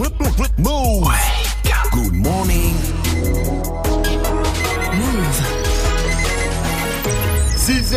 Move. Good morning. Move. 6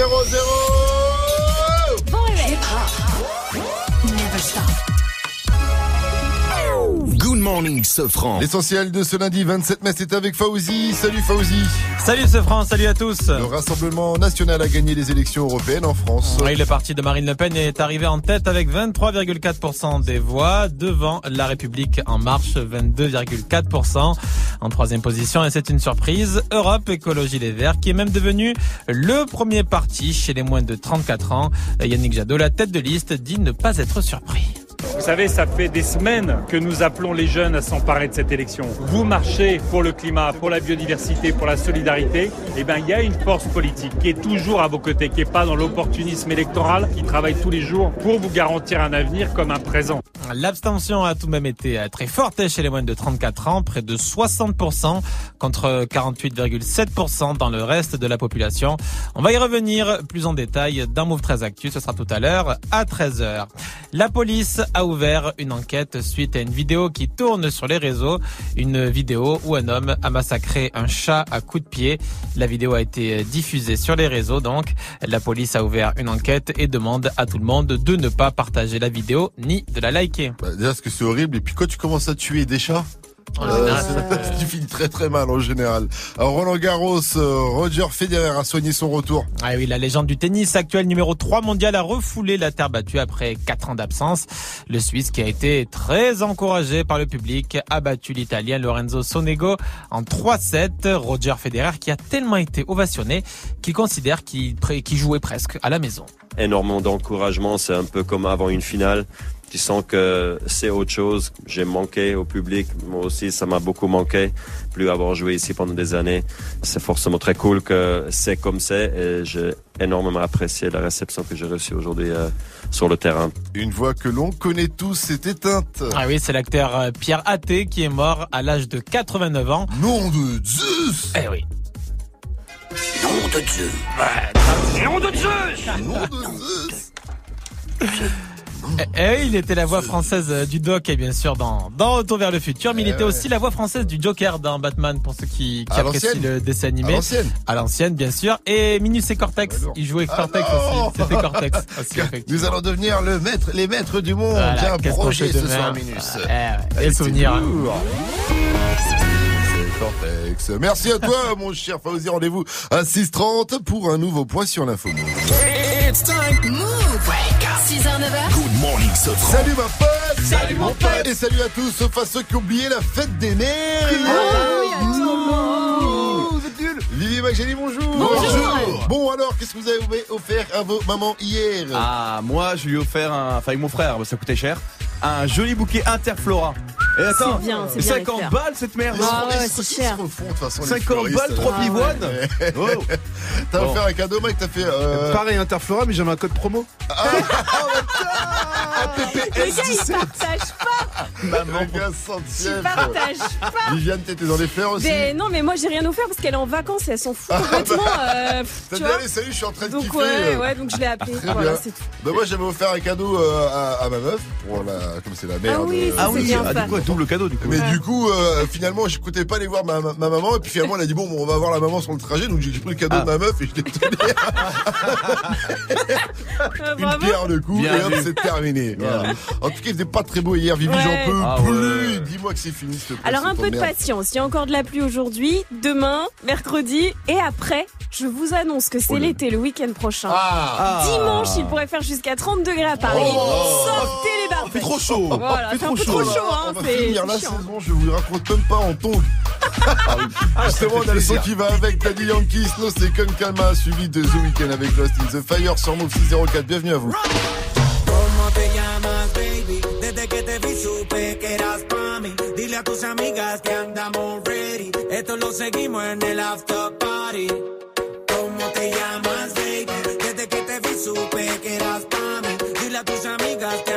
morning, Sofran. L'essentiel de ce lundi 27 mai, c'est avec Fauzi. Salut Fauzi. Salut ce France, salut à tous. Le Rassemblement national a gagné les élections européennes en France. Oui, le parti de Marine Le Pen est arrivé en tête avec 23,4% des voix devant La République en marche 22,4%. En troisième position, et c'est une surprise, Europe Écologie Les Verts qui est même devenu le premier parti chez les moins de 34 ans. Yannick Jadot, la tête de liste, dit ne pas être surpris. Vous savez, ça fait des semaines que nous appelons les jeunes à s'emparer de cette élection. Vous marchez pour le climat, pour la biodiversité, pour la solidarité. Eh bien, il y a une force politique qui est toujours à vos côtés, qui n'est pas dans l'opportunisme électoral, qui travaille tous les jours pour vous garantir un avenir comme un présent. L'abstention a tout de même été euh, très forte chez les moins de 34 ans, près de 60% contre 48,7% dans le reste de la population. On va y revenir plus en détail dans Move 13 Actu, ce sera tout à l'heure à 13h. La police a ouvert une enquête suite à une vidéo qui tourne sur les réseaux, une vidéo où un homme a massacré un chat à coups de pied. La vidéo a été diffusée sur les réseaux donc. La police a ouvert une enquête et demande à tout le monde de ne pas partager la vidéo ni de la liker. Bah, déjà, parce que c'est horrible. Et puis quand tu commences à tuer des chats, euh, général, ça- tu finis très très mal en général. Alors Roland Garros, euh, Roger Federer a soigné son retour. Ah oui, la légende du tennis actuel numéro 3 mondial a refoulé la terre battue après 4 ans d'absence. Le Suisse qui a été très encouragé par le public a battu l'Italien Lorenzo Sonego en 3-7. Roger Federer qui a tellement été ovationné qu'il considère qu'il jouait presque à la maison. énormément d'encouragement. C'est un peu comme avant une finale. Tu sens que c'est autre chose. J'ai manqué au public. Moi aussi, ça m'a beaucoup manqué. Plus avoir joué ici pendant des années. C'est forcément très cool que c'est comme c'est. Et j'ai énormément apprécié la réception que j'ai reçue aujourd'hui euh, sur le terrain. Une voix que l'on connaît tous s'est éteinte. Ah oui, c'est l'acteur euh, Pierre Athé qui est mort à l'âge de 89 ans. Nom de Zeus Eh oui. Nom de Dieu. Nom de Zeus Eh, eh, il était la voix française euh, du Doc et bien sûr dans, dans Retour vers le futur, mais il Eh était ouais. aussi la voix française du Joker dans Batman pour ceux qui, qui À apprécient le dessin À animé. l'ancienne À l'ancienne, bien sûr. Et Minus et Cortex. Alors. Il jouait Ah Cortex aussi. C'était Cortex. Nous allons devenir le maître, les maîtres du monde. Voilà, un projet ce demain soir, Minus. Eh ouais, Allez, Et souvenirs. hein. Cortex. Merci à toi, mon cher Fauzi. Rendez-vous à 6h30 pour un nouveau point sur l'info. It's time. Move. 6h, 9h. Good morning, Sofran. Salut ma pote Salut mon pote Et salut à tous, sauf à ceux qui ont oublié la fête des mères Vivi Magali, bonjour Bonjour. Bon alors, qu'est-ce que vous avez offert à vos mamans hier? Ah, moi, je lui ai offert un, enfin, avec mon frère, ça coûtait cher, un joli bouquet Interflora. Et attends, C'est bien, c'est bien, 50 les balles cette merde. Ah ouais, c'est cher. toute façon, les 50 fleuristes, balles, trop là. pivoines. Oh. T'as Bon. offert un cadeau, Mike, t'as fait... Euh... Pareil Interflora, mais j'avais un code promo. Le gars, il partage pas. Maman, centième partage pas. Viviane, t'étais dans les fleurs aussi Mais non, mais moi, j'ai rien offert parce qu'elle est en vacances et elle s'en fout complètement. euh, pff, T'as tu dit, vois allez, salut, je suis en train de donc kiffer ouais, euh. ouais, donc je l'ai appelé. Très Voilà, bien. c'est tout. Bah moi j'avais offert un cadeau euh, à ma meuf pour la comme c'est la mère Ah oui, de- ça, Ah c'est oui, bien ah, du coup, double cadeau du coup. mais Ouais. du coup euh, finalement je comptais pas aller voir ma, ma, ma maman et puis finalement elle a dit bon, bon, on va voir la maman sur le trajet donc j'ai pris le cadeau Ah. de ma meuf et je l'ai donné Euh, une pierre de coup Bien et hop c'est terminé Voilà. en tout cas il faisait pas très beau hier Vivi Ouais. j'en peux Ah plus ouais. dis-moi que c'est fini te plaît, Alors un peu de merde. patience. Il y a encore de la pluie aujourd'hui, demain, mercredi et après. Je vous annonce que c'est Oh l'été le week-end prochain. ah Ah. Dimanche, il pourrait faire jusqu'à 30 degrés à Paris. Oh. Sortez les barbecues. Chaud. Voilà, c'est un trop peu chaud, trop chaud, hein. on va c'est- finir la c'est chiant. saison je vous raconte même pas en tongs Ah, Justement, on a le son qui va avec Daddy Yankee, Snow, c'est Con Calma, suivi de The Weeknd avec Lost in the Fire sur Move 604. Bienvenue à vous. ¿Cómo te llamas, baby? Desde que te vi supe que eras pa' mí. Dile a tus amigas que andamos ready. Esto lo seguimos en el after party. ¿Cómo te llamas, baby? Desde que te vi supe que eras pa' mí. Dile a tus amigas que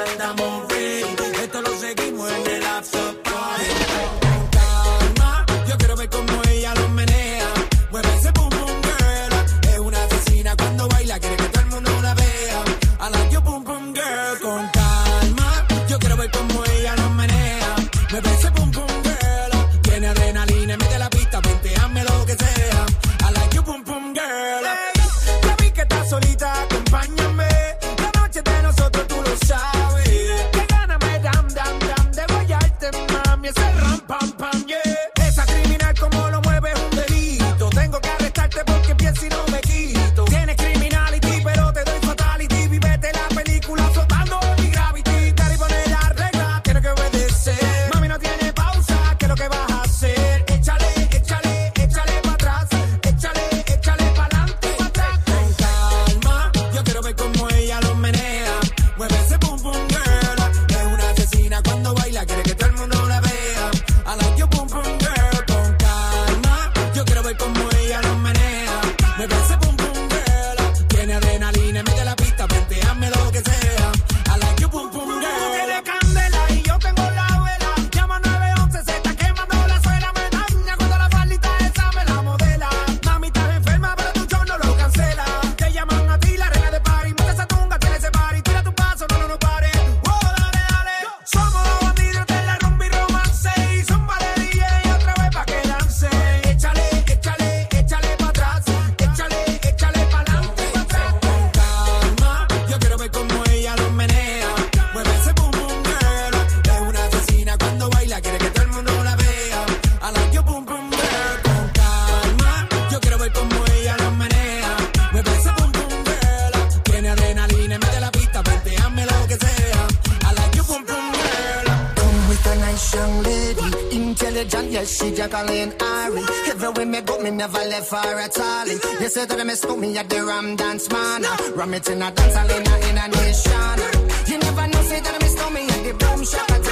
Jacqueline Ari. Everywhere me go, me never left for at all. You say that me miss me at the Ram Dance Man. Ram it in a dance, in a, nation. You never know, say that me stole me at the Boom Shop.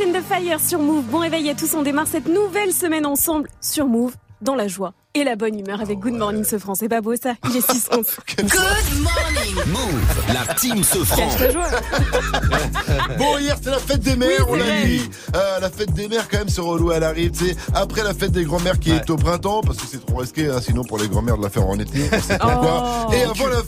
Lost in the Fire sur Move. Bon réveil à tous, on démarre cette nouvelle semaine ensemble sur Move, dans la joie et la bonne humeur avec Good Morning ce France. C'est pas beau ça Il est 6 11. Good morning. Move, la team se franc. Cache ta joie. Bon, hier c'était la fête des mères, Oui, on l'a dit. Euh, la fête des mères, quand même, c'est relou, elle arrive, tu sais, après la fête des grands-mères qui est au printemps, parce que c'est trop risqué, hein, sinon pour les grands-mères de la faire en été, on sait pourquoi. Oh. Et avant la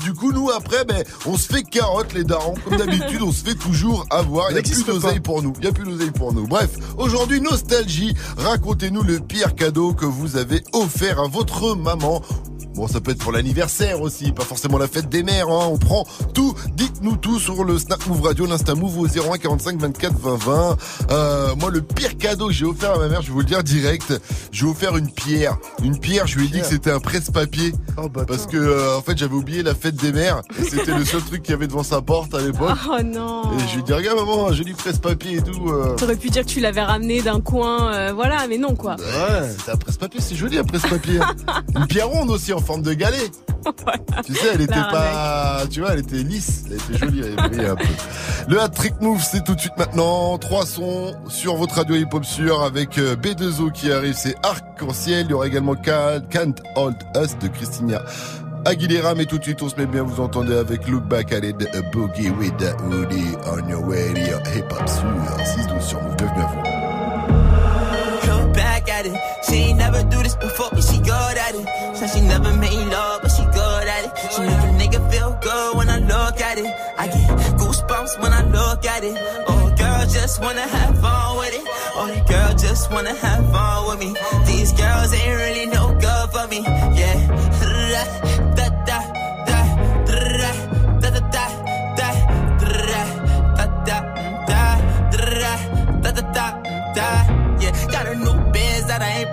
du coup, nous, après, ben, on se fait carotte, les darons, comme d'habitude, on se fait toujours avoir. Il n'y a plus d'oseille pour nous. Il n'y a plus d'oseille pour nous. Bref, aujourd'hui, nostalgie. Racontez-nous le pire cadeau que vous avez offert à votre maman. Bon, ça peut être pour l'anniversaire aussi, pas forcément la fête des mères. Hein. On prend tout. Dites-nous tout sur le Snap Move Radio, l'Insta Move au 01 45 24 20 20. Euh, moi, le pire cadeau que j'ai offert à ma mère, je vais vous le dire direct. J'ai offert une pierre. Une pierre. Je lui ai dit que c'était un presse-papier Oh, parce que euh, en fait, j'avais oublié la fête des mères. Et C'était le seul truc qu'il y avait devant sa porte à l'époque. Oh non. Et je lui ai dit, regarde maman, un joli presse-papier et tout. euh. T'aurais pu dire que tu l'avais ramené d'un coin, euh, voilà, mais non quoi. Ouais, c'est un presse-papier, c'est joli un presse-papier. Une pierre ronde aussi en forme de galet. Tu sais, elle était La pas, tu vois, elle était lisse, elle était jolie, elle brillait un peu. Le hat trick move, c'est tout de suite maintenant. Trois sons sur votre radio hip hop sûr avec euh, B2O qui arrive, c'est Arc-en-Ciel. Il y aura également Can't Can't Hold Us de Christina. Aguilera, mais tout de suite on se met bien, vous entendez avec Look Back at It, a Boogie with the Hoodie on your radio hip hop sur 6-12 sur Move. Bienvenue à vous. Look back at it. She ain't never do this before, but she good at it. She never made love, but she good at it. She make a nigga feel good when I look at it. I get goosebumps when I look at it. Oh, girl, just wanna have fun with it. Oh, girl just wanna have fun with me. These girls ain't really no good for me. Yeah. Da, da, da, da, da, da, da, da, da, da, da, da, da, da, da, da, da. Yeah, got a new biz that I ain't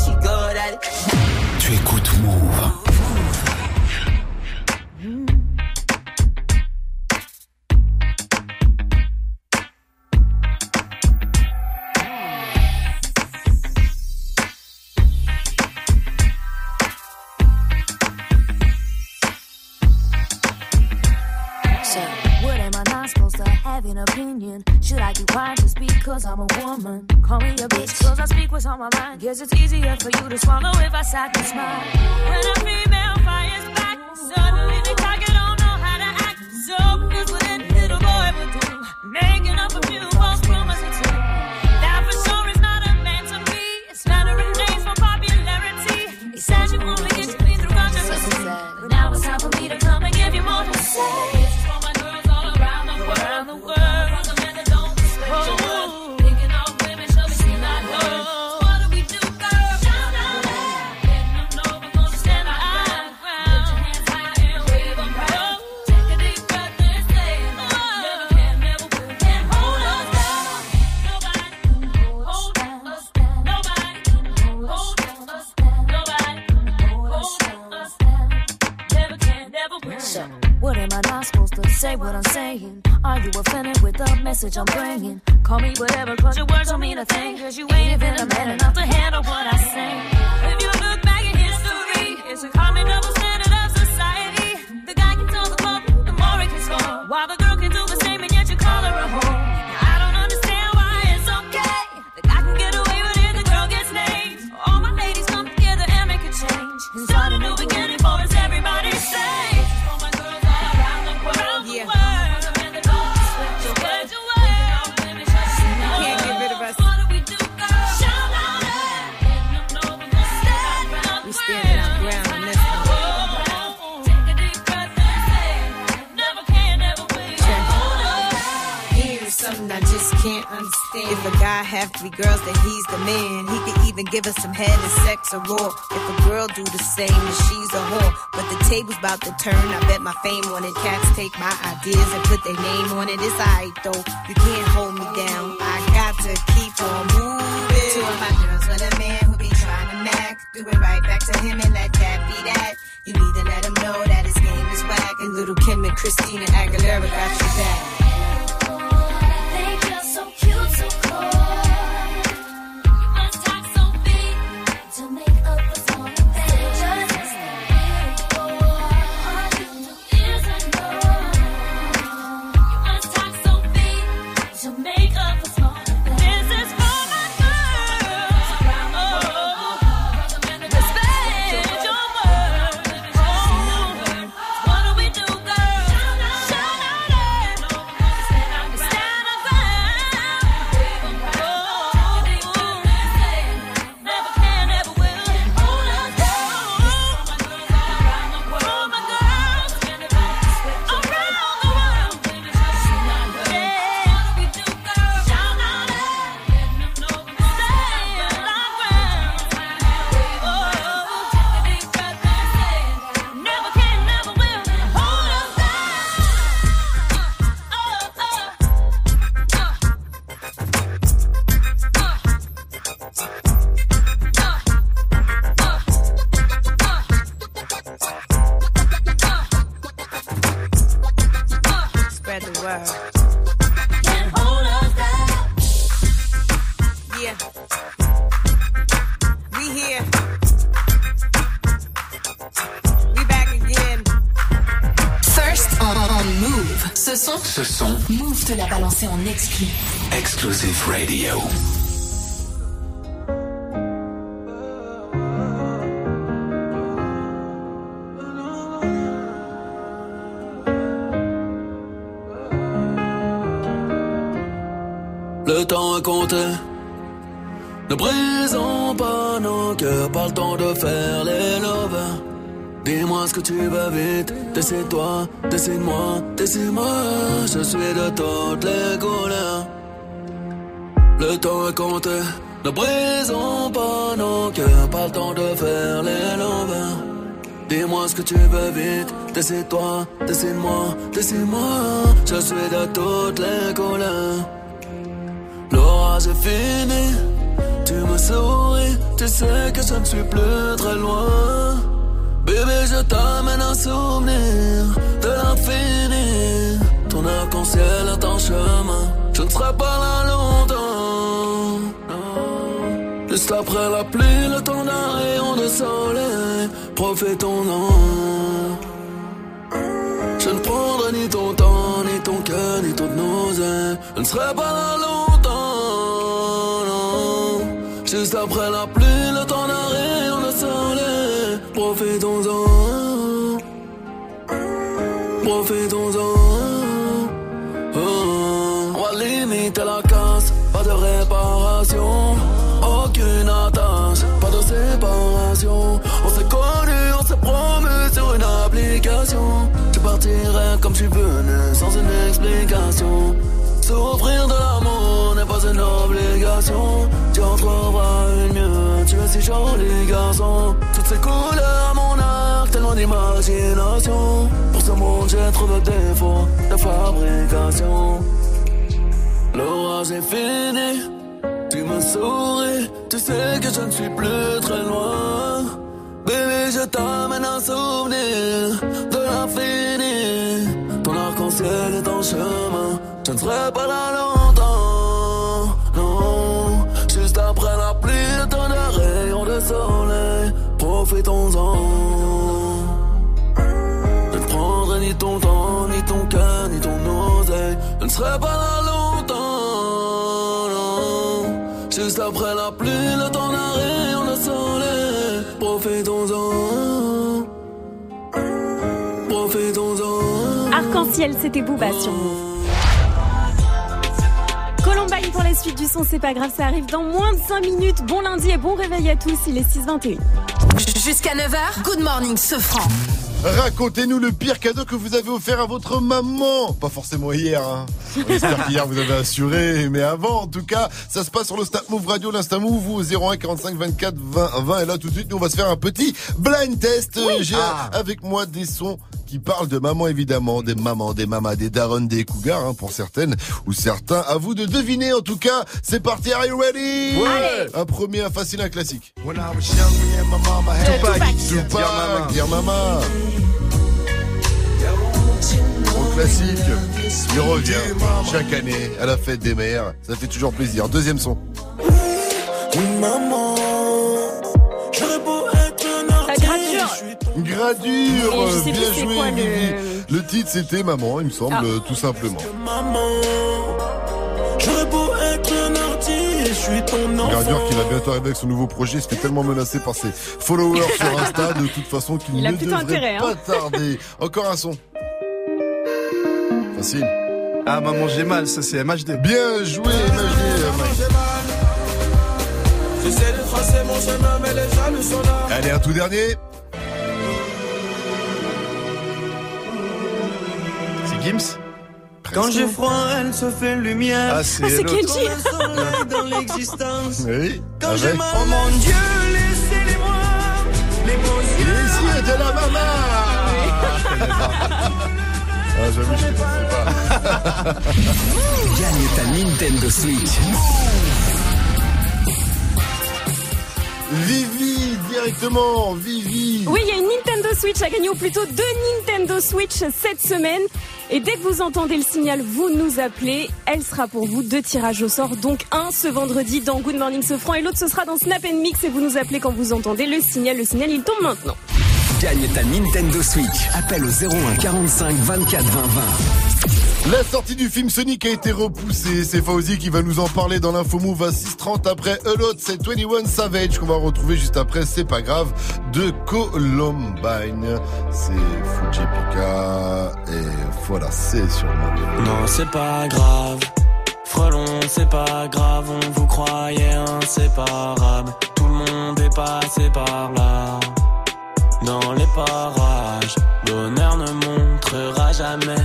because I'm a woman? Call me a bitch cause I speak what's on my mind. Guess it's easier for you to swallow if I sat and smile. When a female fires back, suddenly they talk and don't know how to act. So, here's what that little boy would do. Making up a few false promises That for sure is not a man to me. It's slandering names for popularity. He says you only get to me through controversy. But now it's time for me to come and give you more to say. What I'm saying. Are you offended with the message I'm bringing? Call me whatever, cause your words don't mean a thing. Cause you ain't even a man enough to handle what I say. If you look back at history, it's a common double standard of society. The guy can tell the club, the more he can score. While the girl can do If a guy have three girls, then he's the man. He could even give us some head and sex or raw. If a girl do the same, then she's a whore. But the table's about to turn. I bet my fame on it. Cats take my ideas and put their name on it. It's alright though. You can't hold me down. I got to keep on moving. Two of my girls with a man who be trying to mac. Do it right back to him and let that be that. You need to let him know that his game is whack. And little Kim and Christina Aguilera got your back. Ne brisons pas nos cœurs, pas le temps de faire les lovers. Dis-moi ce que tu veux vite, décide-toi, décide-moi, décide-moi. Je suis de toutes les couleurs. Le temps est compté. Ne brisons pas nos cœurs, pas le temps de faire les lovers. Dis-moi ce que tu veux vite, décide-toi, décide-moi, décide-moi. Je suis de toutes les couleurs. L'orage est fini, souris, tu sais que je ne suis plus très loin. Bébé, je t'amène un souvenir de l'infini. Ton arc-en-ciel est en chemin, je ne serai pas là longtemps. Juste après la pluie, le temps d'un rayon de soleil, profitons-en. Je ne prendrai ni ton temps, ni ton cœur, ni toute nausée. Je ne serai pas là longtemps. Juste après la pluie, le temps d'un rayon de soleil. Profitons-en. Profitons-en. Oh. On va limiter la casse, pas de réparation. Aucune attache, pas de séparation. On s'est connus, on s'est promu sur une application. Je partirai comme je suis venu, sans une explication. Souffrir de l'amour n'est pas une obligation. Tu es si joli garçon. Toutes ces couleurs à mon arc, tellement d'imagination. Pour ce monde, j'ai trop de défauts de fabrication. L'orage est fini, tu me souris, tu sais que je ne suis plus très loin. Bébé, je t'amène un souvenir de l'infini. Ton arc-en-ciel ciel est en chemin. Je ne serai pas là longtemps, Profitons-en. Ne prendrai ni ton temps, ni ton cœur, ni ton oseille. Je ne serai pas là longtemps. Juste après la pluie, le temps d'un rayon de soleil. Profitons-en. Profitons-en. Arc-en-ciel, c'était Booba sur. Columbine pour la suite du son, c'est pas grave, ça arrive dans moins de 5 minutes. Bon lundi et bon réveil à tous, il est 6h21. Jusqu'à 9h, good morning, ce franc. Racontez-nous le pire cadeau que vous avez offert à votre maman. Pas forcément hier. Hein. J'espère qu'hier vous avez assuré, mais avant, en tout cas, ça se passe sur le Snap Move Radio, l'Insta Move au 01 45 24 20 20. Et là, tout de suite, nous on va se faire un petit blind test. J'ai Ah. avec moi des sons qui parlent de maman évidemment, des mamans, des mamas, des darons, des cougars hein, pour certaines ou certains. À vous de deviner. En tout cas, c'est parti. Are you ready? Ouais. Un premier, un facile, un classique. When I was young, me and my mama had Tupac, Dear Tupac, Mama. Dear Mama. Gros classique, il revient chaque année à la fête des mères. Ça fait toujours plaisir. Deuxième son. Oui, gradure. Gradure, Et je sais bien joué quoi le- titre c'était Maman, il me semble, Ah. tout simplement. Maman. J'aurais beau être un artiste, je suis ton enfant. Gradure qui va bientôt arriver avec son nouveau projet, il se fait tellement menacé par ses followers sur Insta de toute façon qu'il ne devrait intérêt, hein. pas tarder. Encore un son. Facile. Ah, maman, j'ai mal, ça c'est MHD. Bien joué, MHD. J'essaie de tracer mon chemin, mais les jaloux sont là. Allez, un tout dernier. Gims Quand j'ai froid, elle se fait lumière. Ah, c'est Ah. Kenji. Soleil dans l'existence. Oui. Quand j'ai mal, oh mon Dieu, laissez-les-moi. Les beaux yeux. est ici de la maman Ah, j'avoue, je ne sais pas. Gagne ta Nintendo Switch. Vivi, directement, Vivi. Oui, il y a une Nintendo Switch à gagner, ou plutôt deux Nintendo Switch cette semaine. Et dès que vous entendez le signal, vous nous appelez. Elle sera pour vous deux tirages au sort, donc un ce vendredi dans Good Morning Sofran et l'autre ce sera dans Snap Mix et vous nous appelez quand vous entendez le signal. Le signal, il tombe maintenant. Gagne ta Nintendo Switch. Appelle au 01 45 24 20 20. La sortie du film Sonic a été repoussée. C'est Fauzi qui va nous en parler dans l'info move à 6h30 après l'autre, c'est 21 Savage qu'on va retrouver juste après, c'est pas grave, de Columbine. C'est Fuji Pika et voilà, c'est sur. Non, c'est pas grave. Frelon, c'est pas grave, on vous croyait inséparable. Tout le monde est passé par là. Dans les parages, l'honneur ne montrera jamais,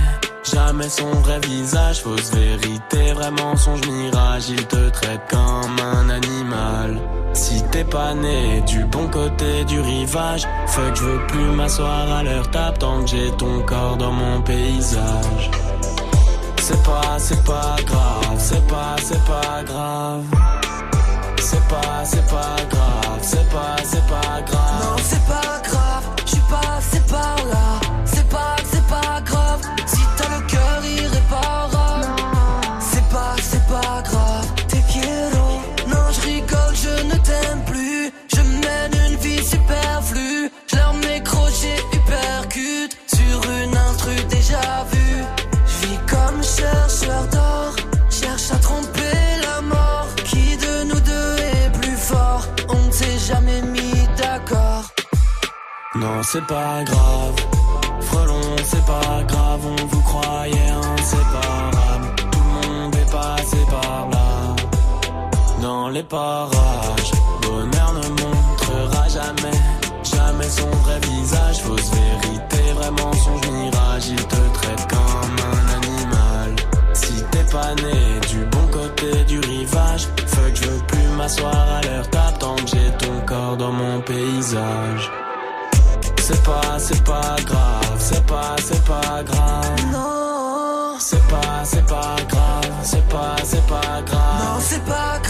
jamais son vrai visage. Fausse vérité, vrai mensonge, mirage. Il te traite comme un animal. Si t'es pas né du bon côté du rivage, fuck, je veux plus m'asseoir à leur table tant que j'ai ton corps dans mon paysage. C'est pas, c'est pas grave, c'est pas, c'est pas grave. C'est pas, c'est pas grave, c'est pas, c'est pas grave. Non, c'est pas grave, je suis passé par là. Cherche à tromper la mort. Qui de nous deux est plus fort? On ne s'est jamais mis d'accord. Non, c'est pas grave. Frelon, c'est pas grave, on vous croyait inséparable. Tout le monde est passé par là. Dans les parages, bonheur ne montrera jamais, jamais son vrai visage. Fausse vérité, vrai mensonge, Du bon côté du rivage, fuck, je veux plus m'asseoir à tant que j'ai ton corps dans mon paysage. C'est pas, c'est pas grave, c'est pas, c'est pas grave. Non, C'est pas, c'est pas grave, c'est pas, c'est pas grave. non, c'est pas grave.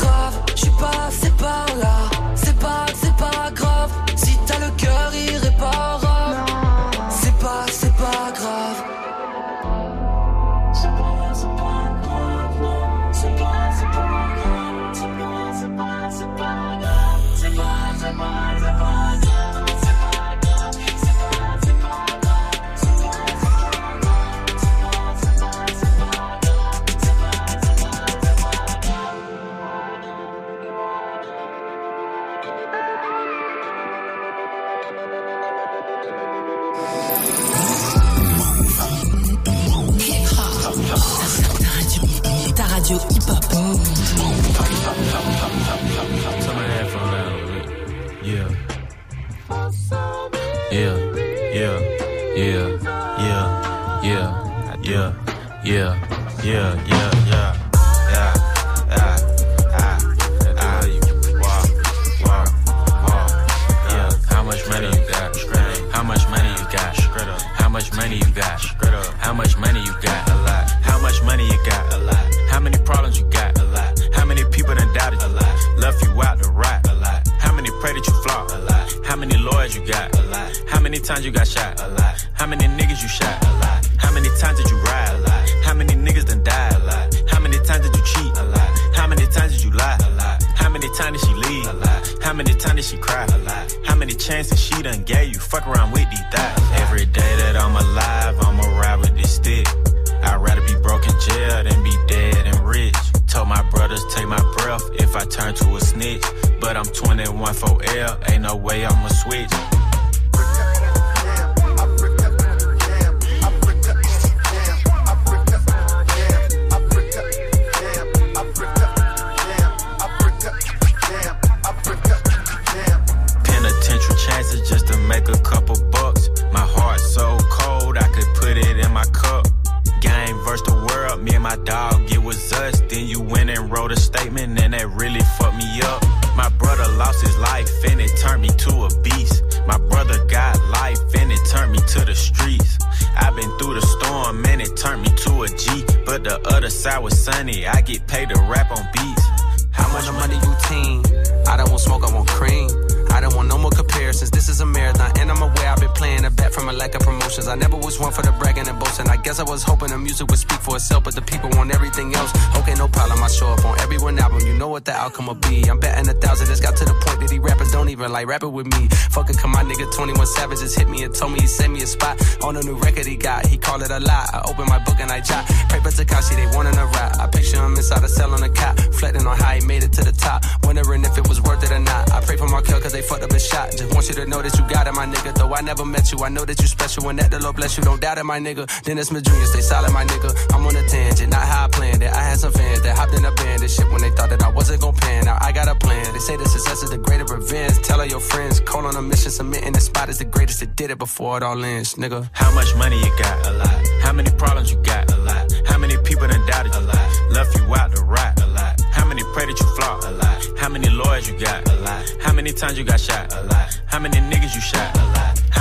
Yeah, yeah, yeah, yeah, yeah, yeah, yeah, yeah, yeah, yeah, ah, ah, you, wow, wow, wow, yeah. How much money you got? How much money you got? How much money you got? How much money you got? A lot. How much money you got? A lot. How many problems you got? A lot. How many people done doubted? A lot. Left you out to rot? A lot. How many pray that you flop? A lot. How many lawyers you got? Many times you got shot? A lot. How many niggas you shot? A lot. How many times did you ride? A lot. How many niggas done died? A lot. How many times did you cheat? A lot. How many times did you lie? A lot. How many times did she leave? A lot. How many times did she cry? A lot. How many chances she done gave you? Fuck around with these thighs. Every day that I'm alive, I'ma ride with this stick. I'd rather be broke in jail than be dead and rich. Told my brothers take my breath if I turn to a snitch. But I'm 21 for L, ain't no way I'ma switch. Was sunny, I get paid to rap on beats. How much money you team? I don't want smoke, I want cream. I don't want no more comparisons. This is a marathon, and I'm aware from a lack of promotions. I never was one for the bragging and boasting. I guess I was hoping the music would speak for itself, but the people want everything else. Okay, no problem. I show up on every one album. You know what the outcome will be. I'm betting a thousand. It's got to the point that these rappers don't even like rapping with me. Fuck it, come my nigga 21 Savage just hit me and told me he sent me a spot on a new record he got. He called it a lie. I open my book and I jot. Paper Takashi, they wanting a rap. I picture him inside a cell on a cot, reflecting on how he made it to the top. Wondering if it was worth it or not. I pray for kill cause they fucked up his shot. Just want you to know that you got it, my nigga. Though I never met you, I know that you special and that the Lord bless you. Don't doubt it, my nigga. Dennis Smith Jr., stay solid, my nigga. I'm on a tangent, not how I planned it. I had some fans that hopped in a band and shit when they thought that I wasn't gon' pan. Now I got a plan. They say the success is the greater revenge. Tell all your friends, call on a mission, submitting the spot is the greatest that did it before it all ends, nigga. How much money you got? A lot. How many problems you got? A lot. How many people done doubted you? A lot. Left you out to rot? A lot. How many pray that you flop? A lot. How many lawyers you got? A lot. How many times you got shot? A lot. How many niggas you shot? A lot.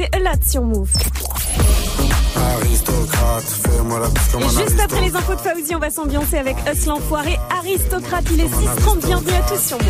C'était A Lot sur Move. Et juste après les infos de Fauzi, on va s'ambiancer avec Us l'enfoiré, aristocrate. Il est 6h30, bienvenue à tous sur Move.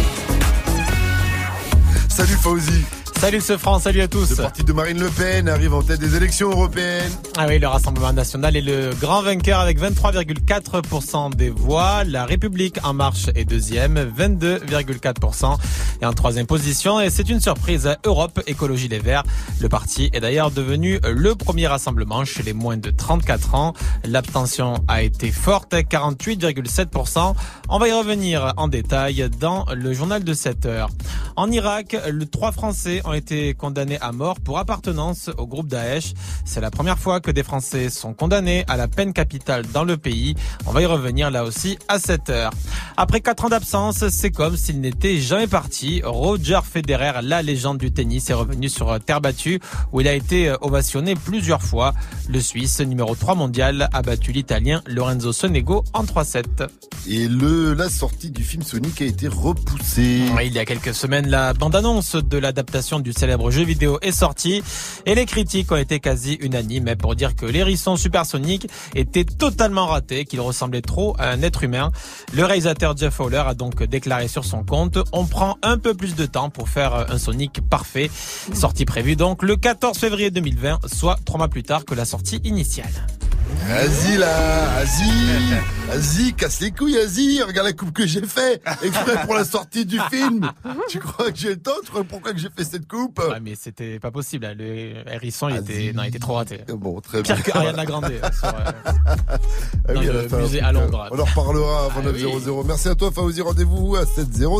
Salut Fauzi. Salut ce franc, salut à tous. Le parti de Marine Le Pen arrive en tête des élections européennes. Ah oui, le Rassemblement national est le grand vainqueur avec 23,4% des voix. La République en marche est deuxième, 22,4%. Et en troisième position, et c'est une surprise, Europe Écologie Les Verts. Le parti est d'ailleurs devenu le premier rassemblement chez les moins de 34 ans. L'abstention a été forte, 48,7%. On va y revenir en détail dans le journal de 7 heures. En Irak, le trois Français ont été condamnés à mort pour appartenance au groupe Daesh. C'est la première fois que des Français sont condamnés à la peine capitale dans le pays. On va y revenir là aussi à 7 heures. Après 4 ans d'absence, c'est comme s'il n'était jamais parti. Roger Federer, la légende du tennis, est revenu sur terre battue où il a été ovationné plusieurs fois. Le Suisse, numéro 3 mondial, a battu l'Italien Lorenzo Sonego en 3-7. Et le, la sortie du film Sonic a été repoussée. Oui, il y a quelques semaines, la bande-annonce de l'adaptation du célèbre jeu vidéo est sorti et les critiques ont été quasi unanimes pour dire que l'hérisson supersonique était totalement raté, qu'il ressemblait trop à un être humain. Le réalisateur Jeff Fowler a donc déclaré sur son compte On prend un peu plus de temps pour faire un Sonic parfait. Sortie prévue donc le 14 février 2020, soit trois mois plus tard que la sortie initiale. Vas-y là, vas-y, vas-y, casse les couilles, vas-y, regarde la coupe que j'ai fait, exprès pour la sortie du film. Tu crois que j'ai le temps? Tu crois pourquoi que j'ai fait cette coupe? Ouais, mais c'était pas possible. là. Le hérisson, il était, non, il était trop raté. Bon, très Pire bien. que Ariana Grande. euh, sur, euh, Ah dans oui, le musée à Londres. On en reparlera avant Ah 900. Merci à toi, Fauzi. Rendez-vous à 700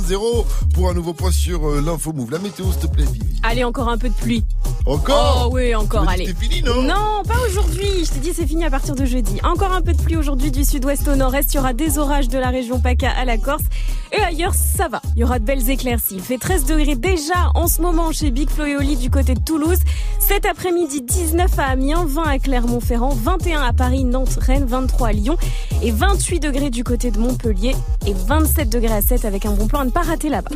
pour un nouveau point sur euh, l'info move. La météo, s'il te plaît, Vivi. Allez, encore un peu de pluie. Encore? Oh oui, encore, allez. c'était fini, non? Non, pas aujourd'hui. Je t'ai dit, c'est fini à partir de jeudi. Encore un peu de pluie aujourd'hui du sud-ouest au nord-est. Il y aura des orages de la région PACA à la Corse. Et ailleurs, ça va. Il y aura de belles éclaircies. Il fait 13 degrés déjà en ce moment chez Big Flo et Oli du côté de Toulouse. Cet après-midi, 19 à Amiens, 20 à Clermont-Ferrand, 21 à Paris, Nantes, Rennes, 23 à Lyon et 28 degrés du côté de Montpellier et 27 degrés à 7 avec un bon plan à ne pas rater là-bas.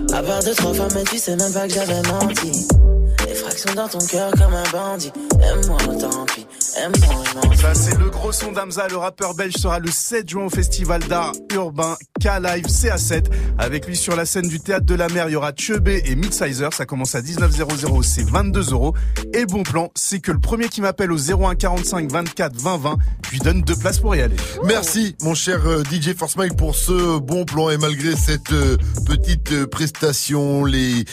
Des fractions dans ton cœur comme un bandit. Aime-moi, tant pis. Aime-moi. Ça, c'est le gros son d'Amza. Le rappeur belge sera le 7 juin au festival d'art urbain K-Live CA7. Avec lui sur la scène du théâtre de la mer, il y aura Chebé et Midsizer. Ça commence à 19,00, c'est 22 euros. Et bon plan, c'est que le premier qui m'appelle au 01 45 24 20 20, je lui donne deux places pour y aller. Merci, mon cher euh, DJ Force Mike, pour ce bon plan. Et malgré cette euh, petite euh, prestation, les...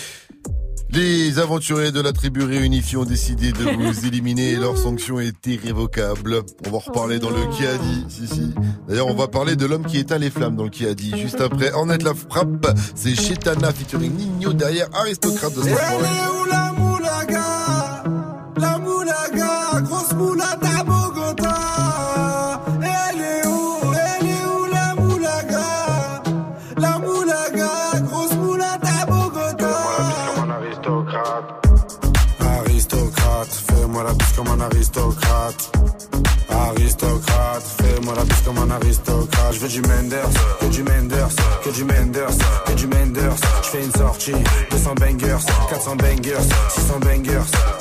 Les aventuriers de la tribu réunifiée ont décidé de vous éliminer. Leur sanction est irrévocable. On va en reparler dans le qui a dit. Si, si. D'ailleurs, on va parler de l'homme qui éteint les flammes dans le qui a dit. Juste après, en est la frappe. C'est Chetana featuring Nino derrière aristocrate de Elle Smartphone. est où la moulaga? La moulaga, grosse aristocrate. Aristocrate, fais-moi la bise comme un aristocrate. Je veux du Menders, que du Menders, que du Menders, que du Menders. Je fais une sortie, 200 bangers, 400 bangers, 600 bangers.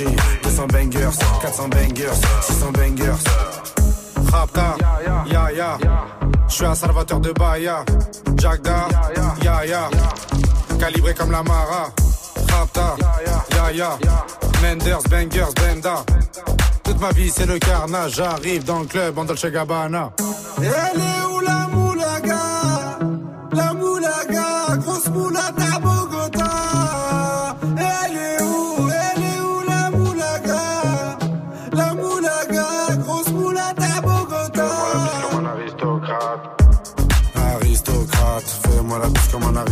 Fais une sortie, 200 bangers, 400 bangers, 600 bangers. Rapta, ya ya. Je suis un salvateur de Bahia. Jagda, ya ya. Calibré comme la Mara. Rapta, ya ya. Menders, bangers, benda. Toute ma vie c'est le carnage. J'arrive dans le club en Dolce Gabbana. Elle est où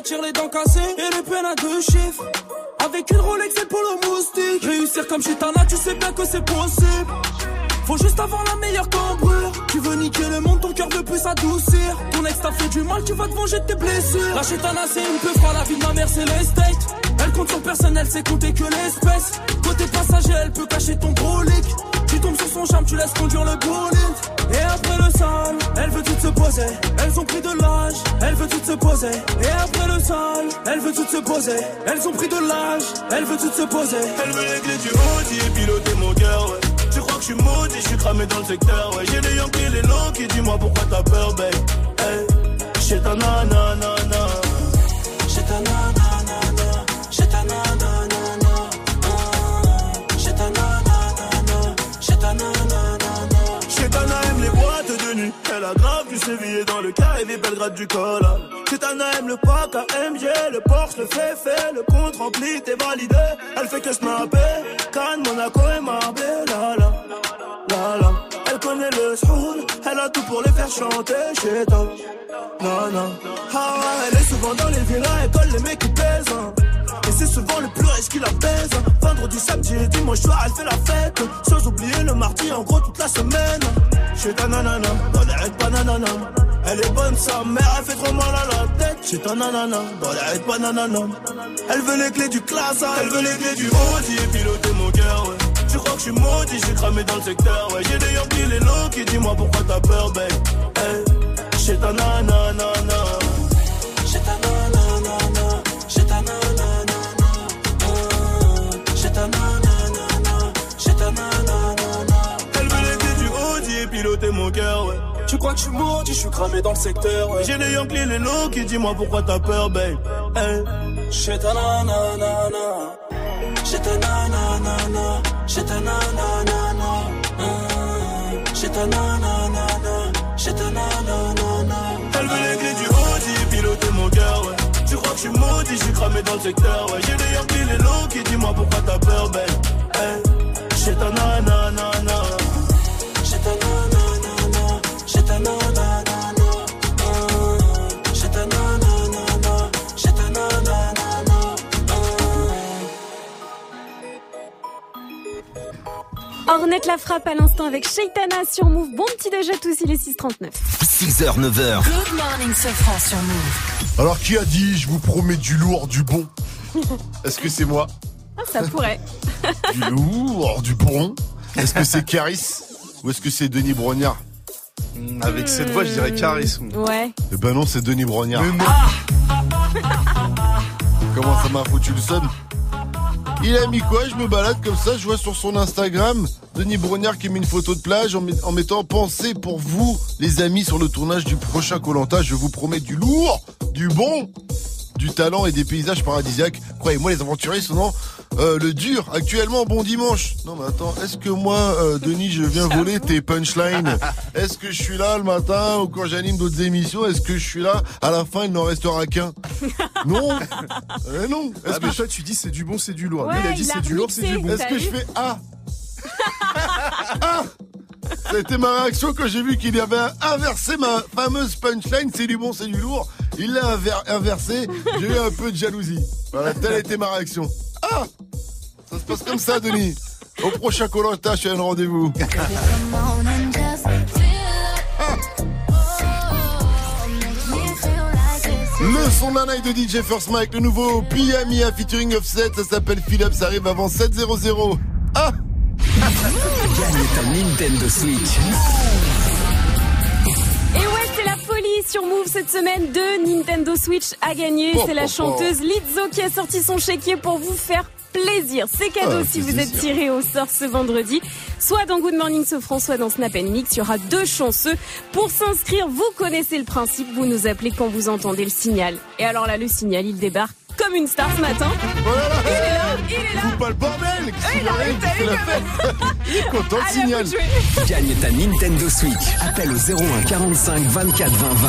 Attire les dents cassées et les peines à deux chiffres. Avec une Rolex et pour le moustique. Réussir comme chez Tana, tu sais bien que c'est possible. Faut juste avoir la meilleure cambrure. Tu veux niquer le monde, ton cœur veut plus s'adoucir. Ton ex t'a fait du mal, tu vas te venger de tes blessures. La chétana, c'est une peu froid, la vie de ma mère, c'est l'estate. Elle compte son personnel, c'est compter que l'espèce. Côté passager, elle peut cacher ton brolic. Tu tombes sur son charme, tu laisses conduire le bolide. Et après le sale, elle veut toutes se poser. Elles ont pris de l'âge, elle veut toutes se poser. Et après le sale, elle veut toutes se poser. Elles ont pris de l'âge, elle veut toutes se poser. Elle veut les clés du Audi et piloter mon cœur, ouais. Tu crois que je suis maudit, je suis cramé dans le secteur, ouais. J'ai les Yankees, les qui dis-moi pourquoi t'as peur, babe? Hey, chez ta nanana. Chez ta nanana. Sévillé dans le carré Belgrade du col. Chetana aime le pack AMG, le Porsche, le fait fait, le compte rempli, t'es validé. Elle fait que snapper. Cannes, Monaco et Marbella. La la. Elle connaît le soul, elle a tout pour les faire chanter chez toi. Non, non. Ah elle est souvent dans les villas, elle colle les mecs qui pèsent. Souvent le plus riche qui la baise. Vendredi, samedi et dimanche soir, elle fait la fête. Sans oublier le mardi, en gros, toute la semaine. Chez ta nanana, dans les raids pas nanana. Elle est bonne, sa mère, elle fait trop mal à la tête. Chez ta nanana, dans les raids pas nanana. Elle veut les clés du classe, elle veut les clés du Audi et piloter mon cœur, ouais. Crois que je suis maudit, j'ai cramé dans le secteur, ouais. J'ai des Yankees, les low qui dis-moi pourquoi t'as peur, babe? Hey, chez ta nanana. Chez ta nanana. Tu crois que je suis maudit, je suis cramé dans le secteur, ouais. J'ai des Yankees, les low qui dis-moi pourquoi t'as peur, babe. Hey. Chez ta nanana. Chez ta nanana. Chez ta nanana. Chez ta nanana. Chez ta nanana. Elle veut les clés du Audi piloter mon cœur, ouais. Tu crois que je suis maudit, je suis cramé dans le secteur, ouais. J'ai des Yankees, les low qui dis-moi pourquoi t'as peur, babe. Hey. Chez ta nanana. Ornette la frappe à l'instant avec Shaitana sur Move. Bon petit déj à tous, il est 6h39. 6h, 9h. Good morning, Sofran sur Move. Alors qui a dit je vous promets du lourd, du bon Est-ce que c'est moi Ah, ça pourrait. Du lourd, du bon Est-ce que c'est Caris Ou est-ce que c'est Denis Brognard Avec cette voix, je dirais charisme. Ouais. Eh ben non, c'est Denis Brognard. Comment ça m'a foutu le son Il a mis quoi? Je me balade comme ça, je vois sur son Instagram Denis Brognard qui met une photo de plage en, met- en mettant pensée pour vous, les amis, sur le tournage du prochain Colanta. Je vous promets du lourd, du bon, du talent et des paysages paradisiaques. Croyez-moi, les aventuriers dans euh, le dur. Actuellement, bon dimanche. Non mais attends, est-ce que moi, euh, Denis, je viens voler tes punchlines Est-ce que je suis là le matin ou quand j'anime d'autres émissions Est-ce que je suis là À la fin, il n'en restera qu'un. Non Euh, Non Ah, mais toi, tu dis c'est du bon, c'est du lourd. Ouais, Lui, il a dit a c'est du lourd, c'est du bon. Est-ce que je fais Ah Ah Ça a été ma réaction quand j'ai vu qu'il avait inversé ma fameuse punchline, c'est du bon, c'est du lourd. Il l'a inver- inversé, j'ai eu un peu de jalousie. Voilà, telle a été ma réaction. Ça se passe comme ça, Denis. Au prochain Colanta, je suis un rendez-vous. Le son d'un œil de DJ First Mike, le nouveau Piyamia featuring Offset, ça s'appelle Philips, ça arrive avant 7.00. Ah Gagne ta Nintendo Switch. Sur Move cette semaine. Deux Nintendo Switch à gagner. C'est la chanteuse Lizzo qui a sorti son chéquier pour vous faire plaisir. C'est cadeau Ah, si vous êtes tiré au sort ce vendredi. Soit dans Good Morning Sofran, soit dans Snap Mix. Il y aura deux chanceux. Pour s'inscrire, vous connaissez le principe. Vous nous appelez quand vous entendez le signal. Et alors là, le signal, il débarque comme une star ce matin. Il est là, il est là. Fous pas le bordel Il arrive, t'as vu la comme- fête Il est content, le signal. Gagne ta Nintendo Switch. Appelle au 01 45 24 20 20.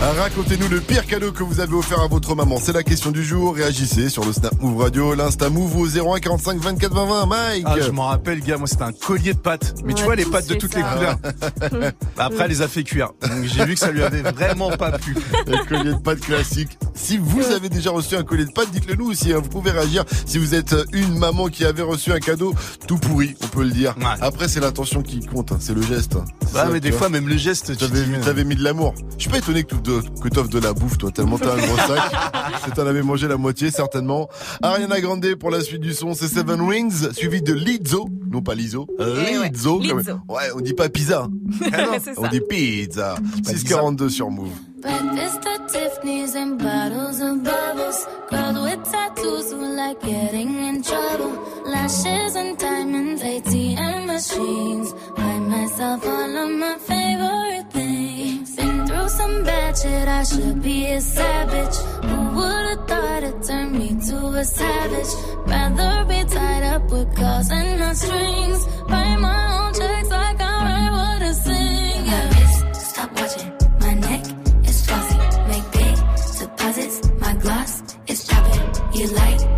Racontez-nous le pire cadeau que vous avez offert à votre maman. C'est la question du jour. Réagissez sur le Snap Move Radio, l'Insta Move au 01 45 24 20 20. Mike. Ah, je m'en rappelle, gars, moi c'était un collier de pâtes. Mais tu vois les pâtes de toutes ça. les couleurs. Après, elle les a fait cuire. Donc j'ai vu que ça lui avait vraiment pas plu. Le collier de pâtes classique. Si vous avez déjà reçu un collier de pâtes, dites-le nous aussi. hein. Vous pouvez réagir si vous êtes une maman qui avait reçu un cadeau tout pourri, on peut le dire. Après, c'est l'intention qui compte, hein. c'est le geste. hein. Ouais, ça, mais des vois. fois, même le geste, tu T'avais dis, mis, euh, mis de l'amour. Je suis pas étonné que tu que t'offres de la bouffe, toi, tellement t'as un gros sac. que t'en avais mangé la moitié, certainement. Ariana Grande pour la suite du son, c'est Seven Wings, suivi de Lizzo. Non, pas Lizzo. euh, Eh ouais, Lizzo. quand Lizzo. Ouais, on dit pas pizza. Ah non, C'est on ça. dit pizza. Pas 642 sur Move. Breakfast at Tiffany's and bottles of bubbles. Girls with tattoos who like getting in trouble. Lashes and diamonds, ATM machines. Buy myself all of my favorite things. Some bad shit, I should be a savage. Who would've thought it turned me to a savage? Rather be tied up with calls and not strings. Write my own checks like I write what I sing. Watching. My neck. Make big deposits. My gloss is popping. You like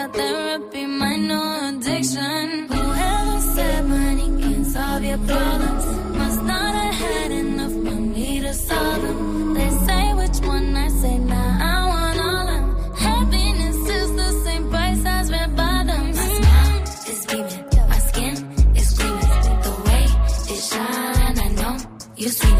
Tell therapy, my no addiction. Whoever said money can solve your problems must not have had enough money to solve them. They say which one I say now. I want all them. Happiness is the same price as red bottoms. My smile is beaming, my skin is gleaming. The way it shine, I know you seen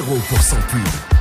0% pub.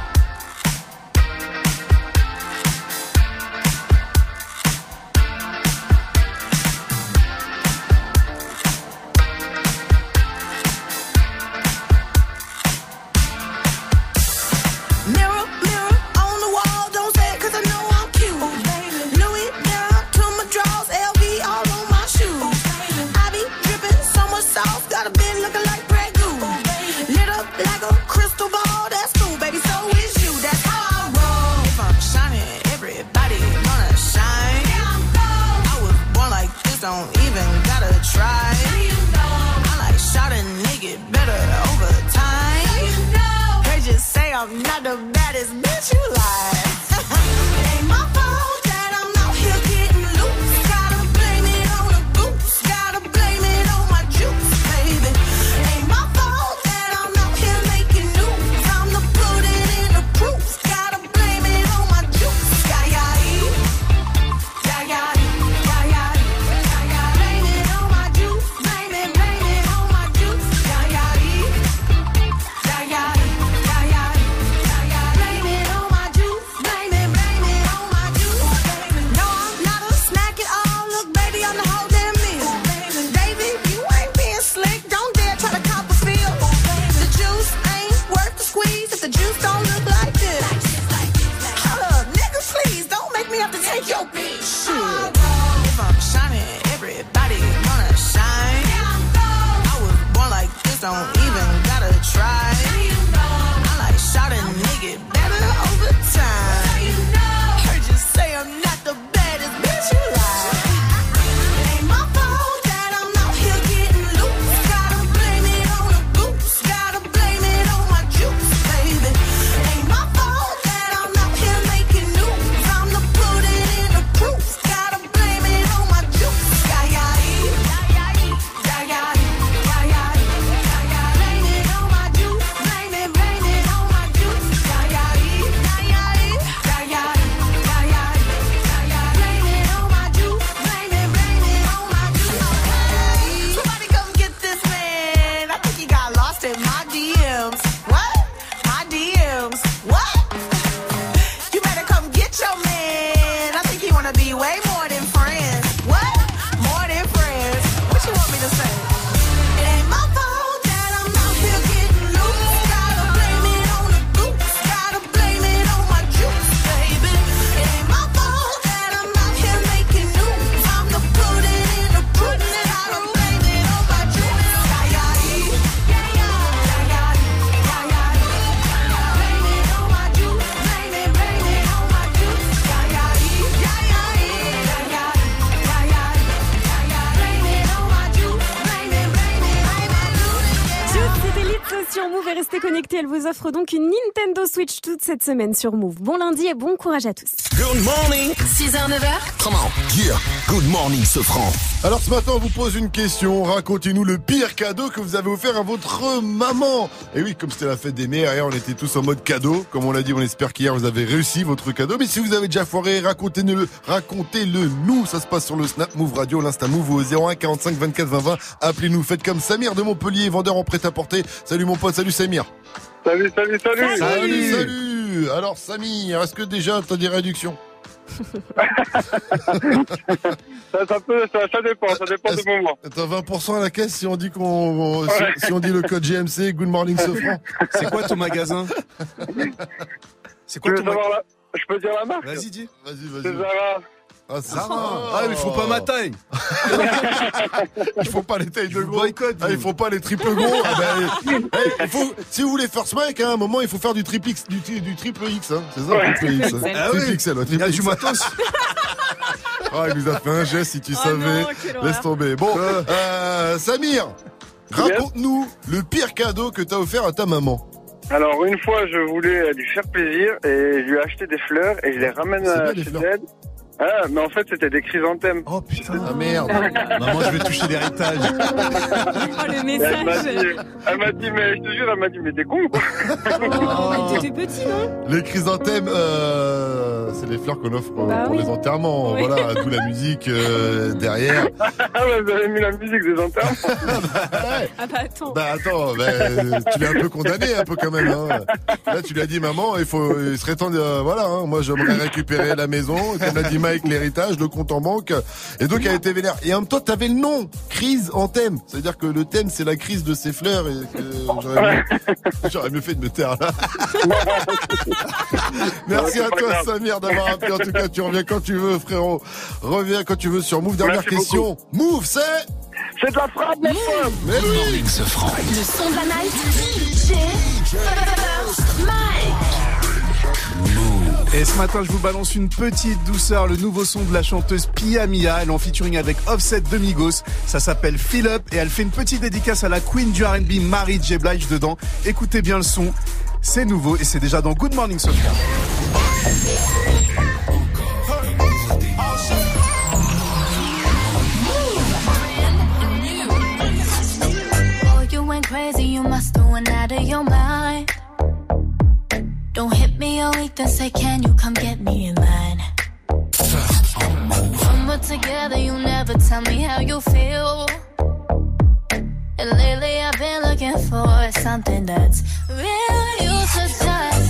Cette semaine sur Move. Bon lundi et bon courage à tous. Good morning. 6h, 9h. Come on. Yeah. Good morning, Sofran. Alors ce matin, on vous pose une question. Racontez-nous le pire cadeau que vous avez offert à votre maman. Et oui, comme c'était la fête des mères, hier, on était tous en mode cadeau. Comme on l'a dit, on espère qu'hier, vous avez réussi votre cadeau. Mais si vous avez déjà foiré, racontez-le, racontez-le nous. Ça se passe sur le Snap Move Radio, l'Insta Move au 01 45 24 20 20. Appelez-nous. Faites comme Samir de Montpellier, vendeur en prêt-à-porter. Salut mon pote, salut Samir. Salut, salut, salut. Salut, salut. Alors Samir, est-ce que déjà t'as des réductions Ça, ça peut, ça, ça dépend, ça dépend du moment. T'as 20% à la caisse si on dit qu'on, si, Ouais. si on dit le code GMC, Good Morning Sofran. C'est quoi ton magasin C'est Tu quoi veux ton savoir magasin la... Je peux dire la marque Vas-y, dis. Vas-y, C'est vas-y. Zara. Ah, ça. Ah, mais faut pas ma taille. Ils font pas les tailles de gros. Ah, ils font pas les triples gros. Ah, ben, il faut, si vous voulez faire smike, hein, à un moment, il faut faire du triple X, du, tri- du triple X, hein. C'est ça, Ouais. triple X. hein. Ah triple oui. XL, ouais, Il y triple a du X. matos. Ah, il nous a fait un geste, si tu Oh savais. non. Laisse tomber. Bon, euh, Samir, raconte-nous le pire cadeau que t'as offert à ta maman. Alors, une fois, je voulais lui faire plaisir et je lui ai acheté des fleurs et je les ramène à chez elle. Ah, mais en fait, c'était des chrysanthèmes. Oh putain. Ah merde. Maman, je vais toucher l'héritage. Oh, le Et Elle m'a message. dit, elle m'a dit, mais je te jure, elle m'a dit, mais t'es con quoi. Oh, mais t'étais petit, non Les chrysanthèmes, euh, c'est les fleurs qu'on offre euh, Bah pour oui. les enterrements. Oui. Voilà, d'où la musique euh, derrière. Ah, ouais, vous avez mis la musique des enterrements. Ah bah attends. Bah attends, bah, tu l'as un peu condamné un peu quand même. Hein. Là, tu lui as dit maman, il faut, il serait temps de, euh, voilà, hein, moi j'aimerais récupérer la maison. Comme l'a dit Mike, l'héritage, le compte en banque. Et donc elle était vénère. Et en même temps, t'avais le nom, crise en thème. C'est-à-dire que le thème c'est la crise de ces fleurs et que j'aurais mieux, j'aurais mieux fait de me taire là. Merci à toi grave. Samir d'avoir appelé. En tout cas, tu reviens quand tu veux, frérot. Reviens quand tu veux sur Move. Dernière Merci question. Move, c'est C'est de la frappe. Mais oui. Le son de la night. Et ce matin, je vous balance une petite douceur, le nouveau son de la chanteuse Pia Mia. Elle en featuring avec Offset de Migos. Ça s'appelle Fill Up et elle fait une petite dédicace à la queen du R&B, Mary J. Blige dedans. Écoutez bien le son. C'est nouveau et c'est déjà dans Good Morning Sofia. Don't hit me all week, then say, Can you come get me in line? When we're together, you never tell me how you feel. And lately, I've been looking for something that's real. You should just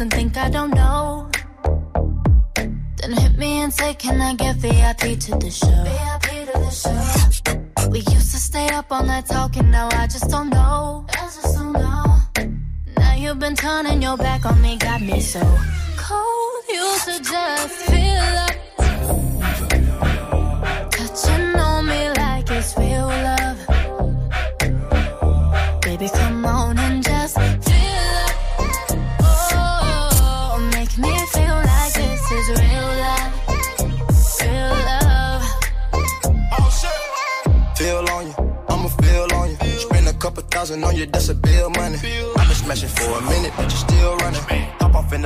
and think I don't know? Then hit me and say, Can I get VIP to the show? VIP to the show. We used to stay up all night talking, now I just don't know. I just don't know. Now you've been turning your back on me, got me so cold. You should just feel up. Touching on me like it's real love.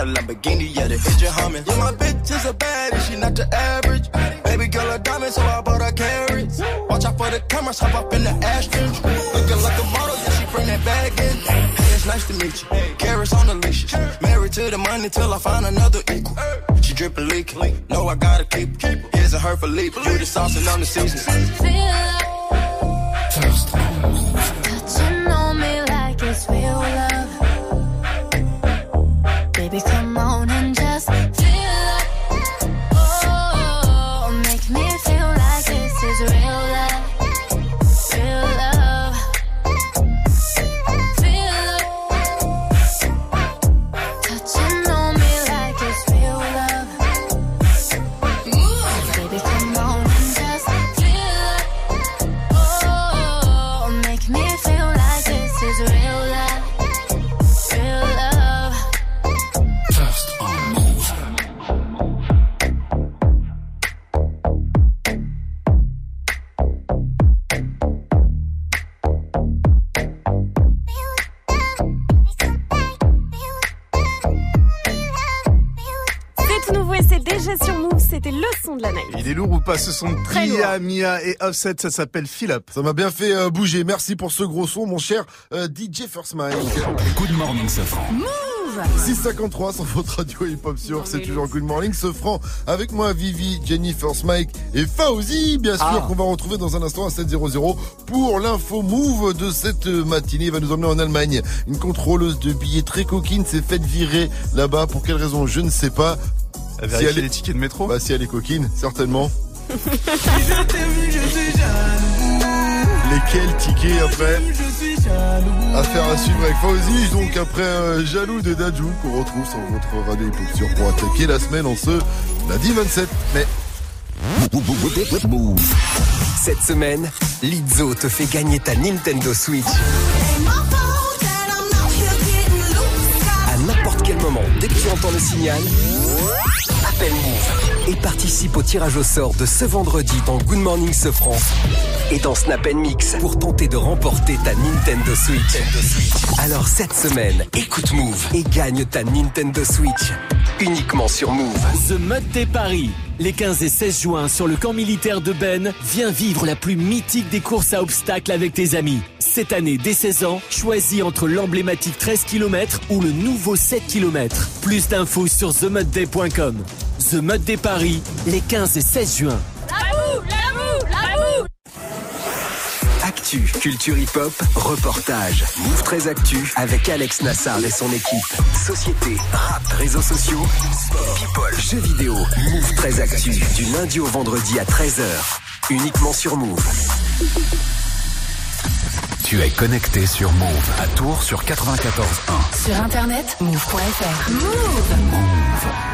The Lamborghini, yeah, the engine humming. Yeah, my bitch is a baddie, she not the average. Baby girl a diamond, so I bought her carrots. Watch out for the cameras, hop up in the Aston. Looking like a model, yeah, she bring that bag in. Hey, it's nice to meet you. Carrots on the leashes. Married to the money till I find another equal. She drippin' leaking. Know I gotta keep her. Here's a her for leap. You the sauce and I'm the seasoning. Feel lourd. Tia, Mia et Offset, ça s'appelle Up. Ça m'a bien fait euh, bouger. Merci pour ce gros son, mon cher euh, DJ First Mike. Good morning, Safran. Move 653 sur votre radio hip-hop sur c'est toujours Good Morning ce franc avec moi Vivi, Jenny, First Mike et Fauzi bien sûr Ah. qu'on va retrouver dans un instant à 7.00 pour l'info move de cette matinée Il va nous emmener en Allemagne une contrôleuse de billets très coquine s'est faite virer là-bas pour quelle raison je ne sais pas Elle vérifie les tickets de métro bah, si elle est coquine certainement lesquels tickets après Affaire à suivre avec Fauzi, donc après euh, Jaloux de Dajou qu'on retrouve sur votre radio pour attaquer la semaine en ce lundi 27 mai. Cette semaine, Lizzo te fait gagner ta Nintendo Switch. À n'importe quel moment, dès que tu entends le signal, appelle Move et participe au tirage au sort de ce vendredi dans Good Morning Sofran et dans Snap Mix pour tenter de remporter ta Nintendo Switch. Alors cette semaine, écoute Move et gagne ta Nintendo Switch uniquement sur Move. The Mud Day Paris. Les 15 et 16 juin sur le camp militaire de Ben, viens vivre la plus mythique des courses à obstacles avec tes amis. Cette année, dès 16 ans, choisis entre l'emblématique 13 km ou le nouveau 7 km. Plus d'infos sur themudday.com. The Mud Day Paris, les 15 et 16 juin. Actu, culture hip-hop, reportage. Move 13 Actu avec Alex Nassar et son équipe. Société, rap, réseaux sociaux, sport, people, jeux vidéo. Move 13 Actu du lundi au vendredi à 13h. Uniquement sur Move. Tu es connecté sur Move à Tours sur 94.1. Sur internet, move.fr. Move. Je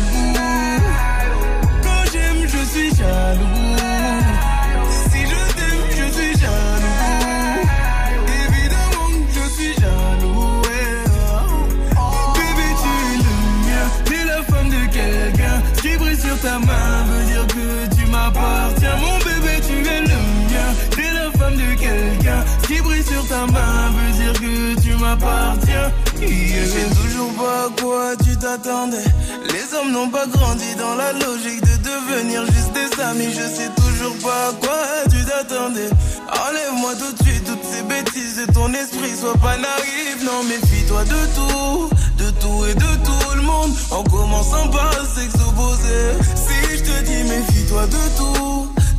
Suis jaloux. Si je t'aime, je suis jaloux. Évidemment je suis jaloux. Bébé, tu es le mien. T'es la femme de quelqu'un. Qui brille sur ta main qui brille sur ta main veut dire que tu m'appartiens. Je sais toujours pas à quoi tu t'attendais. Les hommes n'ont pas grandi dans la logique de devenir juste des amis. Je sais toujours pas à quoi tu t'attendais. Enlève-moi tout de suite toutes ces bêtises de ton esprit. Sois pas naïf, non, méfie-toi de tout. De tout et de tout le monde. En commençant par s'exposer. Si je te dis méfie-toi de tout.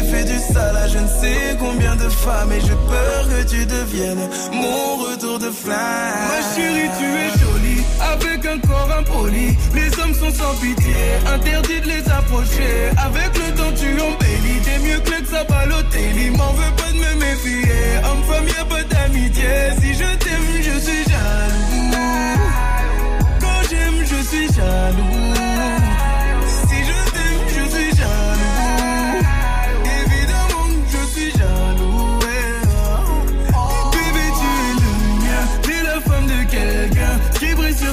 j'ai fait du sale à je ne sais combien de femmes et j'ai peur que tu deviennes mon retour de flamme. Ma chérie, tu es jolie avec un corps impoli. Les hommes sont sans pitié, interdit de les approcher. Avec le temps, tu embellis. T'es mieux que à Balotelli. M'en veux pas de me méfier. Homme-femme, y'a pas d'amitié. Si je t'aime, je suis jaloux. Quand j'aime, je suis jaloux.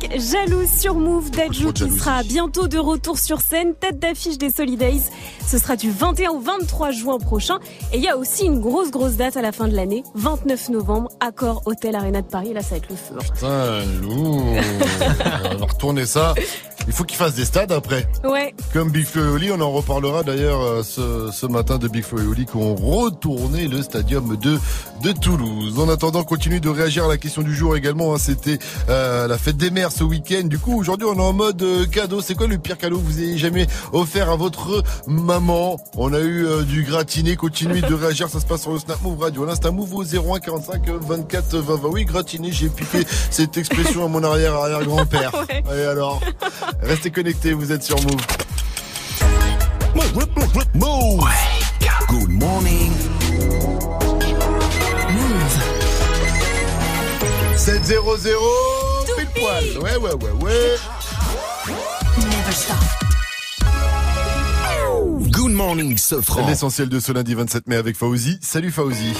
Avec Jaloux sur Move. Dajou qui sera bientôt de retour sur scène, tête d'affiche des Solidays. Ce sera du 21 au 23 juin prochain. Et il y a aussi une grosse, grosse date à la fin de l'année, 29 novembre, Accord Hôtel Arena de Paris. Là, ça va être le feu. hein. Putain, lourd. on va retourner ça. Il faut qu'il fasse des stades après. Ouais. Comme Big Flo et Oli, on en reparlera d'ailleurs euh, ce, ce matin de Big Flo et Oli qui ont retourné le stadium de, de Toulouse. En attendant, continue de réagir à la question du jour également. hein. C'était euh, la fête des mères ce week-end. Du coup, aujourd'hui, on est en mode euh, cadeau. C'est quoi le pire cadeau que vous ayez jamais offert à votre maman? On a eu euh, du gratiné. Continuez de réagir. Ça se passe sur le Snap Move Radio. L'Insta Move au 01 45 24 20 20. Oui, gratiné. J'ai piqué cette expression à mon arrière-arrière-grand-père. Et alors? Restez connectés, vous êtes sur Move. Move. Good morning. 7-0-0, pile poil. Ouais, ouais, ouais, ouais. Never stop. Good morning, Sofran. L'essentiel de ce lundi 27 mai avec Fauzi. Salut Fauzi.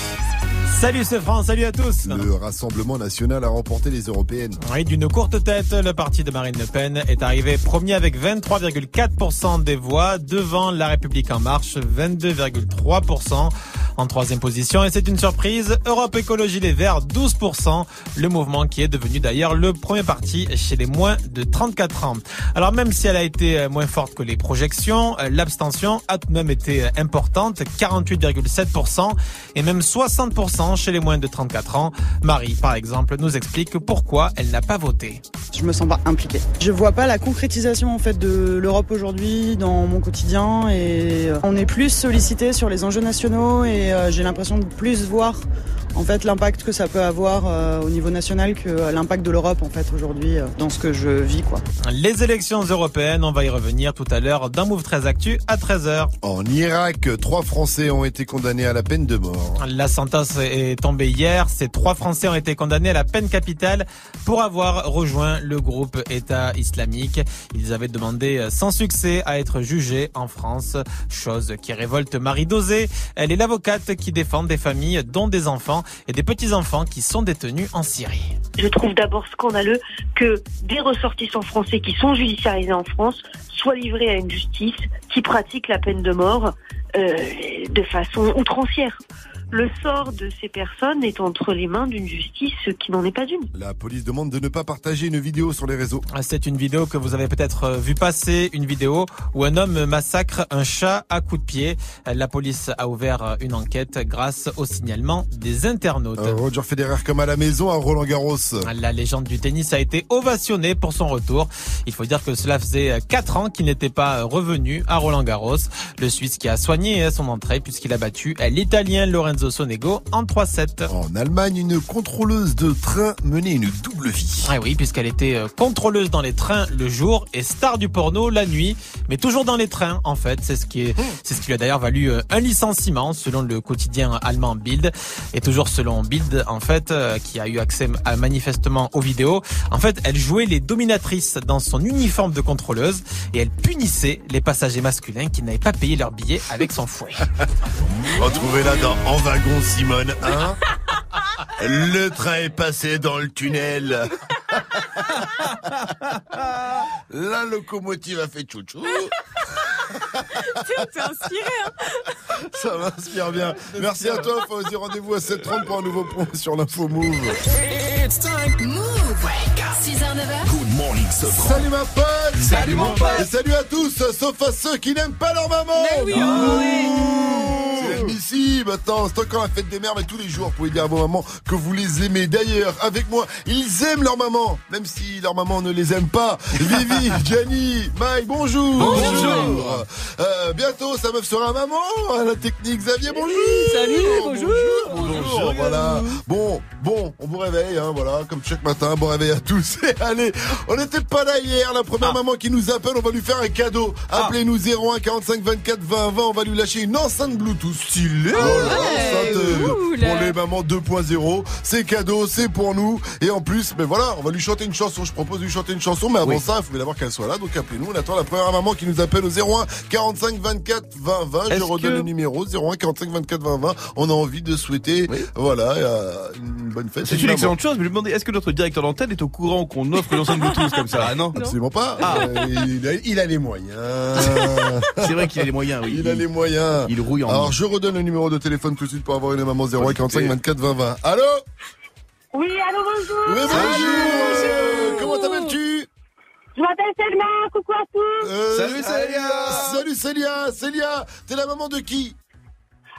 Salut ce France, salut à tous. Le Rassemblement national a remporté les européennes. Oui, d'une courte tête, le parti de Marine Le Pen est arrivé premier avec 23,4% des voix devant La République en marche, 22,3% en troisième position. Et c'est une surprise, Europe Écologie Les Verts, 12%, le mouvement qui est devenu d'ailleurs le premier parti chez les moins de 34 ans. Alors même si elle a été moins forte que les projections, l'abstention a tout de même été importante, 48,7% et même 60% chez les moins de 34 ans. Marie, par exemple, nous explique pourquoi elle n'a pas voté. Je me sens pas impliquée. Je vois pas la concrétisation en fait de l'Europe aujourd'hui dans mon quotidien et euh, on est plus sollicité sur les enjeux nationaux et euh, j'ai l'impression de plus voir en fait l'impact que ça peut avoir euh, au niveau national que euh, l'impact de l'Europe en fait aujourd'hui euh, dans ce que je vis quoi. Les élections européennes, on va y revenir tout à l'heure dans Move 13 Actu à 13h. En Irak, trois Français ont été condamnés à la peine de mort. La sentence est tombée hier. Ces trois Français ont été condamnés à la peine capitale pour avoir rejoint le groupe État islamique. Ils avaient demandé sans succès à être jugés en France, chose qui révolte Marie Dosé. Elle est l'avocate qui défend des familles dont des enfants et des petits-enfants qui sont détenus en Syrie. Je trouve d'abord scandaleux que des ressortissants français qui sont judiciarisés en France soient livrés à une justice qui pratique la peine de mort euh, de façon outrancière. Le sort de ces personnes est entre les mains d'une justice qui n'en est pas une. La police demande de ne pas partager une vidéo sur les réseaux. C'est une vidéo que vous avez peut-être euh, vu passer, une vidéo où un homme massacre un chat à coups de pied. La police a ouvert euh, une enquête grâce au signalement des internautes. Euh, Roger Federer comme à la maison à Roland Garros. La légende du tennis a été ovationnée pour son retour. Il faut dire que cela faisait 4 ans qu'il n'était pas revenu à Roland Garros. Le Suisse qui a soigné son entrée puisqu'il a battu l'Italien Lorenzo Sonego en 3-7. En Allemagne, une contrôleuse de train menait une double vie. Ah oui, puisqu'elle était euh, contrôleuse dans les trains le jour et star du porno la nuit, mais toujours dans les trains en fait. C'est ce qui est, c'est ce qui lui a d'ailleurs valu euh, un licenciement selon le quotidien allemand Bild et toujours selon Bild en fait, euh, qui a eu accès à, manifestement aux vidéos. En fait, elle jouait les dominatrices dans son uniforme de contrôleuse et elle punissait les passagers masculins qui n'avaient pas payé leur billet avec son fouet. Retrouvez-la dans En wagon Simone 1. Le train est passé dans le tunnel. La locomotive a fait chouchou. T'es inspiré, hein Ça m'inspire bien. Merci à toi, Fauzi. Rendez-vous à 7h30 pour un nouveau point sur l'info Move. It's time. Move. 6h, 9h. Good morning, Sofran. Salut ma pote Salut, mon pote. Et salut à tous, sauf à ceux qui n'aiment pas leur maman Mais oui, Ouh. ouais. Maintenant, c'est encore la fête des mères, mais tous les jours, vous pouvez dire à vos mamans que vous les aimez. D'ailleurs, avec moi, ils aiment leur maman, même si leur maman ne les aime pas. Vivi, Gianni, Mike, bonjour. Bonjour. Euh, bientôt, sa meuf sera maman. À la technique, Xavier, bonjour. Salut, bonjour. Bonjour, voilà. Bon, bon, on vous réveille, hein, voilà, comme chaque matin. Bon réveil à tous. Et allez, on n'était pas là hier. La première maman qui nous appelle, on va lui faire un cadeau. Appelez-nous 01 45 24 20 20. On va lui lâcher une enceinte Bluetooth stylée. Enceinte, euh, pour les mamans 2.0. C'est cadeau, c'est pour nous. Et en plus, ben voilà, on va lui chanter une chanson. Je propose de lui chanter une chanson, mais avant ça, il faut d'abord qu'elle soit là. Donc appelez-nous. On attend la première maman qui nous appelle au 01 45 24 20 20. Je redonne que- le numéro 01 45 24 20 20. On a envie de souhaiter, voilà, euh, une bonne fête. C'est une excellente chose, mais je me demandais, est-ce que notre directeur d'antenne est au courant qu'on offre une enceinte Bluetooth comme ça? Ah non Absolument pas. Ah. Euh, il, a, il a les moyens. C'est vrai qu'il a les moyens, oui. Il a les moyens. Il rouille en Alors je redonne le numéro de téléphone tout de suite pour avoir une maman 01 45 24 20 20. Allô Oui, allô, bonjour. Oui, bonjour. Euh, Comment t'appelles-tu Je m'appelle Selma, coucou à tous. Euh, Salut, Célia. Salut Célia Célia T'es la maman de qui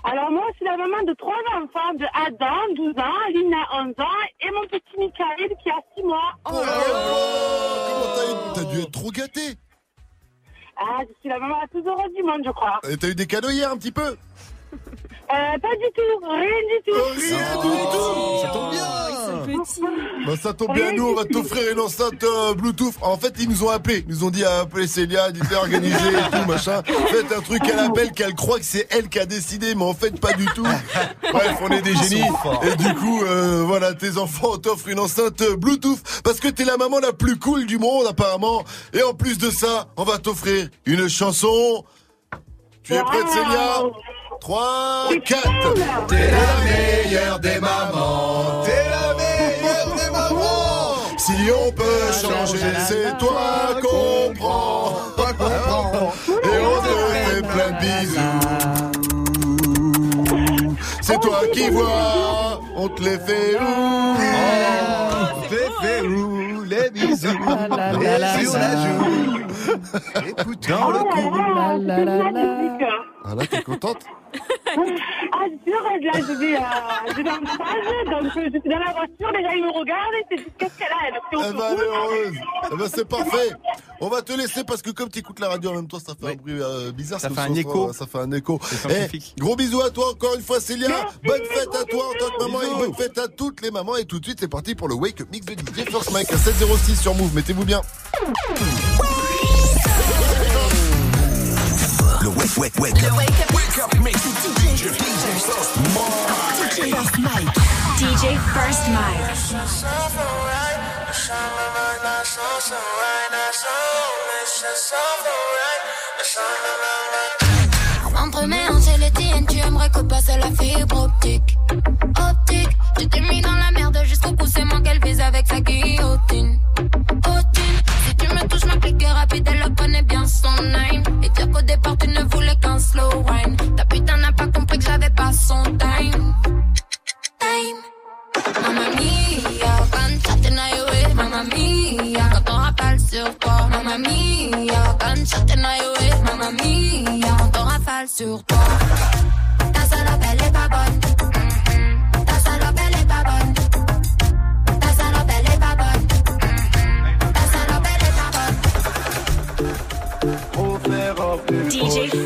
Alors moi, je suis la maman de trois enfants, de Adam, 12 ans, Lina, 11 ans, et mon petit Michael qui a 6 mois. Oh là là Comment t'as eu- T'as dû être trop gâtée Ah, je suis la maman la plus heureuse du monde, je crois. Et T'as eu des cadeaux hier un petit peu Euh, pas du tout, rien du tout. Rien du tout Ça tombe bien Bah ça tombe bien, nous on va t'offrir une enceinte euh, Bluetooth. En fait, ils nous ont appelé, ils nous ont dit à appeler Célia, dites organiser et tout machin. Faites un truc, elle appelle, qu'elle croit que c'est elle qui a décidé, mais en fait pas du tout. Bref, on est des génies. Et du coup, euh, voilà, tes enfants t'offrent une enceinte euh, Bluetooth parce que t'es la maman la plus cool du monde apparemment. Et en plus de ça, on va t'offrir une chanson. Tu es prête Célia? 3, 4 T'es la meilleure des mamans. T'es la meilleure des mamans. Si on peut changer, c'est toi qu'on prend. Toi qu'on prend. Et on te fait plein de bisous. C'est toi qui vois On te les fait où On te les fait où Les bisous. Et sur la joue Écoute dans le cou Ah là, t'es contente Ah, je suis heureuse, là, je vais, euh, je vais en stage, donc euh, je suis dans la voiture, les gens ils me regardent et c'est qu'est-ce qu'elle a, elle est Eh ben, elle est heureuse. Eh ben, c'est parfait. On va te laisser parce que comme tu écoutes la radio en même temps, ça fait un bruit euh, bizarre. Ça ce fait un écho. Ça fait un écho. C'est Eh, gros bisous à toi encore une fois, Célia. bonne fête à toi en tant que maman et bonne fête à toutes les mamans. Et tout de suite, c'est parti pour le Wake Up Mix de DJ First Mike à 706 sur Move. Mettez-vous bien. Wake, wake, wake. Le wake up, wake up mix. DJ First Mike. First Mike. DJ First Mike. Entre mes hanches et les tiennes, tu aimerais que passe la fibre optique. Optique, tu t'es mis dans la merde jusqu'au moi qu'elle vise avec sa guillotine. Connaît bien son name. Et dire qu'au départ, tu ne voulais qu'un slow wine. Ta putain n'a pas compris que j'avais pas son time. Time. Mamma mia, quand t'es naïve, mamma mia, quand on rafale sur toi, mamma mia, quand t'es naïve, mamma mia, quand on rafale sur toi. Ta salope elle est pas bonne,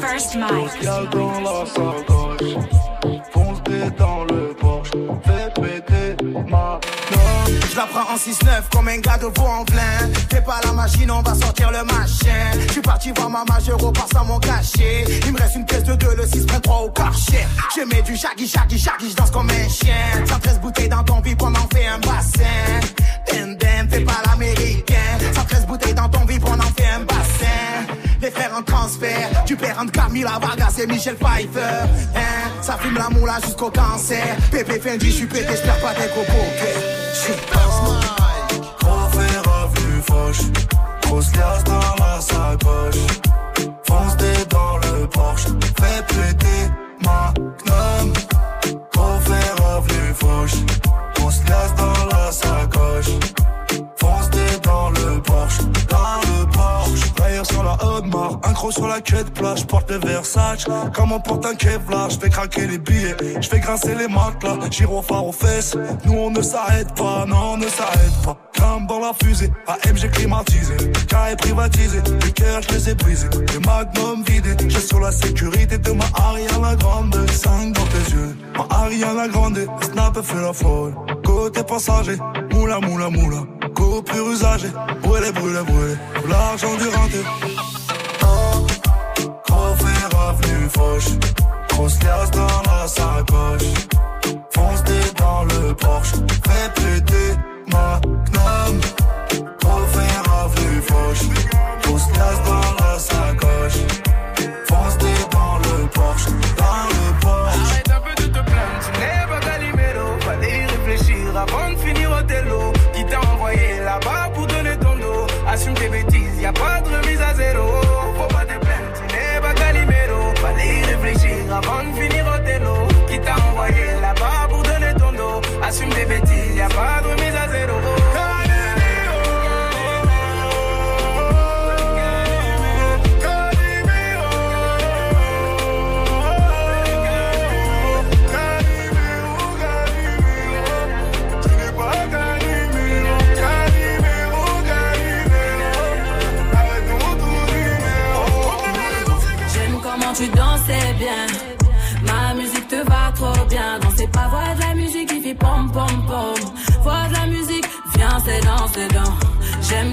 First Mike. Y'a dans la sacoche, fonce dans le Porsche, fais péter ma Je la prends en 6-9 comme un gars de veau en plein. Fais pas la machine, on va sortir le machin. Je suis parti voir maman, je repars sans mon cachet. Il me reste une pièce de 2, le 6 prend 3 au karcher. Je mets du shaggy, shaggy, shaggy, je danse comme un chien. 113 bouteilles dans ton vide, on en fait un bassin. Dem, dem, fais pas l'américain. 113 bouteilles dans ton vide, on en fait un bassin. Frères en transfert, tu perds entre Camila Vargas et Michel Pfeiffer. Hein, ça fume la moula jusqu'au cancer. Pépé Fendi, je suis pété, je perds pas des gros poker. J'suis Gros revenu fauche, grosse liasse dans la sacoche. Fonce dans le Porsche, fais péter ma gnome. Gros fer revenu fauche, grosse liasse dans la sacoche. Le le Porsche. Rayure sur la la quête plage, porte les Versace. Comme on porte un Kevlar, je fais craquer les billets, je fais grincer les matelas. Gyrophare aux fesses, nous on ne s'arrête pas, non on ne s'arrête pas. Crame dans la fusée, AMG climatisé, carré privatisé, les cœurs je les ai brisés, les magnums vidés. J'ai sur la sécurité de ma Ariana Grande, 5 dans tes yeux. Ma Ariana Grande, snap fait la folle. Côté passager, moula moula moula. Coupure usagée, brûlé brûlé brûlé. L'argent du renté. Fer revenu fauche. Grosse liasse dans la sacoche. Fonce dans le Porsche. Fais péter ma gnome. Fer revenu fauche. Grosse liasse dans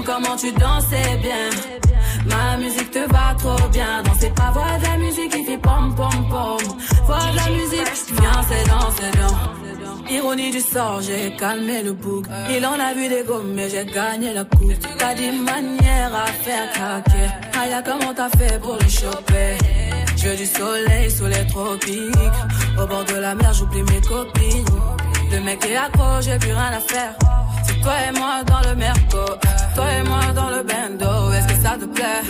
Comment tu dansais bien. Ma musique te va trop bien. Danser pas, voix de la musique qui fait pom pom pom. Voix de la musique, viens, c'est dans, c'est dans. Ironie du sort, j'ai calmé le bouc. Il en a vu des gommes, mais j'ai gagné la coupe. T'as des manières à faire craquer. Aya, comment t'as fait pour les choper? Je veux du soleil sous les tropiques. Au bord de la mer, j'oublie mes copines. Le mec est accro, j'ai plus rien à faire. C'est toi et moi dans le merco. Toi et moi dans le bendo. Est-ce que ça te plaît?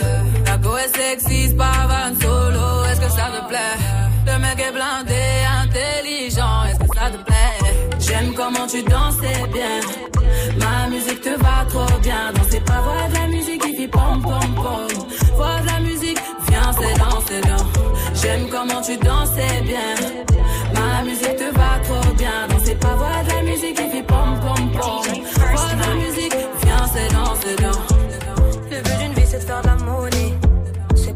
La est sexy, pas van solo. Est-ce que ça te plaît? Le mec est blindé, intelligent. Est-ce que ça te plaît? J'aime comment tu dansais bien. Ma musique te va trop bien. Danser pas, voix de la musique qui fait pom pom pom. Voix de la musique, viens, c'est dans, c'est dans. J'aime comment tu dansais bien. Ma musique te va trop bien. Danser pas, voix de la musique qui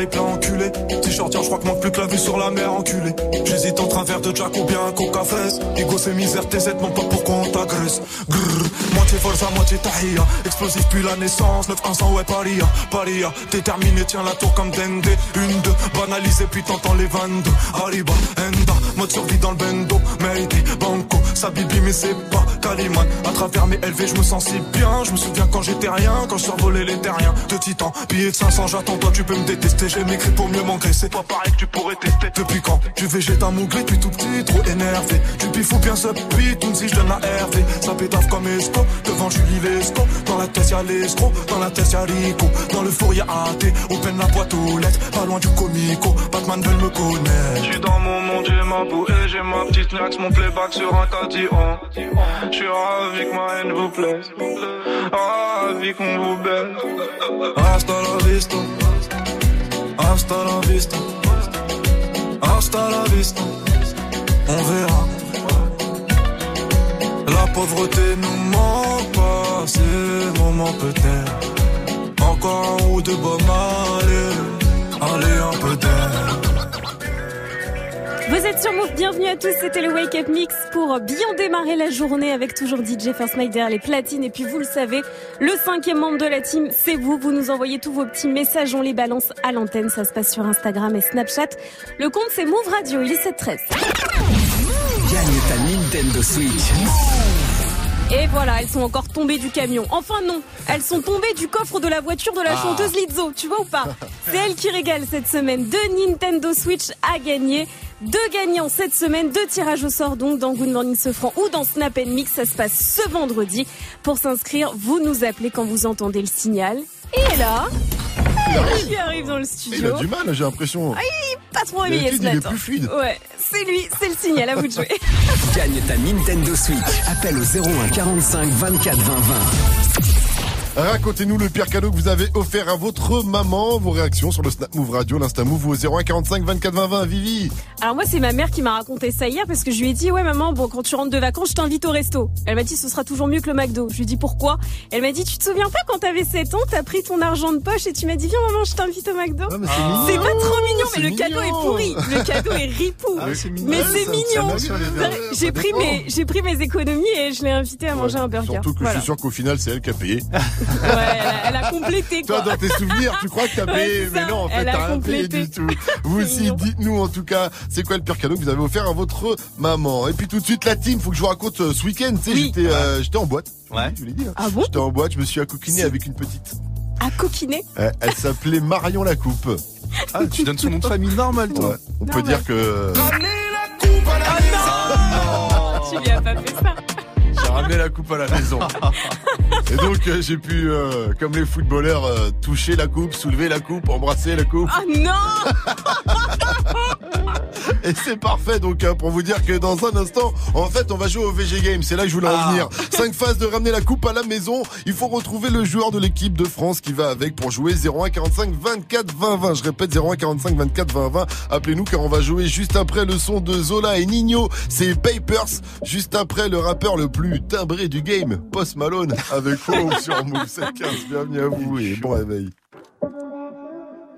Les poings, crois que manque plus que la vue sur la mer enculé. J'hésite entre un verre de Jack ou bien un coca fraise. Ego, c'est misère, tes aides, non pas pourquoi on t'agresse. Grrr, moitié force à moitié tahia. Explosif puis la naissance, 9-100, ouais, paria. Paria, déterminé, tiens la tour comme Dende. Une, deux, banalisé, puis t'entends les 22. Arriba, Enda, mode survie dans le bendo. Mayday, Banco, ça bibi, mais c'est pas Caliman. À travers mes LV, je me sens si bien. Je me souviens quand j'étais rien, quand je survolais les terriens. De titan, billet de 500, j'attends, toi tu peux me détester. J'ai m'écrit pour mieux m'engraisser. Pas que tu pourrais tester. Depuis quand Tu végètes un tout petit, trop énervé. Tu bifou bien ce beat, si je donne la RV. Ça pétave comme Esco, devant Julie Lesco. Dans la tête y'a l'escroc, dans la tête y'a Rico. Dans le four y'a AT, open la boîte aux lettres. Pas loin du comico, Batman veulent me connaître. J'suis dans mon monde, j'ai ma bouée, j'ai ma petite nax, mon playback sur un cadillon. J'suis ravi que ma haine vous plaise, ravi qu'on vous baise. Hasta la vista, hasta la vista, hasta la vista. On verra. pauvreté nous ment pas, c'est moment peut-être. Encore un ou deux bombes, allez, allez un peu d'air. Vous êtes sur Move, bienvenue à tous, c'était le Wake Up Mix pour bien démarrer la journée avec toujours DJ First derrière les platines. Et puis vous le savez, le cinquième membre de la team, c'est vous, vous nous envoyez tous vos petits messages, on les balance à l'antenne, ça se passe sur Instagram et Snapchat. Le compte c'est Move Radio, il est 713. Gagne ta Nintendo Switch. Et voilà, elles sont encore tombées du camion. Enfin non, elles sont tombées du coffre de la voiture de la Ah. chanteuse Lizzo, tu vois ou pas C'est elle qui régale cette semaine. Deux Nintendo Switch à gagner. Deux gagnants cette semaine, deux tirages au sort donc dans Good Morning Sofran ou dans Snap Mix. Ça se passe ce vendredi. Pour s'inscrire, vous nous appelez quand vous entendez le signal. Et là, qui arrive dans le Il studio. a du mal, j'ai l'impression. Ah, il est pas trop D'habitude, ce il est matin. plus fluide. Ouais, c'est lui, c'est le signal, à vous de jouer. Gagne ta Nintendo Switch. Appelle au 01 45 24 20 20. Racontez-nous le pire cadeau que vous avez offert à votre maman. Vos réactions sur le Snap Move Radio, l'Insta Move ou au 01 45 24 20 20. Vivi. Alors moi c'est ma mère qui m'a raconté ça hier parce que je lui ai dit ouais maman bon quand tu rentres de vacances je t'invite au resto. Elle m'a dit ce sera toujours mieux que le McDo. Je lui ai dit pourquoi? Elle m'a dit tu te souviens pas quand t'avais 7 ans t'as pris ton argent de poche et tu m'as dit viens maman je t'invite au McDo. c'est pas trop mignon mais le cadeau est pourri. Le cadeau est ripou. Ah, c'est mignon. mais Ouais, c'est mignon. J'ai pris mes j'ai pris mes économies et je l'ai invité à manger un burger. Surtout que Voilà. je suis sûr qu'au final, c'est elle qui a payé. Ouais, elle a, elle a complété Toi, quoi. dans tes souvenirs, tu crois que t'as payé, mais non, en fait, Elle a t'as rien payé complété. du tout. Vous aussi, dites-nous en tout cas, c'est quoi le pire cadeau que vous avez offert à votre maman? Et puis tout de suite, la team, faut que je vous raconte euh, ce week-end, tu sais, j'étais euh, j'étais en boîte. Ouais. Je vous l'ai dit. hein. Ah bon? J'étais en boîte, je me suis accouquiné avec une petite. À coquiner? Euh, elle s'appelait Marion la Coupe. Ah, tu donnes son nom de famille normal, toi. Ouais, on peut dire que Tu lui as pas fait ça. Ramené la coupe à la maison. Et donc euh, j'ai pu, euh, comme les footballeurs, euh, toucher la coupe, soulever la coupe, embrasser la coupe. Oh non Et c'est parfait donc hein, pour vous dire que dans un instant, en fait, on va jouer au VG Game. C'est là que je voulais en venir. Cinq phases de ramener la coupe à la maison. Il faut retrouver le joueur de l'équipe de France qui va avec pour jouer 01 45 24 20 20. Je répète 01 45 24 20 20. Appelez-nous car on va jouer juste après le son de Zola et Nino. C'est Papers. Juste après le rappeur le plus timbré du game, Post Malone avec Home sur Move 715. Bienvenue à vous et bon réveil.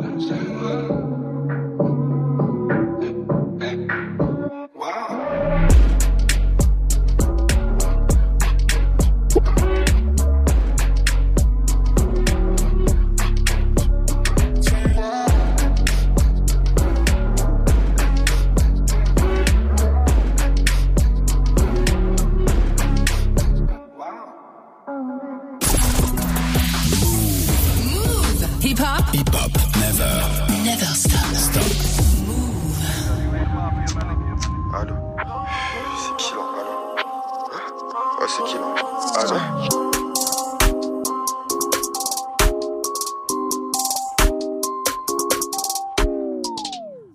Hip hop.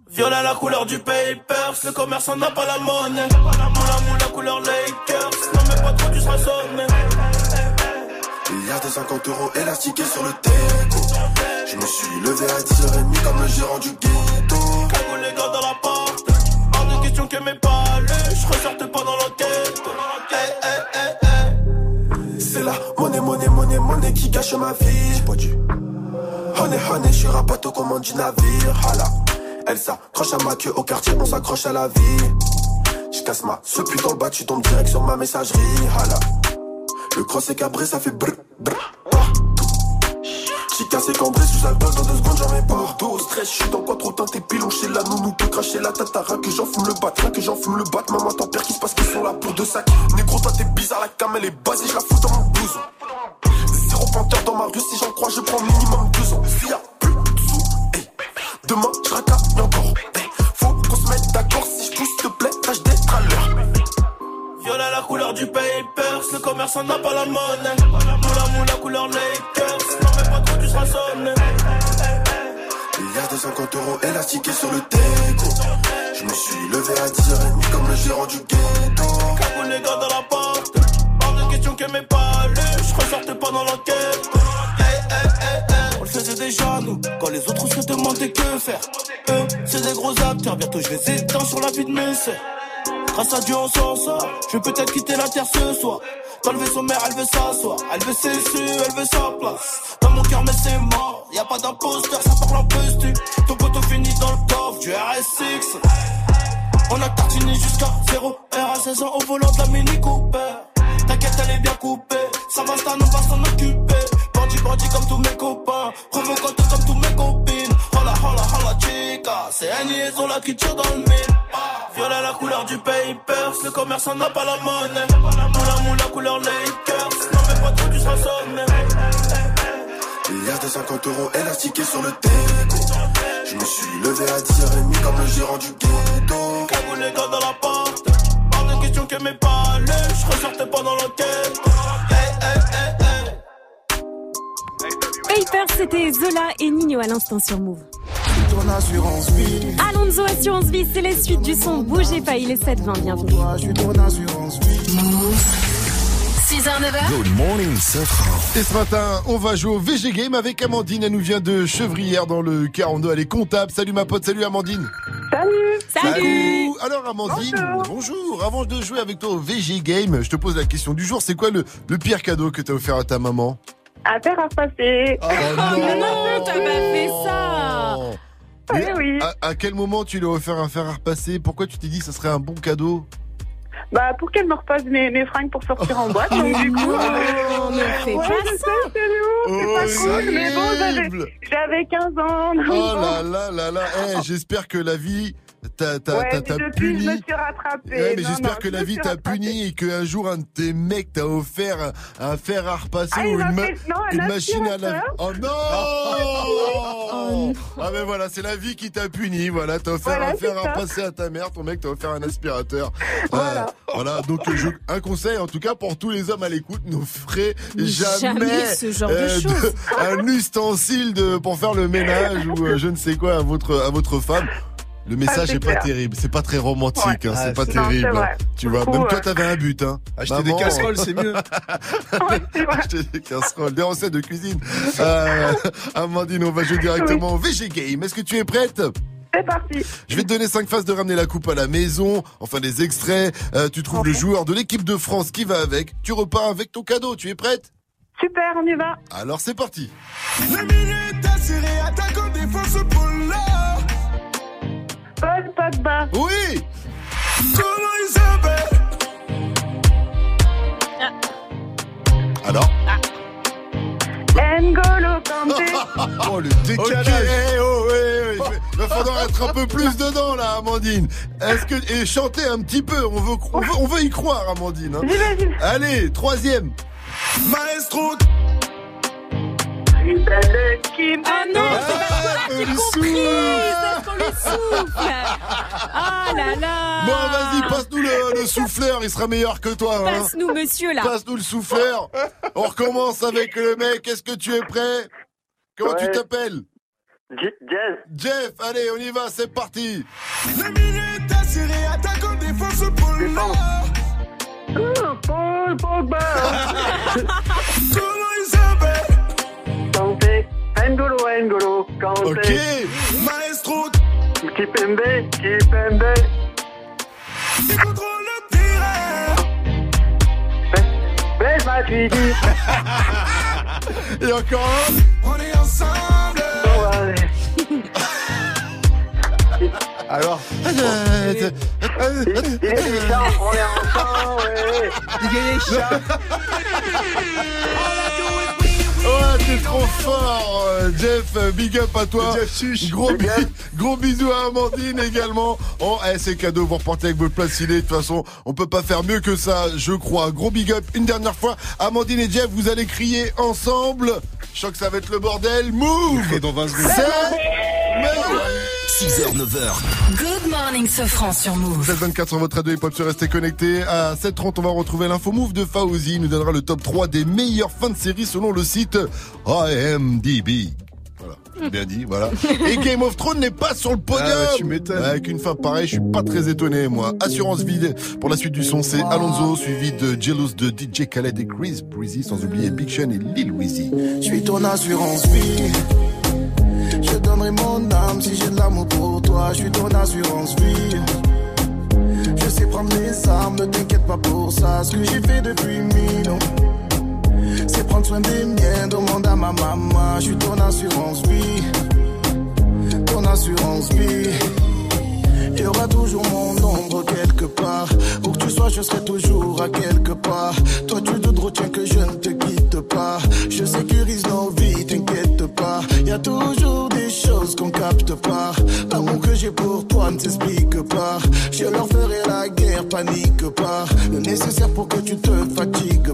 Violet la couleur du papers, le commerçant n'a pas la monnaie. Moula moula couleur Lakers, non mais pas trop tu seras sonné. Il y a des 50 euros élastiqués sur le teco. Je me suis levé à 10h30 comme le gérant du ghetto. Cagou les gars dans la porte, hors de question que mes palais, je ressorte monnaie, monnaie, monnaie, monnaie qui gâche ma vie. J'ai pas dit. Honey, honey, je suis rapato comme on dit navire. Hala. Elle s'accroche à ma queue au quartier, on s'accroche à la vie. Je casse ma ce putain bas, tu tombes direct sur ma messagerie. Hala. Le cross est cabré, ça fait brr, brr, partout. J'ai cassé cambré sous alcool dans deux secondes, j'en mets partout. Au stress, je suis dans quoi trop teinté, pilon chez la nounou, peut cracher la tatara, que j'en fume le bat, que j'en fume le bat. Maman, t'en perds qui se passe qu'ils sont là pour deux sacs. Négro, toi t'es bizarre, la cam elle est basée, je la fous dans mon blouson. Zéro panthère dans ma rue, si j'en crois, je prends minimum deux ans. S'il y a plus de sous, hey. demain je racaille encore. Faut qu'on se mette d'accord, si je pousse, s'il te plaît, tâche d'être à l'heure. Violet la couleur du papers, le commerçant n'a pas la monnaie. Moula moula couleur Lakers, y a des 50 euros élastiqués sur le teco. Je me suis levé à 10h30 comme le gérant du ghetto. Les gars dans la porte, hors de question que mes palais, je ressortais pas dans l'enquête. Eh. On le faisait déjà nous, quand les autres se demandaient que faire. Eux, c'est des gros acteurs, bientôt je les éteins sur la vie de mes sœurs. Grâce à Dieu on s'en sort, je vais peut-être quitter la terre ce soir. Le vaisseau mère, elle veut s'asseoir, elle veut ses su, elle veut sa place. Dans mon cœur, mais c'est mort, y a pas d'imposteur, ça parle en postu. Ton poteau finit dans le coffre du RS6. On a tartiné jusqu'à 0 R à 16 ans au volant de la Mini Cooper. T'inquiète, elle est bien coupée, ça va, on va s'en occuper. Bandit, bandit comme tous mes copains, provocante comme tous mes copines. Hola, hola, hola, chica, c'est une liaison là qui tire dans le mille. Violet la couleur du papers, le commerçant n'a pas la monnaie. Moula moula couleur Lakers, non mais pas trop tu seras sonné. Il y a des 50 euros élastiqués sur le teco. Je me suis levé à 10h30 comme le gérant du ghetto. Cagou les gars dans la porte, hors de question que mes palais, je ressortais pas dans l'enquête. Papers, c'était Zola et Nino à l'instant sur Move. Ton assurance vie. Alonso Assurance Vie, c'est la suite du son. Bougez pas, il est 7-20, bienvenue. Toi, je suis ton assurance vie. 6h, 9h. Good morning, Safran. Et ce matin, on va jouer au VG Game avec Amandine. Elle nous vient de Chevrières dans le 42. Elle est comptable. Salut ma pote, salut Amandine. Salut Alors Amandine, bonjour. Avant de jouer avec toi au VG Game, je te pose la question du jour. C'est quoi le, le pire cadeau que t'as offert à ta maman? À faire à passer. Oh non, t'as pas fait ça Oui, oui. À, à quel moment tu lui as offert un fer à repasser? Pourquoi tu t'es dit que ça serait un bon cadeau? Bah, pour qu'elle me repasse mes, mes fringues pour sortir en boîte. donc, du coup, Oh, ne fais ouais, pas ça. c'est pas cool, mais bon, j'avais, Horrible. j'avais 15 ans. donc Oh là là là là Eh, J'espère que la vie t'a t'a- Ouais, t'a- mais t'a depuis, puni. je me suis rattrapée. Ouais, mais Non, j'espère non, que je la vie t'a rattrapée. puni et qu'un jour un de tes mecs t'a offert un, un fer à repasser Ah, ou une, m'a ma- fait- non, un une machine à laver. aspirateur. Oh non Ah mais voilà, c'est la vie qui t'a puni. Voilà, t'as offert Voilà, un fer à repasser à ta mère, ton mec t'a offert un aspirateur. Voilà. voilà, donc je- un conseil en tout cas pour tous les hommes à l'écoute, n'offrez jamais, Jamais ce genre de euh, choses. un ustensile de, pour faire le ménage ou euh, je ne sais quoi à votre, à votre femme. Le message c'est est pas terrible, c'est pas très romantique, Ouais. hein, Ah, c'est pas Non, c'est terrible. vrai. hein. Tu vois, même toi ouais. t'avais un but, hein. Acheter des casseroles, c'est mieux. Ouais. Acheter des casseroles, des recettes de cuisine. Euh, Amandine, on va jouer directement au VG Game. Est-ce que tu es prête? C'est parti. Je vais te donner 5 phases de ramener la coupe à la maison, enfin des extraits. Euh, tu trouves le joueur de l'équipe de France qui va avec. Tu repars avec ton cadeau. Tu es prête? Super, on y va. Alors c'est parti. Les défense pour là. Paul Pogba. Oui Comment il s'appelle Alors N'Golo Kanté. Oh, le décalage. eh, oh, eh, eh, il va falloir être un peu plus dedans là, Amandine. Est-ce que et chanter un petit peu On veut, on veut, on veut y croire, Amandine. hein. Allez, troisième. Maestro, Ah non, c'est parce qu'on a lui compris, c'est qu'on lui souffle. Ah là là. Bon, vas-y, passe-nous le, le souffleur, il sera meilleur que toi. hein. Passe-nous, monsieur, là. Passe-nous le souffleur. On recommence avec le mec. Est-ce que tu es prêt? Comment tu t'appelles? Jeff. Jeff, allez, on y va, c'est parti. Attaquant, défense. Paul Pogba. Comment il s'appelle? Kanté. N'Golo, N'Golo. Kanté. Ok. Maestro, Kipembe, Kipembe. il contrôle le tireur. Blaise Matuidi. Et encore un. On est ensemble. Oh. Alors Ah, Il est on est ensemble, ouais. Ouais, t'es trop fort, euh, Jeff. euh, Big up à toi. Gros, bi- gros bisous à Amandine également. Oh, eh, c'est cadeau. Vous repartez avec votre place ciné. De toute façon, on peut pas faire mieux que ça, je crois. Gros big up. Une dernière fois, Amandine et Jeff, vous allez crier ensemble. Je sens que ça va être le bordel. Move. Et dans 20 secondes. C'est 6h, 9h. Good morning, Sofran sur Move. 724 sur votre radio hip-hop sur Restez connectés. À 7h30, on va retrouver l'info move de Fauzi. Il nous donnera le top 3 des meilleures fins de série selon le site IMDb. Voilà, j'ai bien dit, voilà. Et Game of Thrones n'est pas sur le podium. Ah ouais, tu m'étonnes. Avec une fin pareille, je suis pas très étonné, moi. Assurance vide. Pour la suite du son, c'est Alonso, suivi de Jealous de DJ Khaled et Chris Breezy, sans oublier Big Sean et Lil Weezy. Je suis ton assurance vie. Je donnerai mon âme si j'ai de l'amour pour toi. Je suis ton assurance vie. Je sais prendre les armes, ne t'inquiète pas pour ça. Ce que j'ai fait depuis mille ans, c'est prendre soin des miens. Demande à ma maman. Je suis ton assurance vie. Ton assurance vie. Il y aura toujours mon ombre quelque part. Où que tu sois, je serai toujours à quelque part. Toi, tu te retiens que je ne te quitte pas. Je sécurise nos vies, t'inquiète pas. Y a toujours des choses qu'on capte pas. L'amour que j'ai pour toi ne s'explique pas. Je leur ferai la guerre, panique pas. Le nécessaire pour que tu te fatigues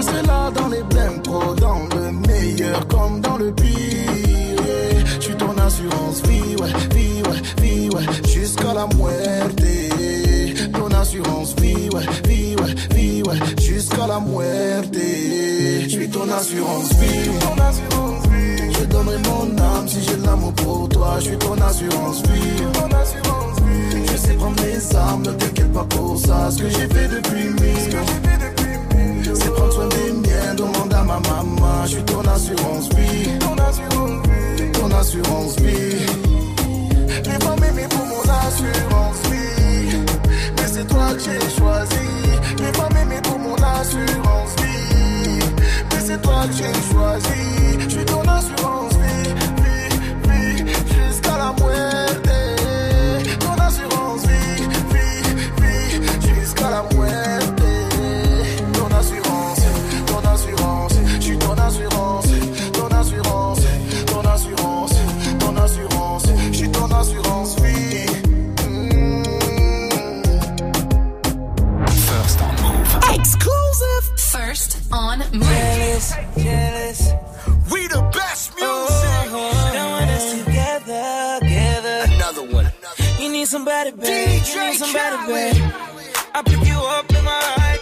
Je serai là dans les blèmes pro, dans le meilleur comme dans le pire. Je suis ton assurance vie, ouais, vie, ouais, vie, ouais, jusqu'à la muerte. Ton assurance vie, ouais, vie, ouais, vie, ouais, jusqu'à la muerte. Je suis ton assurance vie. Je donnerai mon âme si j'ai l'amour pour toi. Je suis ton assurance vie. Je sais prendre les armes, ne t'inquiète pas pour ça. Ce que j'ai fait depuis mille ans. Demande à ma maman. Je suis ton assurance vie. Ton assurance vie. Les femmes aimées pour mon assurance vie. Mais c'est toi que j'ai choisi. Les femmes aimées pour mon assurance vie. Mais c'est toi que j'ai choisi. Je suis ton assurance vie. vie, vie, Jusqu'à la muerte. on Move. Jealous, jealous. We the best oh, music. Oh, now when it's together, together. Another one. Another. You need somebody, babe. DJ you need somebody, Khaled. babe. I pick you up in my heart.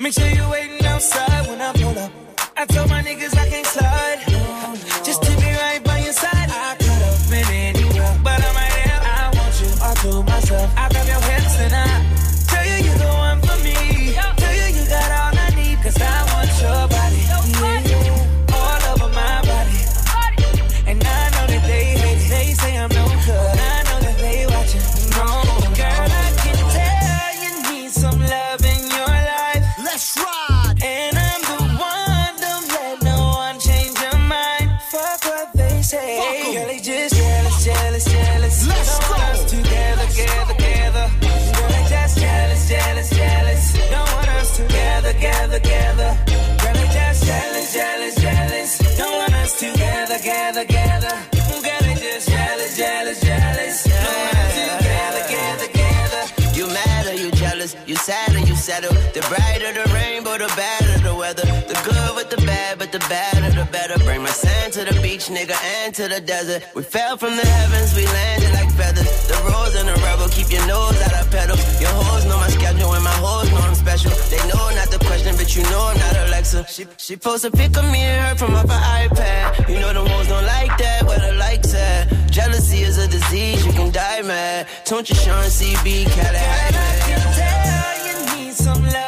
Make sure you're waiting outside when I pull up. I told my niggas settle? The brighter the rainbow, the better the weather. The good with the bad, but the better the better. Bring my sand to the beach, nigga, and to the desert. We fell from the heavens, we landed like feathers. The rose and the rebel, keep your nose out of pedal. Your hoes know my schedule and my hoes know I'm special. They know not the question, but you know I'm not Alexa. She, she post a pic of me and her from off her iPad. You know the hoes don't like that, where the likes at. Jealousy is a disease, you can die mad. Don't you Sean CB, Cali some love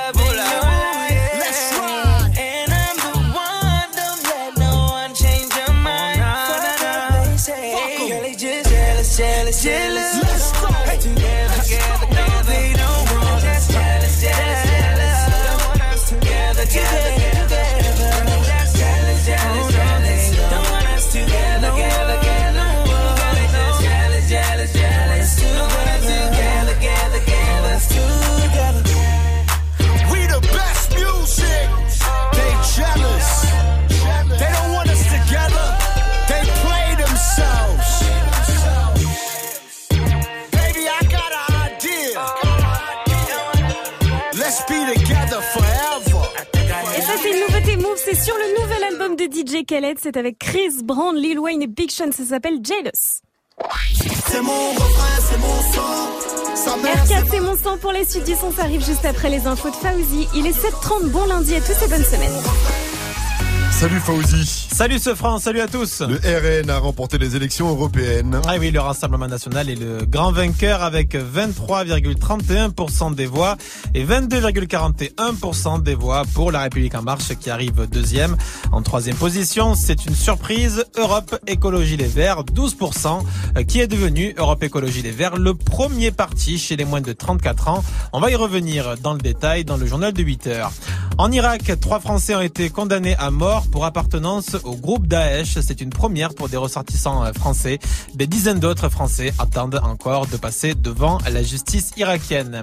sur le nouvel album de DJ Khaled. C'est avec Chris Brown, Lil Wayne et Big Sean. Ça s'appelle Jealous. C'est mon refrain, c'est mon sang. Sa mère, R4, c'est mon sang pour les suites du son. Ça arrive juste après les infos de Fauzi. Il est 7h30. Bon lundi à tous et bonne semaine. Salut Fauzi. Salut ce France, salut à tous. Le RN a remporté les élections européennes. Ah oui, le Rassemblement National est le grand vainqueur avec 23,31% des voix et 22,41% des voix pour La République En Marche qui arrive deuxième. En troisième position, c'est une surprise, Europe Écologie Les Verts, 12%, euh, qui est devenu Europe Écologie Les Verts le premier parti chez les moins de 34 ans? On va y revenir dans le détail dans le journal de 8 heures. En Irak, trois Français ont été condamnés à mort pour appartenance au groupe Daesh. C'est une première pour des ressortissants euh, français. Des dizaines d'autres Français attendent encore de passer devant la justice irakienne.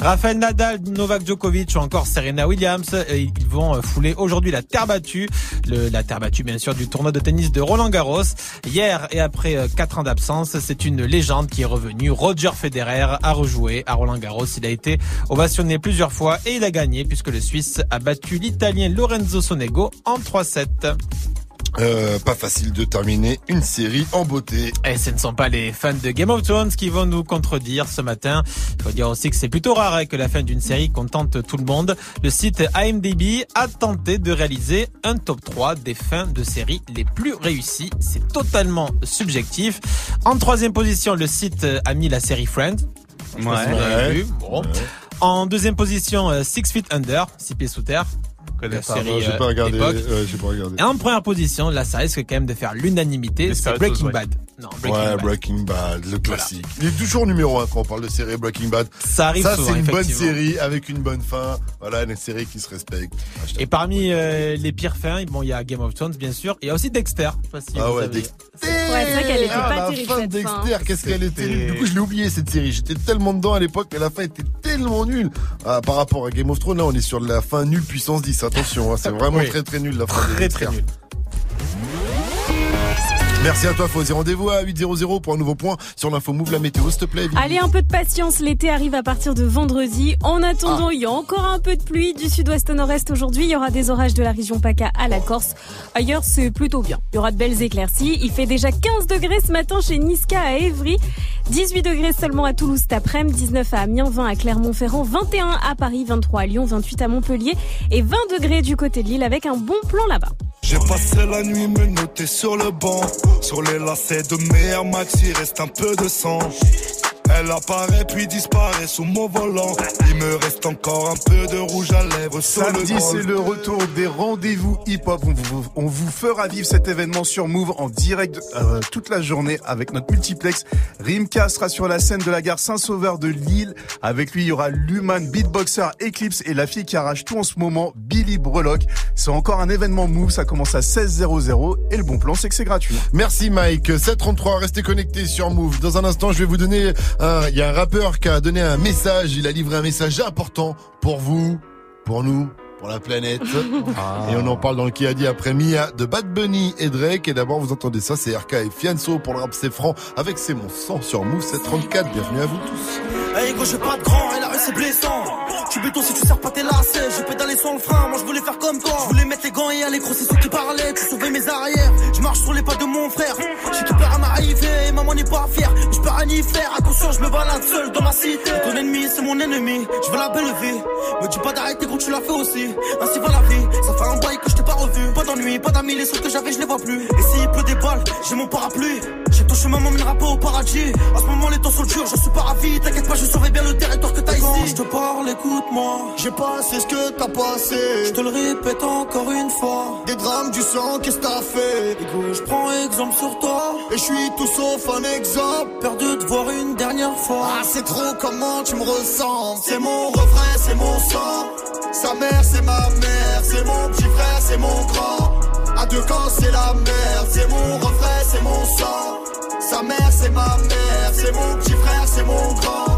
Rafael Nadal, Novak Djokovic ou encore Serena Williams, euh, ils vont euh, fouler aujourd'hui la terre battue. Le- la terre battue, bien sûr, du tournoi de tennis de Roland Garros. Hier et après euh, quatre ans d'absence, c'est une légende qui est revenue. Roger Federer a rejoué à Roland Garros. Il a été ovationné plusieurs fois et il a gagné puisque le Suisse a battu l'Italien Lorenzo Sonego en 3-7. Euh, pas facile de terminer une série en beauté. Et ce ne sont pas les fans de Game of Thrones qui vont nous contredire ce matin. Il faut dire aussi que c'est plutôt rare hein, que la fin d'une série contente tout le monde. Le site IMDb a tenté de réaliser un top 3 des fins de séries les plus réussies. C'est totalement subjectif. En troisième position, le site a mis la série Friends. Ouais. En deuxième position, euh, Six Feet Under, Six pieds sous terre. La série j'ai euh, pas regardé. époque. ouais, j'ai pas regardé. Et en première position, là, ça risque quand même de faire l'unanimité. C'est Breaking. Bad. Non, Breaking ouais, Bad. Breaking Bad, le classique. Il est toujours numéro un quand on parle de série Breaking Bad. Ça arrive Ça, souvent, c'est une bonne série avec une bonne fin. Voilà, une série qui se respecte. Et parmi euh, les pires fins, bon, il y a Game of Thrones, bien sûr. Il y a aussi Dexter. Je sais pas si Ah ouais. Dexter. Ouais, c'est vrai qu'elle était Ah, pas la terrible fin de cette Dexter, fin. qu'est-ce qu'elle était nulle. Du coup, je l'ai oublié cette série. J'étais tellement dedans à l'époque, mais la fin était tellement nulle. Ah, par rapport à Game of Thrones, là, on est sur de la fin nulle puissance 10. Attention, hein, c'est vraiment Oui. très très nul la fin de Très très nul. Merci à toi Fauzi. Rendez-vous à 8.00 pour un nouveau point sur l'info Move la météo, s'il te plaît. Vivi. Allez, un peu de patience, l'été arrive à partir de vendredi. En attendant, il y a encore un peu de pluie du sud-ouest au nord-est aujourd'hui. Il y aura des orages de la région PACA à la Corse. Ailleurs, c'est plutôt bien. Il y aura de belles éclaircies. Il fait déjà 15 degrés ce matin chez Niska à Évry. 18 degrés seulement à Toulouse cet après-midi, 19 à Amiens, 20 à Clermont-Ferrand, 21 à Paris, 23 à Lyon, 28 à Montpellier et 20 degrés du côté de Lille avec un bon plan là-bas. J'ai passé la nuit me noter sur le banc. Sur les lacets de mes Air Max, il reste un peu de sang. Elle apparaît puis disparaît sous mon volant. Il me reste encore un peu de rouge à lèvres sur Samedi, le c'est le retour des rendez-vous hip-hop. On vous, on vous fera vivre cet événement sur Move en direct euh, toute la journée avec notre multiplex. Rimka sera sur la scène de la gare Saint-Sauveur de Lille. Avec lui, il y aura l'human beatboxer Eclipse et la fille qui arrache tout en ce moment, Billy Brelock. C'est encore un événement Move. Ça commence à 16h00 et le bon plan, c'est que c'est gratuit. Merci Mike. 733, restez connectés sur Move. Dans un instant, je vais vous donner il y a un rappeur qui a donné un message. Il a livré un message important pour vous, pour nous, pour la planète. Et on en parle dans le qui a dit après Mia de Bad Bunny et Drake. Et d'abord, vous entendez ça, c'est RK et Fianso pour le rap c'est franc avec C'est mon sang sur Move 734. Bienvenue à vous tous. Hey gros j'ai pas de grand et la rue c'est blessant Tu béton si tu sers pas tes lacets J'ai pédalé sans le frein, moi je voulais faire comme toi Je voulais mettre les gants et aller gros c'est ceux qui parlaient Tu sauvais mes arrières, je marche sur les pas de mon frère J'ai qui peur à m'arriver maman n'est pas Mais je peux rien y faire, attention je me balade seul dans ma cité. Ton ennemi c'est mon ennemi, je veux la belle vie. Me dis pas d'arrêter gros tu l'as fait aussi. Ainsi va la vie, ça fait un bail que je t'ai pas revu. Pas d'ennui, pas d'amis, les sous que j'avais je les vois plus. Et s'il pleut des balles, j'ai mon parapluie. J'ai ton chemin m'emmènera pas au paradis. À ce moment les temps sont durs, je suis pas ravi. T'inquiète pas je saurai bien le territoire que t'as ici. Quand je te parle écoute-moi. J'ai passé ce que t'as passé. Je te le répète encore une fois. Des drames du sang, qu'est-ce que t'as fait? Écoute, je prends exemple sur toi. Et je suis tout sauf un exemple. Peur de te voir une dernière fois Ah, c'est trop comment tu me ressembles. C'est mon refrain, c'est mon sang. Sa mère, c'est ma mère. C'est mon petit frère, c'est mon grand. À deux camps, c'est la merde. C'est mon refrain, c'est mon sang. Sa mère, c'est ma mère. C'est mon petit frère, c'est mon grand.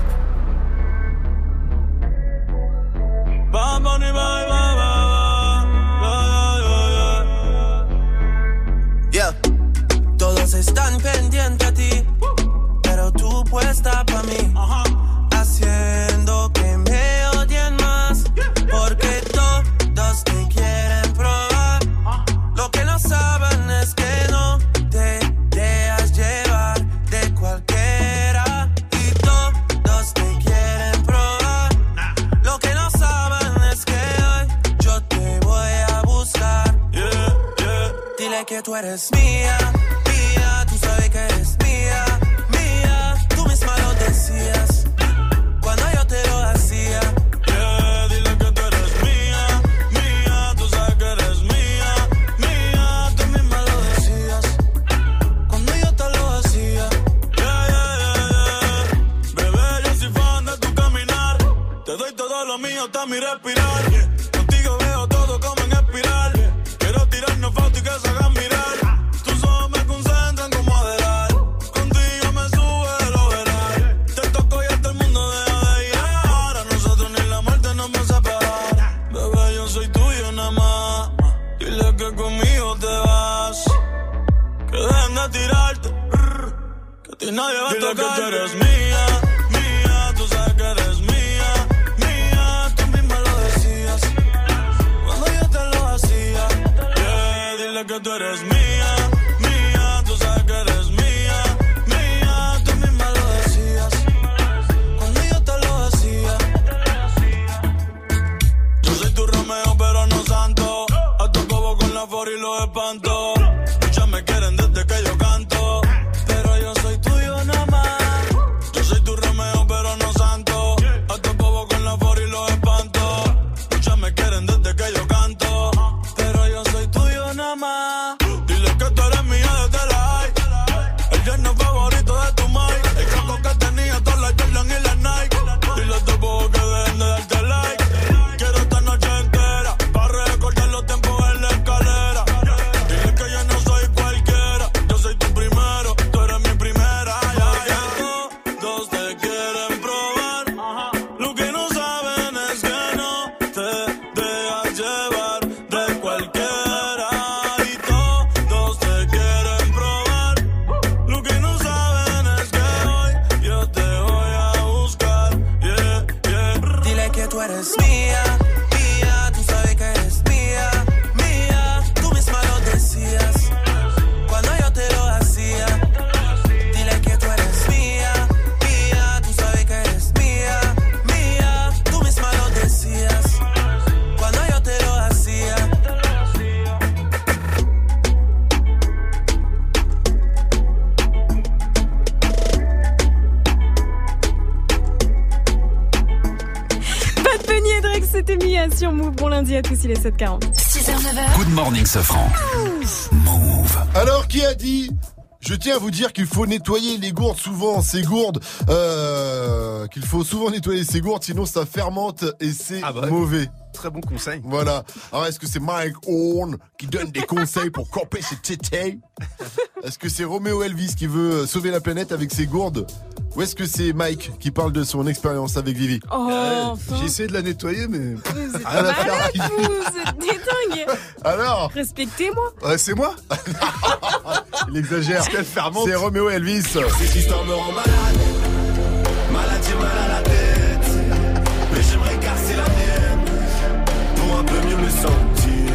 c'est mon grand. Move hip hop. Never stop. Yeah. Todos están pendientes a ti, pero tú puesta pa' mí. Que tú eres mía, mía, tú sabes que eres mía, mía. Tú misma lo decías nettoyer les gourdes souvent, ces gourdes, euh, qu'il faut souvent nettoyer ces gourdes, sinon ça fermente et c'est mauvais. Très bon conseil. Voilà. Alors, est-ce que c'est Mike Horn qui donne des conseils pour camper ses tétés? Est-ce que c'est Roméo Elvis qui veut sauver la planète avec ses gourdes? Ou est-ce que c'est Mike qui parle de son expérience avec Vivi? Oh, enfin. J'ai essayé de la nettoyer, mais. Vous êtes malades, vous, vous êtes des dingues. Alors Respectez-moi. Ouais, c'est moi? Il exagère. Parce qu'elle fermente. C'est Roméo Elvis. Cette histoire me rend malade. Malade, j'ai mal à la tête. Mais j'aimerais casser la mienne. Pour un peu mieux me sentir.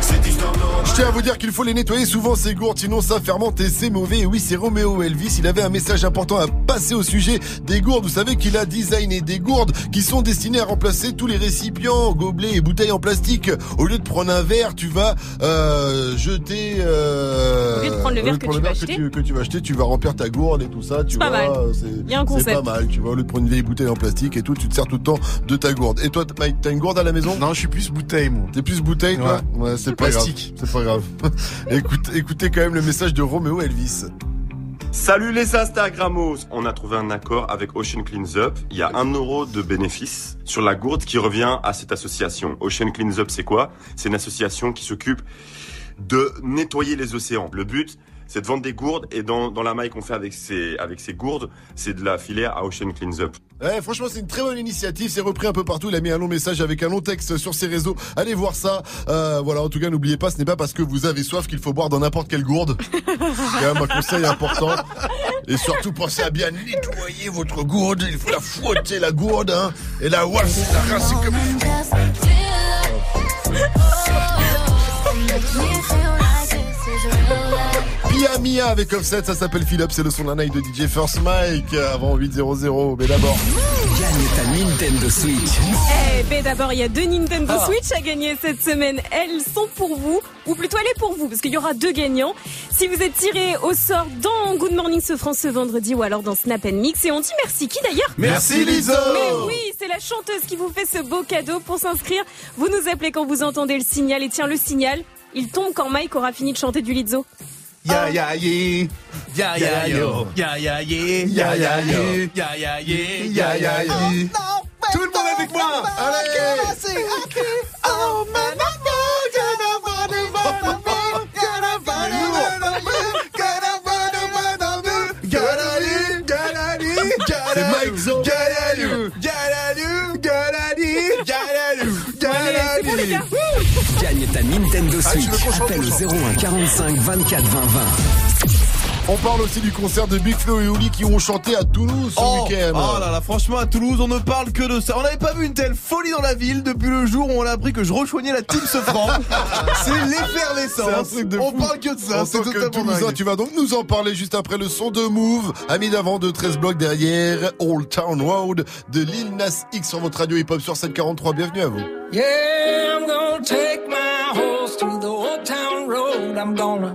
Cette histoire me rend Je tiens à vous dire qu'il faut les nettoyer souvent ces gourdes, sinon ça fermente et c'est mauvais. Et oui, c'est Roméo Elvis. Il avait un message important à passer au sujet des gourdes. Vous savez qu'il a designé des gourdes qui sont destinées à remplacer tous les récipients, gobelets et bouteilles en plastique. Au lieu de prendre un verre, tu vas euh, jeter. Euh, Au lieu de prendre le au verre lieu de que prendre tu le vas verre acheter. que tu, que tu vas acheter, tu vas remplir ta gourde et tout ça. Tu C'est pas vois, mal. c'est- Il y a un C'est concept. pas mal, tu vois. Au lieu de prendre une vieille bouteille en plastique et tout, tu te sers tout le temps de ta gourde. Et toi, Mike, t'as une gourde à la maison? Non, je suis plus bouteille, moi. T'es plus bouteille, toi? Ouais, c'est pas grave. Plastique. C'est pas grave. Écoute, écoutez quand même le message de Roméo Elvis. Salut les Instagrammos On a trouvé un accord avec Ocean Cleans Up. Il y a un euro de bénéfice sur la gourde qui revient à cette association. Ocean Cleans Up, c'est quoi? C'est une association qui s'occupe de nettoyer les océans. Le but, c'est de vendre des gourdes et dans, dans la maille qu'on fait avec ces, avec ces gourdes, c'est de la filer à Ocean Cleans Up. Ouais, franchement, c'est une très bonne initiative. C'est repris un peu partout. Il a mis un long message avec un long texte sur ses réseaux. Allez voir ça. Euh, voilà. En tout cas, n'oubliez pas, ce n'est pas parce que vous avez soif qu'il faut boire dans n'importe quelle gourde. C'est quand même un conseil important. Et surtout, pensez à bien nettoyer votre gourde. Il faut la fouetter, la gourde, hein. Et la wasser, la rincer comme il faut. Pia Mia avec Offset, ça s'appelle Philip, c'est le son d'un night de DJ First Mike avant 8.00. Mais d'abord, Gagne ta Nintendo Switch. Eh ben d'abord, il y a deux Nintendo Ah. Switch à gagner cette semaine. Elles sont pour vous, ou plutôt elle est pour vous, parce qu'il y aura deux gagnants. Si vous êtes tiré au sort dans Good Morning ce France ce vendredi ou alors dans Snap Mix, et on dit merci qui d'ailleurs Merci, Liso Mais oui, c'est la chanteuse qui vous fait ce beau cadeau. Pour s'inscrire, vous nous appelez quand vous entendez le signal. Et tiens, le signal, il tombe quand Mike aura fini de chanter du Lizzo. Ya ya yé. Ya ya yo, ya ya yé, Ya ya yo. ya ya yé, Ya ya yé. Tout le monde avec moi. Allez. Gagne ta Nintendo Ah, Switch. Appelle au chante. 01 45 24 20 20. On parle aussi du concert de Big Flo et Oli qui ont chanté à Toulouse ce Oh, week-end. oh là là, franchement, à Toulouse, on ne parle que de ça. On n'avait pas vu une telle folie dans la ville depuis le jour où on a appris que je rejoignais la team Sofran. c'est l'effervescence. On fou. parle que de ça, c'est que totalement Toulousain, dingue. tu vas donc nous en parler juste après le son de Move. Ami d'avant de 13 blocs derrière Old Town Road de Lil Nas X sur votre radio hip-hop sur 743. Bienvenue à vous. Yeah, I'm gonna take my horse to the old town road. I'm gonna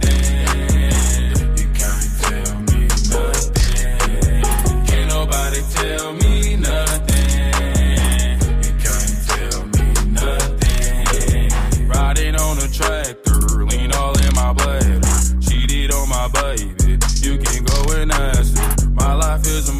Tell me nothing. You can't tell me nothing. Riding on a tractor, lean all in my blood. Cheated on my baby, you can go and ask her. My life is a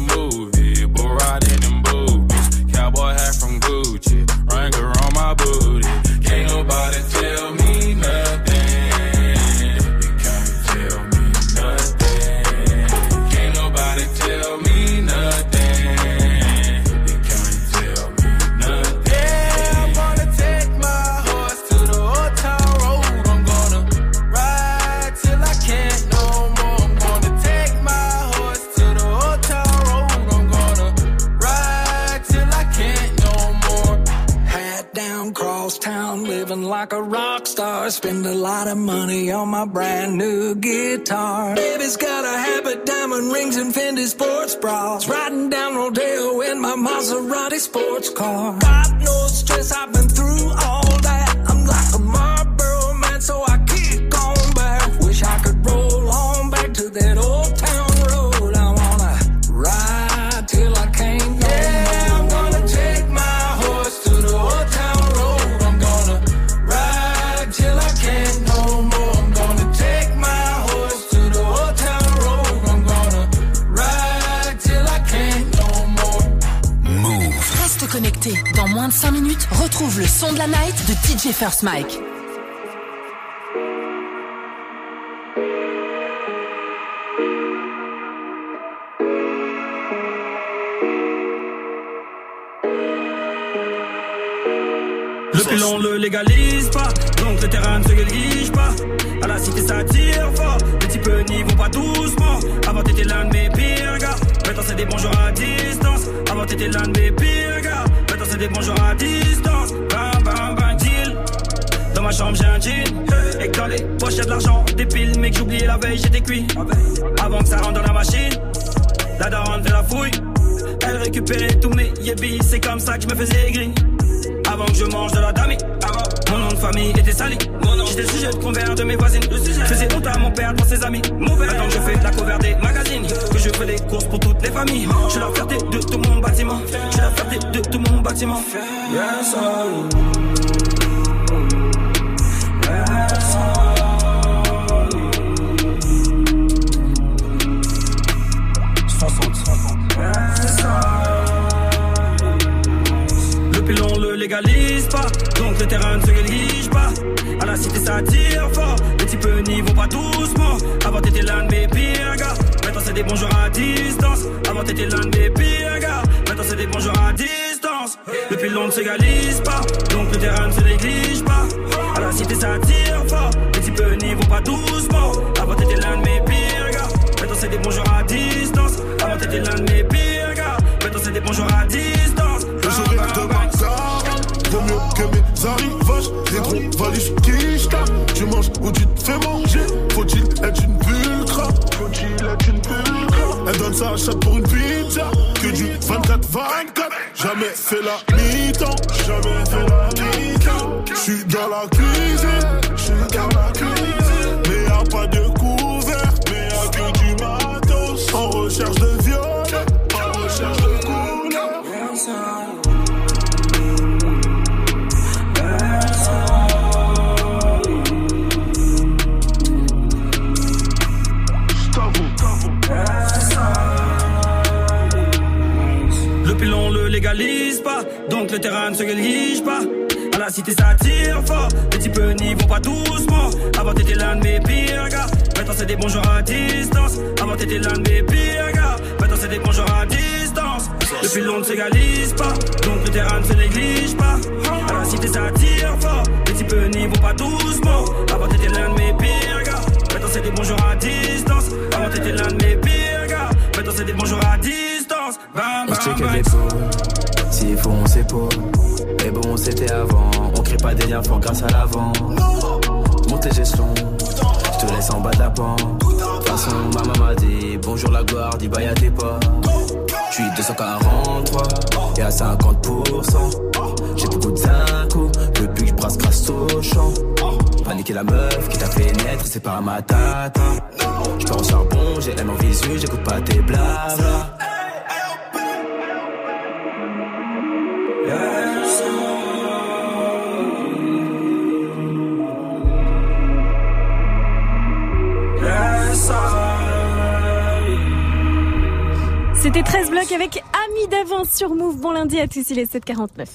like a rock star. Spend a lot of money on my brand new guitar. Baby's got a habit, diamond rings and Fendi sports bras. Riding down Rodeo in my Maserati sports car. Got no stress, I've been through all that. I'm like a 45 minutes, retrouve le son de la night de DJ First Mike. Le le légalise pas, donc le terrain ne se guérige pas. À la cité ça tire fort, les petits peu n'y vont pas doucement. Avant t'étais l'un de mes pires gars, maintenant c'est des bonjours à distance. Avant t'étais l'un de mes pires gars des bonjours à distance. Bam bam bam deal. Dans ma chambre j'ai un jean, et dans les poches de l'argent, des piles, mais que j'oubliais la veille j'étais cuit. Avant que ça rentre dans la machine, la daronne fait la fouille. Elle récupérait tous mes yébis, c'est comme ça que je me faisais aigri. Avant que je mange de la avant mon nom de famille était sali. J'étais le sujet de convers de mes voisines. Je faisais honte à mon père devant ses amis. Mauvais. Maintenant que je fais la cover des magazines, que je fais des courses pour toutes les familles. Je suis la fierté de tout mon bâtiment. Je suis la fierté de tout mon bâtiment. Yes, légalise pas, donc le terrain ne se néglige pas. À la cité ça tire fort, les types n'y vont pas doucement. Avant t'étais l'un de mes pires gars, maintenant c'est des bonjours à distance. Avant t'étais l'un de mes pires gars, maintenant c'est des bonjours à distance. Le pilon ne s'égalise pas, donc le terrain ne se néglige pas. À la cité ça tire fort, les types n'y vont pas doucement. Avant t'étais l'un de mes pires gars, maintenant c'est des bonjours à distance. Avant t'étais l'un de mes pires sa chatte pour une pizza. Que du 24-24 Jamais fait la mi-temps. Jamais fait la mi-temps. J'suis dans la cuisine pas, donc le terrain ne se néglige pas. À la cité ça tire fort, les types n'y vont pas doucement. Avant t'étais l'un de mes pires gars, maintenant c'est des bons jours à distance. Avant t'étais l'un de mes pires gars, maintenant c'est des bons jours à distance. Depuis l'on ne s'égalise pas, donc le terrain ne se néglige pas. À la cité ça tire fort, les types n'y vont pas doucement. Avant t'étais l'un de mes pires gars, maintenant c'est des bons jours à distance. Avant t'étais l'un de mes pires gars, maintenant c'est des bons jours à distance. Bam, bam, bam. S'il faut, on s'épaule. Mais bon, c'était avant. On crée pas des liens forts grâce à l'avant. Monte les échelons. Je te laisse en bas de la pente. De façon, ma maman m'a dit bonjour la gloire, dis bye à tes potes. Je suis 243 et à 50%. J'ai beaucoup de zinco depuis que je brasse grâce au champ. Paniquer la meuf qui t'a fait naître, c'est pas ma tata. Je au charbon, j'ai M en visu, j'écoute pas tes blabla. C'était 13 blocs avec Ami d'avance sur Move. Bon lundi à tous, il est 7h49.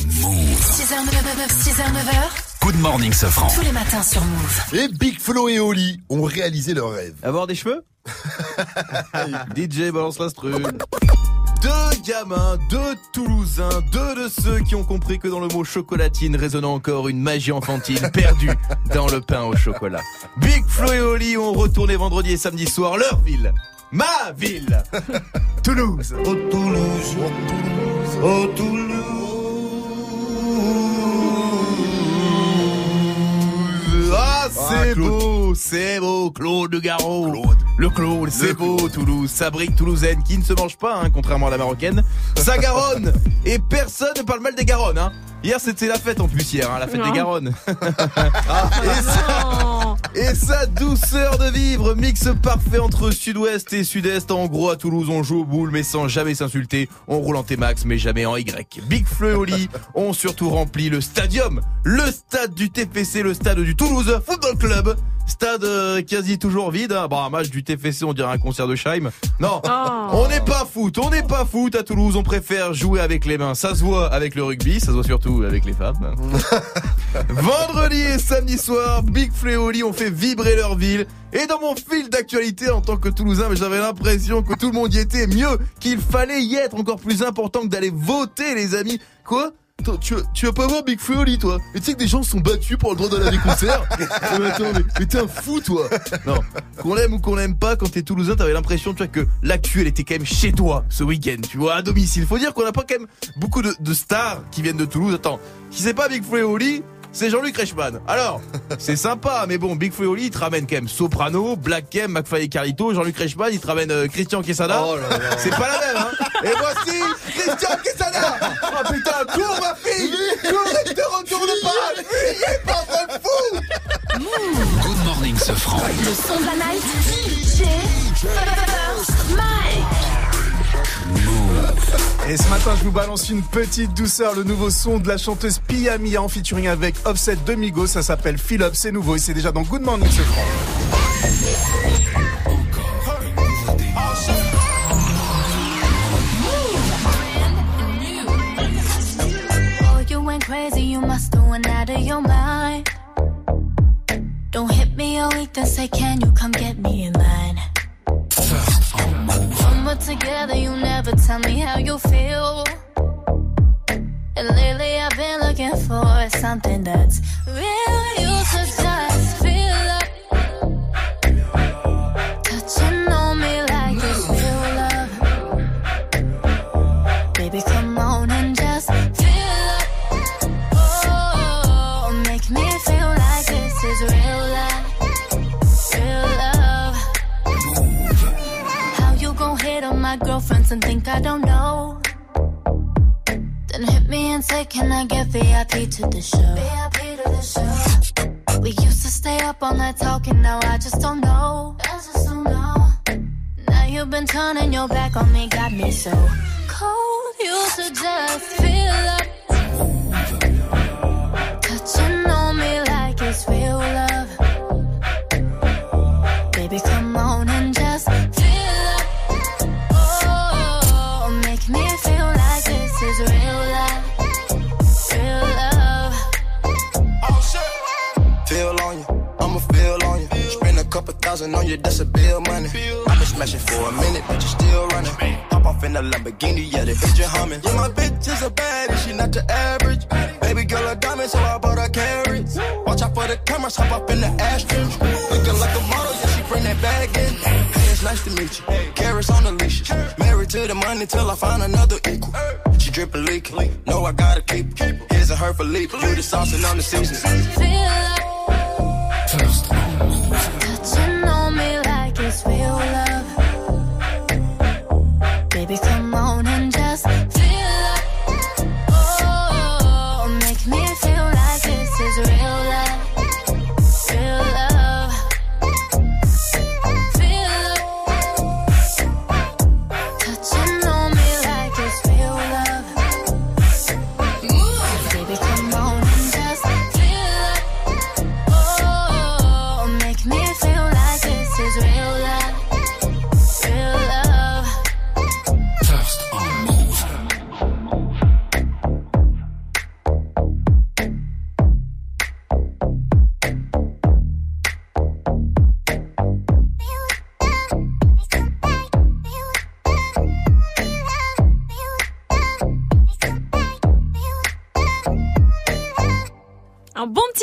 6h, 9h, 6h, 9h. Good morning, Sofran. Tous les matins sur Move. Et Big Flo et Oli ont réalisé leur rêve. Avoir des cheveux DJ balance l'instru. Deux gamins, deux Toulousains, deux de ceux qui ont compris que dans le mot chocolatine résonne encore une magie enfantine perdue dans le pain au chocolat. Big Flo et Oli ont retourné vendredi et samedi soir leur ville. Ma ville Toulouse Oh Toulouse, oh Toulouse, oh Toulouse. Ah, c'est Ah, Claude. beau, c'est beau, Claude Garot. Le Claude, c'est beau, Toulouse. Sa brique toulousaine qui ne se mange pas, hein, contrairement à la marocaine. Sa Garonne. Et personne ne parle mal des Garonnes, hein. Hier, c'était la fête en plus hier, hein, la fête Non. des Garonnes. Ah, et, sa, et sa douceur de vivre, mix parfait entre sud-ouest et sud-est. En gros, à Toulouse, on joue au boule, mais sans jamais s'insulter. On roule en T-Max, mais jamais en Y. Big Flo et Oli ont surtout rempli le stadium, le stade du TFC, le stade du Toulouse Football Club. Stade euh, quasi toujours vide. hein. Bon, un match du TFC, on dirait un concert de Scheim. Non, Oh. on n'est pas foot, on n'est pas foot à Toulouse. On préfère jouer avec les mains. Ça se voit avec le rugby, ça se voit surtout avec les femmes. Vendredi et samedi soir, Big Flo et Oli ont fait vibrer leur ville. Et dans mon fil d'actualité en tant que Toulousain, j'avais l'impression que tout le monde y était mieux, qu'il fallait y être encore plus important que d'aller voter, les amis. Quoi? Attends, tu, tu vas pas voir Big et Oli, toi Mais tu sais que des gens se sont battus pour le droit d'aller à des concerts mais attends, mais, mais t'es un fou, toi Non, qu'on l'aime ou qu'on l'aime pas, quand t'es Toulousain, t'avais l'impression, tu vois, que l'actu, elle était quand même chez toi, ce week-end, tu vois, à domicile. Faut dire qu'on a pas quand même beaucoup de, de stars qui viennent de Toulouse. Attends, si c'est pas Big et Oli, c'est Jean-Luc Reichmann. Alors, c'est sympa, mais bon, Big Oli, il te ramène quand même Soprano, Black M, McFly et Carlito. Jean-Luc Reichmann, il te ramène euh, Christian Quesada. Oh là là. C'est pas la même, hein. Et voici Christian Quesada. Oh putain, cours ma fille Cours et te retourne pas Fuyez, pas vrai fou Good morning, Sofran. Le son de la night. DJ First Mike. Et ce matin, je vous balance une petite douceur, le nouveau son de la chanteuse Pia Mia en featuring avec Offset de Migos. Ça s'appelle Fill Up, c'est nouveau et c'est déjà dans Good Morning ce franc. Oh, crazy, you must have went out of your mind. Don't hit me all week, then say, can you come get me in line? When we're together, you never tell me how you feel. And lately I've been looking for something that's real. You should just my girlfriends and think I don't know? Then hit me and say, Can I get VIP to the show? VIP to the show. We used to stay up all night talking, now I just don't know. I just don't know. Now you've been turning your back on me, got me so cold. You should just feel up. Touching on me like it's real love. Thousand on you, that's a bill money. I've been smashing for a minute, but you still running. Pop off in the Lamborghini, yeah, the engine humming. Yeah, my bitch is a baddie, she not the average. Baby girl a diamond, so I bought her carrots. Watch out for the cameras, hop up in the Aston. Looking like a model, yeah, she bring that bag in. Hey, it's nice to meet you. Carrots on the leash. Married to the money till I find another equal. She drippin' leaking. No, I gotta keep her. Here's a her for leap. You the sauce and on the season. Touching real love. Baby, come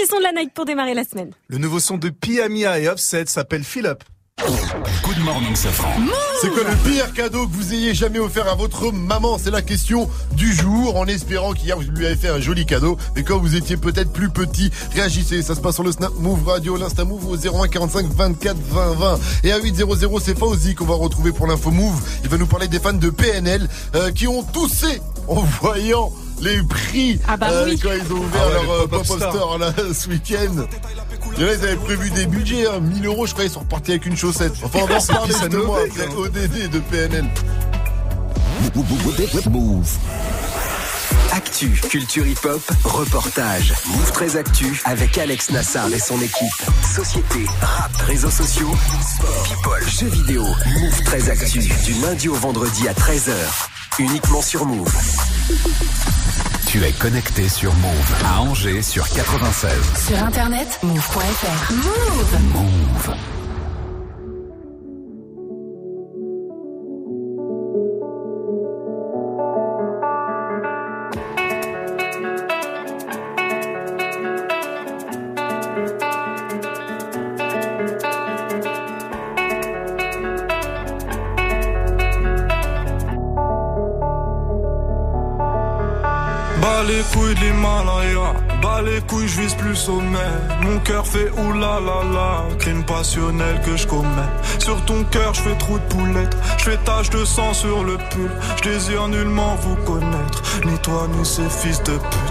petit son de la night pour démarrer la semaine. Le nouveau son de Piamia et Offset s'appelle Fill Up. Good morning, Safran. C'est quoi le pire cadeau que vous ayez jamais offert à votre maman? C'est la question du jour, en espérant qu'hier vous lui avez fait un joli cadeau. Mais quand vous étiez peut-être plus petit, réagissez. Ça se passe sur le Snap Move Radio, l'Insta Move au 01 45 24 20 20. Et à 800, c'est Fauzi qu'on va retrouver pour l'info Move. Il va nous parler des fans de PNL euh, qui ont toussé en voyant les prix Ah bah euh, oui. quand ils ont ouvert Ah ouais, leur euh, pop-up store là, ce week-end. Il y en a, ils avaient prévu des budgets, hein, 1000 euros, je crois, ils sont repartis avec une chaussette. Enfin, on va en ça, justement après hein. ODD de PNL. Move. Actu, culture hip-hop, reportage. Move très Actu avec Alex Nassar et son équipe. Société, rap, réseaux sociaux, sport, people, jeux vidéo. Move très Actu du lundi au vendredi à 13h. Uniquement sur Move. Tu es connecté sur Move à Angers sur 96. Sur internet, move.fr. Move Move. Mon cœur fait oulala, crime passionnel que je commets. Sur ton cœur, je fais trou de poulette, je fais tache de sang sur le pull. Je désire nullement vous connaître, ni toi ni ces fils de pute.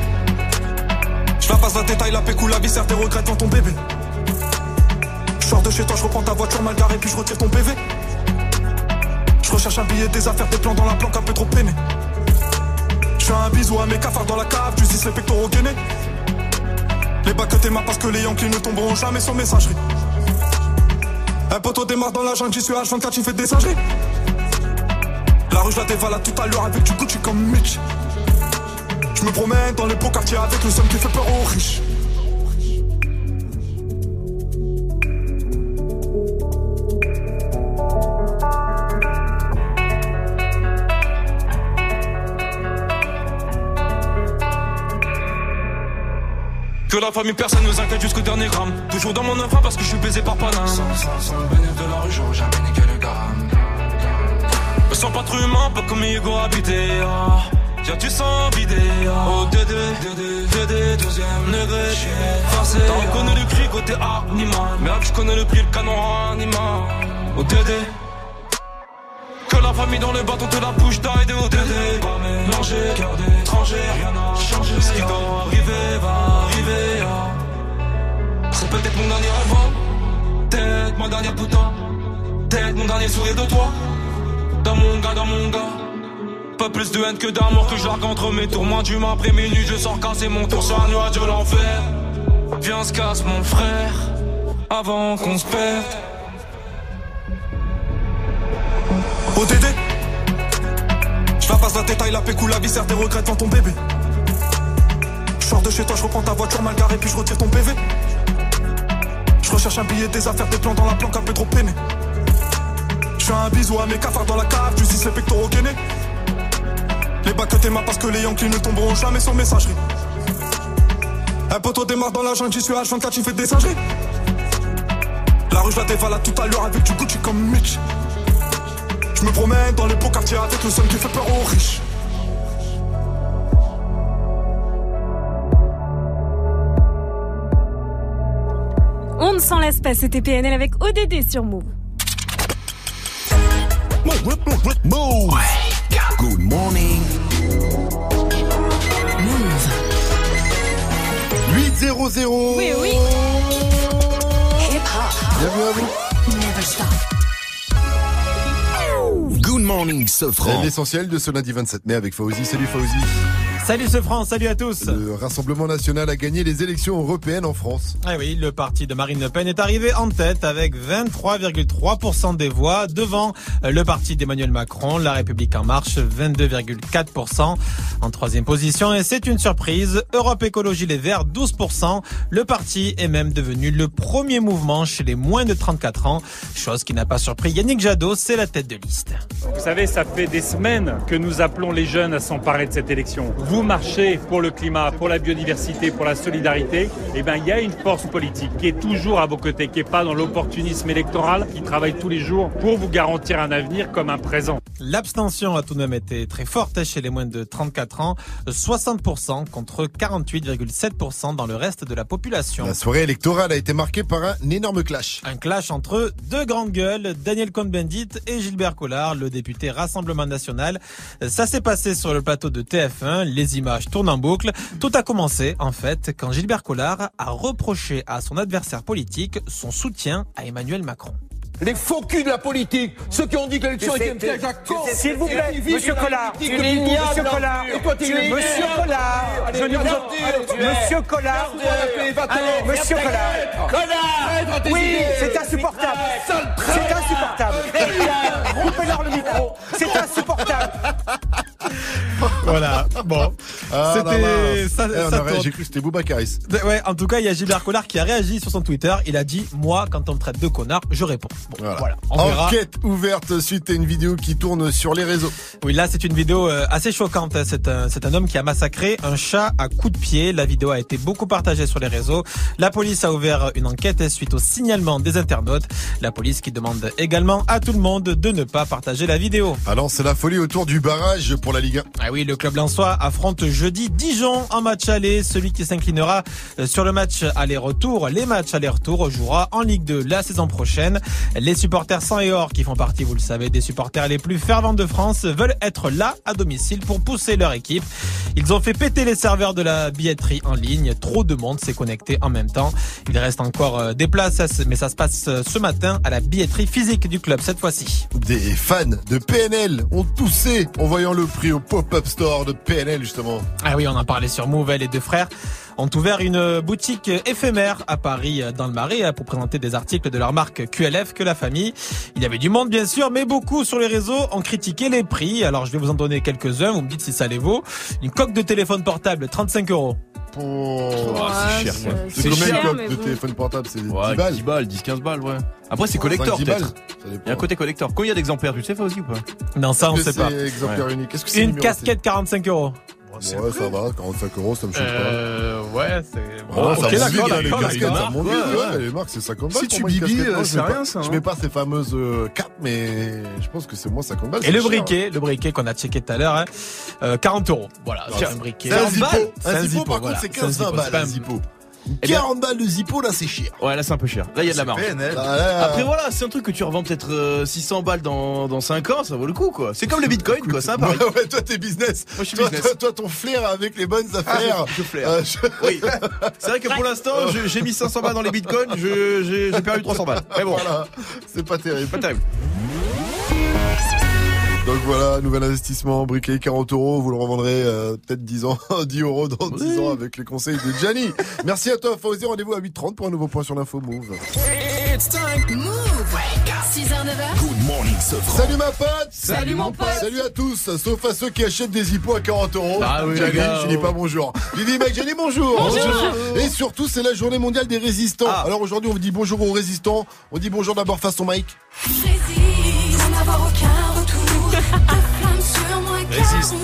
la passe la détail, la pécou, la viscère, tes regrets devant ton bébé. Je de chez toi, je reprends ta voiture mal garée, puis je retire ton PV. Je recherche un billet, des affaires, des plans dans la planque, un peu trop peiné. Je fais un bisou à mes cafards dans la cave, tu les pectoraux gainés. Les bacs que marre parce que les Yankees ne tomberont jamais sur messagerie. Un poteau démarre dans la jungle, j'y suis H24, tu fais des singeries. La rue, je la dévalade tout à l'heure avec du Gucci comme Mitch. Je me promène dans les beaux quartiers avec le seum qui fait peur aux riches. Que la famille, personne nous inquiète jusqu'au dernier gramme. Toujours dans mon enfant parce que je suis baisé par Paname. Sans, sans, sans le bénéfice de la rue, j'aurais jamais niqué le gramme. Me sens pas trop humain, pas comme Hugo habité. ah. Tiens, tu sens vidé. Oh, Dédé, Dédé, Dédé, deuxième degré. Forcé. T'en connais le cri côté animal. Merde, je connais le prix, le canon animal. Oh, Dédé. Que la famille dans le bâton te la bouche d'aide au Dédé. Pas mélangé, cœur d'étranger, rien n'a changé. Ce qui doit arriver va arriver. ah. C'est peut-être mon dernier rêve. hein. Peut-être ma dernière putain. Peut-être mon dernier sourire de toi. Dans mon gars, dans mon gars. Pas plus de haine que d'amour que je entre mes tours. Moins d'humain après minuit, je sors casser mon tour sur un nuage de l'enfer. Viens, se casse mon frère. Avant qu'on se perde. Oh Dédé Je la passe la détail, la pécou, la viscère des regrets devant ton bébé Je de chez toi, je reprends ta voiture mal garée puis je retire ton PV Je recherche un billet, des affaires, des plans dans la planque un peu trop peiné Je fais un bisou à mes cafards dans la cave, du 6 les pectoraux gainés Les bacs que t'aimas parce que les Yankees ne tomberont jamais sur messagerie Un poteau démarre dans la jungle, j'y suis H24, j'y fais des singeries La rue je la dévale à tout à l'heure avec du Gucci comme Mitch je me promène dans les beaux quartiers avec le seul qui fait peur aux riches. On ne s'en laisse pas, c'était PNL avec ODD sur Move. Move. Good morning. Move. 8-0-0. Oui, oui. Bienvenue à vous. Never stop. Good morning, Sofran. L'essentiel de ce lundi 27 mai avec Fauzi. Salut Fauzi. Salut ce France, salut à tous. Le Rassemblement National a gagné les élections européennes en France. Ah oui, le parti de Marine Le Pen est arrivé en tête avec 23,3% des voix devant le parti d'Emmanuel Macron, La République en marche, 22,4% en troisième position. Et c'est une surprise, Europe Écologie Les Verts, 12%. Le parti est même devenu le premier mouvement chez les moins de 34 ans, chose qui n'a pas surpris Yannick Jadot, c'est la tête de liste. Vous savez, ça fait des semaines que nous appelons les jeunes à s'emparer de cette élection. Vous marchez pour le climat, pour la biodiversité, pour la solidarité. Eh bien, il y a une force politique qui est toujours à vos côtés, qui n'est pas dans l'opportunisme électoral, qui travaille tous les jours pour vous garantir un avenir comme un présent. L'abstention a tout de même été très forte chez les moins de 34 ans, 60% contre 48,7% dans le reste de la population. La soirée électorale a été marquée par un énorme clash. Un clash entre deux grandes gueules, Daniel Cohn-Bendit et Gilbert Collard, le député Rassemblement National. Ça s'est passé sur le plateau de TF1, les images tournent en boucle. Tout a commencé, en fait, quand Gilbert Collard a reproché à son adversaire politique son soutien à Emmanuel Macron. Les faux culs de la politique, ceux qui ont dit que l'élection était un piège à con. S'il vous plaît, Monsieur Collard, Monsieur. Collard. Et toi, tu Tu- l'ignores. Monsieur Collard, je ne vous-. Monsieur Collard, Monsieur Collard, tes oui, c'est insupportable, c'est insupportable. Coupez-leur le micro, c'est insupportable. Voilà, bon. Ah C'était ça, Eh. J'ai cru que c'était Boubacaris. Ouais, en tout cas, il y a Gilbert Collard qui a réagi sur son Twitter. Il a dit, moi, quand on me traite de connard, je réponds. Bon, voilà. On verra. Enquête ouverte suite à une vidéo qui tourne sur les réseaux. Oui, là, c'est une vidéo euh, assez choquante. C'est un, c'est un homme qui a massacré un chat à coups de pied. La vidéo a été beaucoup partagée sur les réseaux. La police a ouvert une enquête suite au signalement des internautes. La police qui demande également à tout le monde de ne pas partager la vidéo. Alors, c'est la folie autour du barrage pour la Ligue 1. Ah oui, le club lensois affronte jeudi Dijon en match aller. Celui qui s'inclinera euh, sur le match aller-retour, les matchs aller-retour jouera en Ligue 2 la saison prochaine. Les supporters sans et or qui font partie, vous le savez, des supporters les plus fervents de France veulent être là à domicile pour pousser leur équipe. Ils ont fait péter les serveurs de la billetterie en ligne. Trop de monde s'est connecté en même temps. Il reste encore euh, des places, mais ça se passe euh, ce matin à la billetterie physique du club cette fois-ci. Des fans de PNL ont toussé en voyant le prix au pop-up store de PNL, justement. Ah oui, on en parlait sur Move, les deux frères ont ouvert une boutique éphémère à Paris dans le Marais pour présenter des articles de leur marque QLF que la famille. Il y avait du monde bien sûr, mais beaucoup sur les réseaux ont critiqué les prix. Alors je vais vous en donner quelques-uns, vous me dites si ça les vaut. Une coque de téléphone portable, 35 euros. Oh, c'est cher, ça. C'est combien cher, une coque mais de bon. téléphone portable C'est 10 Ouais, balles 10 balles, 10-15 balles, ouais. Après, c'est collector, 5-10 peut-être. Il y a un côté collector. Combien d'exemplaires, tu sais, ça aussi ou pas? Non, ça on sait pas. c'est exemplaire Ouais. unique Est-ce que c'est Une casquette 45 euros. Ouais, ça va, 45 euros, ça me choque Euh, ouais, c'est pas. bon. Ah, ça monte les casquettes, ça d'accord. monte vite, Ouais, ouais, ouais. les marques, c'est 50 balles. Si tu bibis, euh, c'est mets pas- rien, ça, hein. Je mets pas ces fameuses euh, capes, mais je pense que c'est moins 50 balles. Et le briquet, le briquet qu'on a checké tout à l'heure, hein, euh, 40 euros. Voilà, c'est un briquet. C'est un zippo. Un zippo, par contre, c'est C'est un 15 zippo, balles, c'est pas un un- zippo. Eh bien- 40 balles de zippo, là, c'est cher. Ouais, là c'est un peu cher. Là il y a de la marge. PNL. Ah, là, Après voilà, c'est un truc que tu revends peut-être euh, 600 balles dans, dans 5 ans, ça vaut le coup quoi. C'est comme le bitcoin quoi, pari. Ouais, ouais, toi, t'es business. Moi, je suis toi, business. Toi, toi, ton flair avec les bonnes affaires. je flaire. Euh, je- Oui. C'est vrai que pour l'instant, j'ai mis 500 balles dans les bitcoins, je- j'ai j'ai perdu 300 balles. Mais bon, Voilà, c'est pas terrible. pas terrible. Donc voilà, nouvel investissement, briquet 40 euros, vous le revendrez euh, peut-être 10 ans, 10 euros dans 10 ans avec les conseils de Gianni. Merci à toi, Fawzi, rendez-vous à 8h30 pour un nouveau point sur l'info Move. It's time. Move. 6h, 9h. Good morning. Salut ma pote Salut, mon pote. Salut à tous, sauf à ceux qui achètent des hippos à 40 euros. Ah oui, Gianni, je dis oh. pas bonjour. Vivi Mike, Gianni, bonjour. Bonjour. Et surtout, c'est la journée mondiale des résistants. Ah. Alors aujourd'hui, on vous dit bonjour aux résistants. On dit bonjour d'abord façon Mike. Résiste, sans avoir aucun Résiste.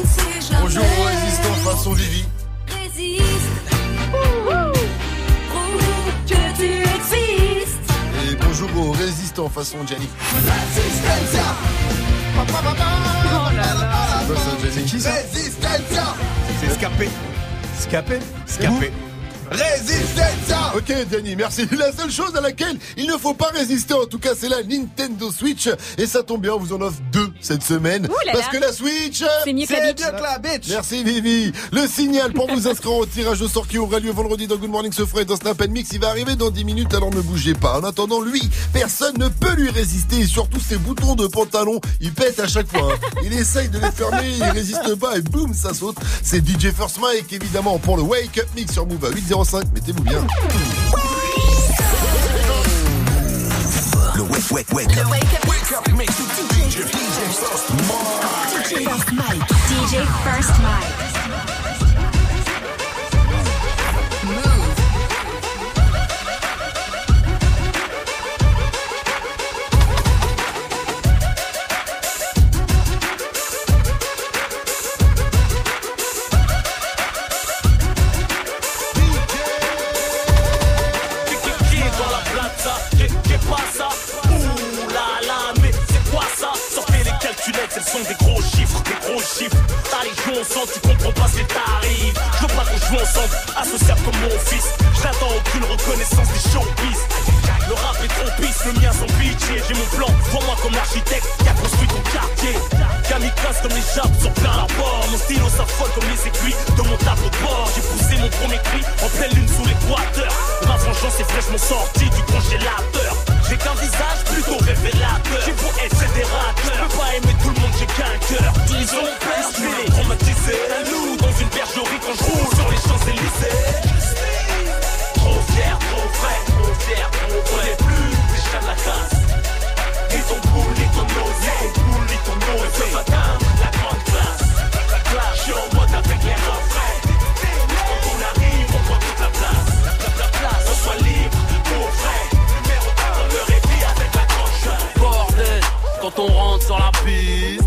Bonjour aux résistants façon Vivi. Résiste. Prouve que tu existes. Et bonjour aux résistants façon Gianni. C'est quoi ça, Gianni qui ça C'est Scapé. Scapé Scapé. Resistenza Ok Danny, merci. La seule chose à laquelle il ne faut pas résister, en tout cas, c'est la Nintendo Switch. Et ça tombe bien, on vous en offre deux cette semaine. Là parce là. que la Switch... C'est mieux que la bitch. Merci Vivi. Le signal pour vous inscrire au tirage au sort qui aura lieu vendredi dans Good Morning ce et dans Snap Mix. Il va arriver dans 10 minutes, alors ne bougez pas. En attendant, lui, personne ne peut lui résister. Et surtout, ses boutons de pantalon, il pète à chaque fois. hein. Il essaye de les fermer, il résiste pas et boum, ça saute. C'est DJ First Mike, évidemment, pour le Wake Up Mix sur Move à 805. Mettez-vous bien. Le wake, wake, wake up. Wake up mix with DJ, DJ First First Mike. DJ First Mike. Des gros chiffres, des gros chiffres. T'as les joues ensemble, tu comprends pas ce qui t'arrive. Je veux pas qu'on joue ensemble, associable comme mon fils. J'attends aucune reconnaissance des showbiz. Le rap est trop pisse, le mien sont bitchés. J'ai mon plan, vois-moi comme l'architecte qui a construit ton quartier. Comme les jappes sur plein la bord. Mon stylo s'affole comme les aiguilles de mon tableau de bord. J'ai poussé mon premier cri en pleine lune sous l'équateur. Ma vengeance est fraîchement sortie du congélateur. J'ai qu'un visage plutôt révélateur. J'ai beau être fédérateur. Je peux pas aimer tout le monde, j'ai qu'un cœur. Disons mais traumatisé. Un loup dans une bergerie quand je roule sur les Champs-Élysées. Trop fier, trop vrai, trop fier, trop. Plus de la. Ton poule, ni ton. Ni ton poule, ni ton osier. Le matin, la grande classe. La classe, je suis en mode avec les refrains. Quand on arrive, on prend toute la place. La, la place, on soit libre, pour vrai. Numéro 1 dans le répit avec la grande. Bordel, quand on rentre sur la piste,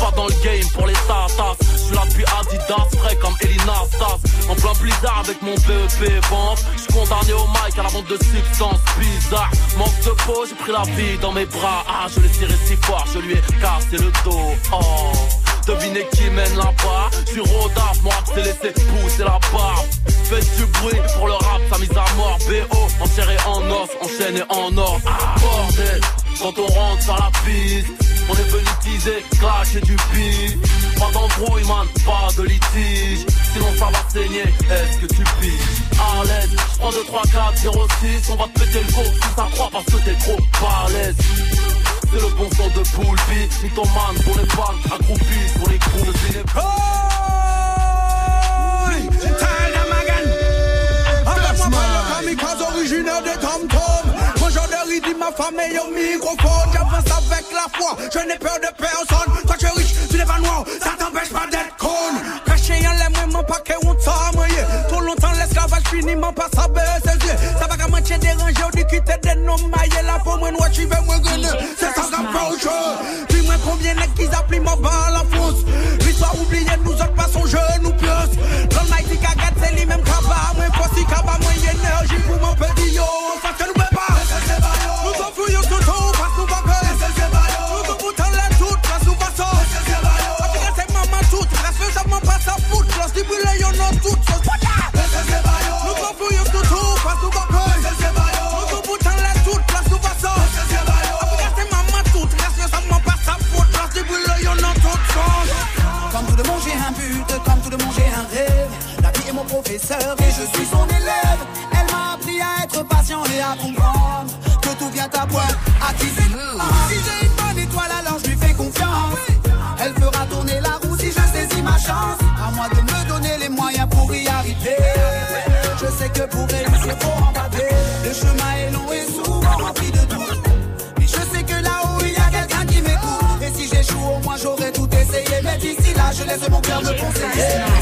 Pas dans le game pour les tatas. Je suis là depuis Adidas, frais comme Elina Stas. En plein blizzard avec mon BEP vente. Je suis condamné au mic à la vente de substances bizarres. Manque de peau, j'ai pris la vie dans mes bras. Ah, je l'ai tiré si fort, je lui ai cassé le dos. Oh. Devinez qui mène là-bas Je suis rodaf, mon rap s'est laissé pousser la barbe Faites du bruit pour le rap, sa mise à mort BO, en chair et en os, enchaîné en or ah, Bordel, quand on rentre sur la piste On est venu teaser, clasher du beat Pas d'embrouille man, pas de litige. Sinon ça va saigner, est-ce que tu piges? À l'aise, je prends 2, 3, 4, 0, 6 On va te péter le go, si ça croit parce que t'es trop balèze c'est le bon son de Poulpi, mythomane pour les bandes, accroupis pour les crews, le ciné. Femme et au microphone. J'avance avec la foi, je n'ai peur de personne. Toi tu es riche, tu n'es pas noir, ça t'empêche pas d'être con. Caché en l'aime, mon paquet, on t'a. Trop longtemps l'esclavage finit, mon pas sa ses yeux. Ça va qu'à moitié dérangé, on dit quitter des noms maillés. La peau, moi, tu veux moi gueuler. C'est ça qu'approche. Dis-moi combien n'est qu'ils appuient ma balle la France. L'histoire oubliée, nous autres passons jeunes ou plus. Dans le night, cagat, c'est les mêmes cabas. Moi, pas si moi, énergie pour mon petit yo. Et je suis son élève. Elle m'a appris à être patient et à comprendre Que tout vient à point, à qui c'est Si j'ai une bonne étoile alors je lui fais confiance. Elle fera tourner la roue si je saisis ma chance. À moi de me donner les moyens pour y arriver. Je sais que pour réussir faut en baver Le chemin est long et souvent rempli de doutes. Mais je sais que là-haut il y a quelqu'un qui m'écoute. Et si j'échoue au moins j'aurai tout essayé. Mais d'ici là je laisse mon cœur me conseiller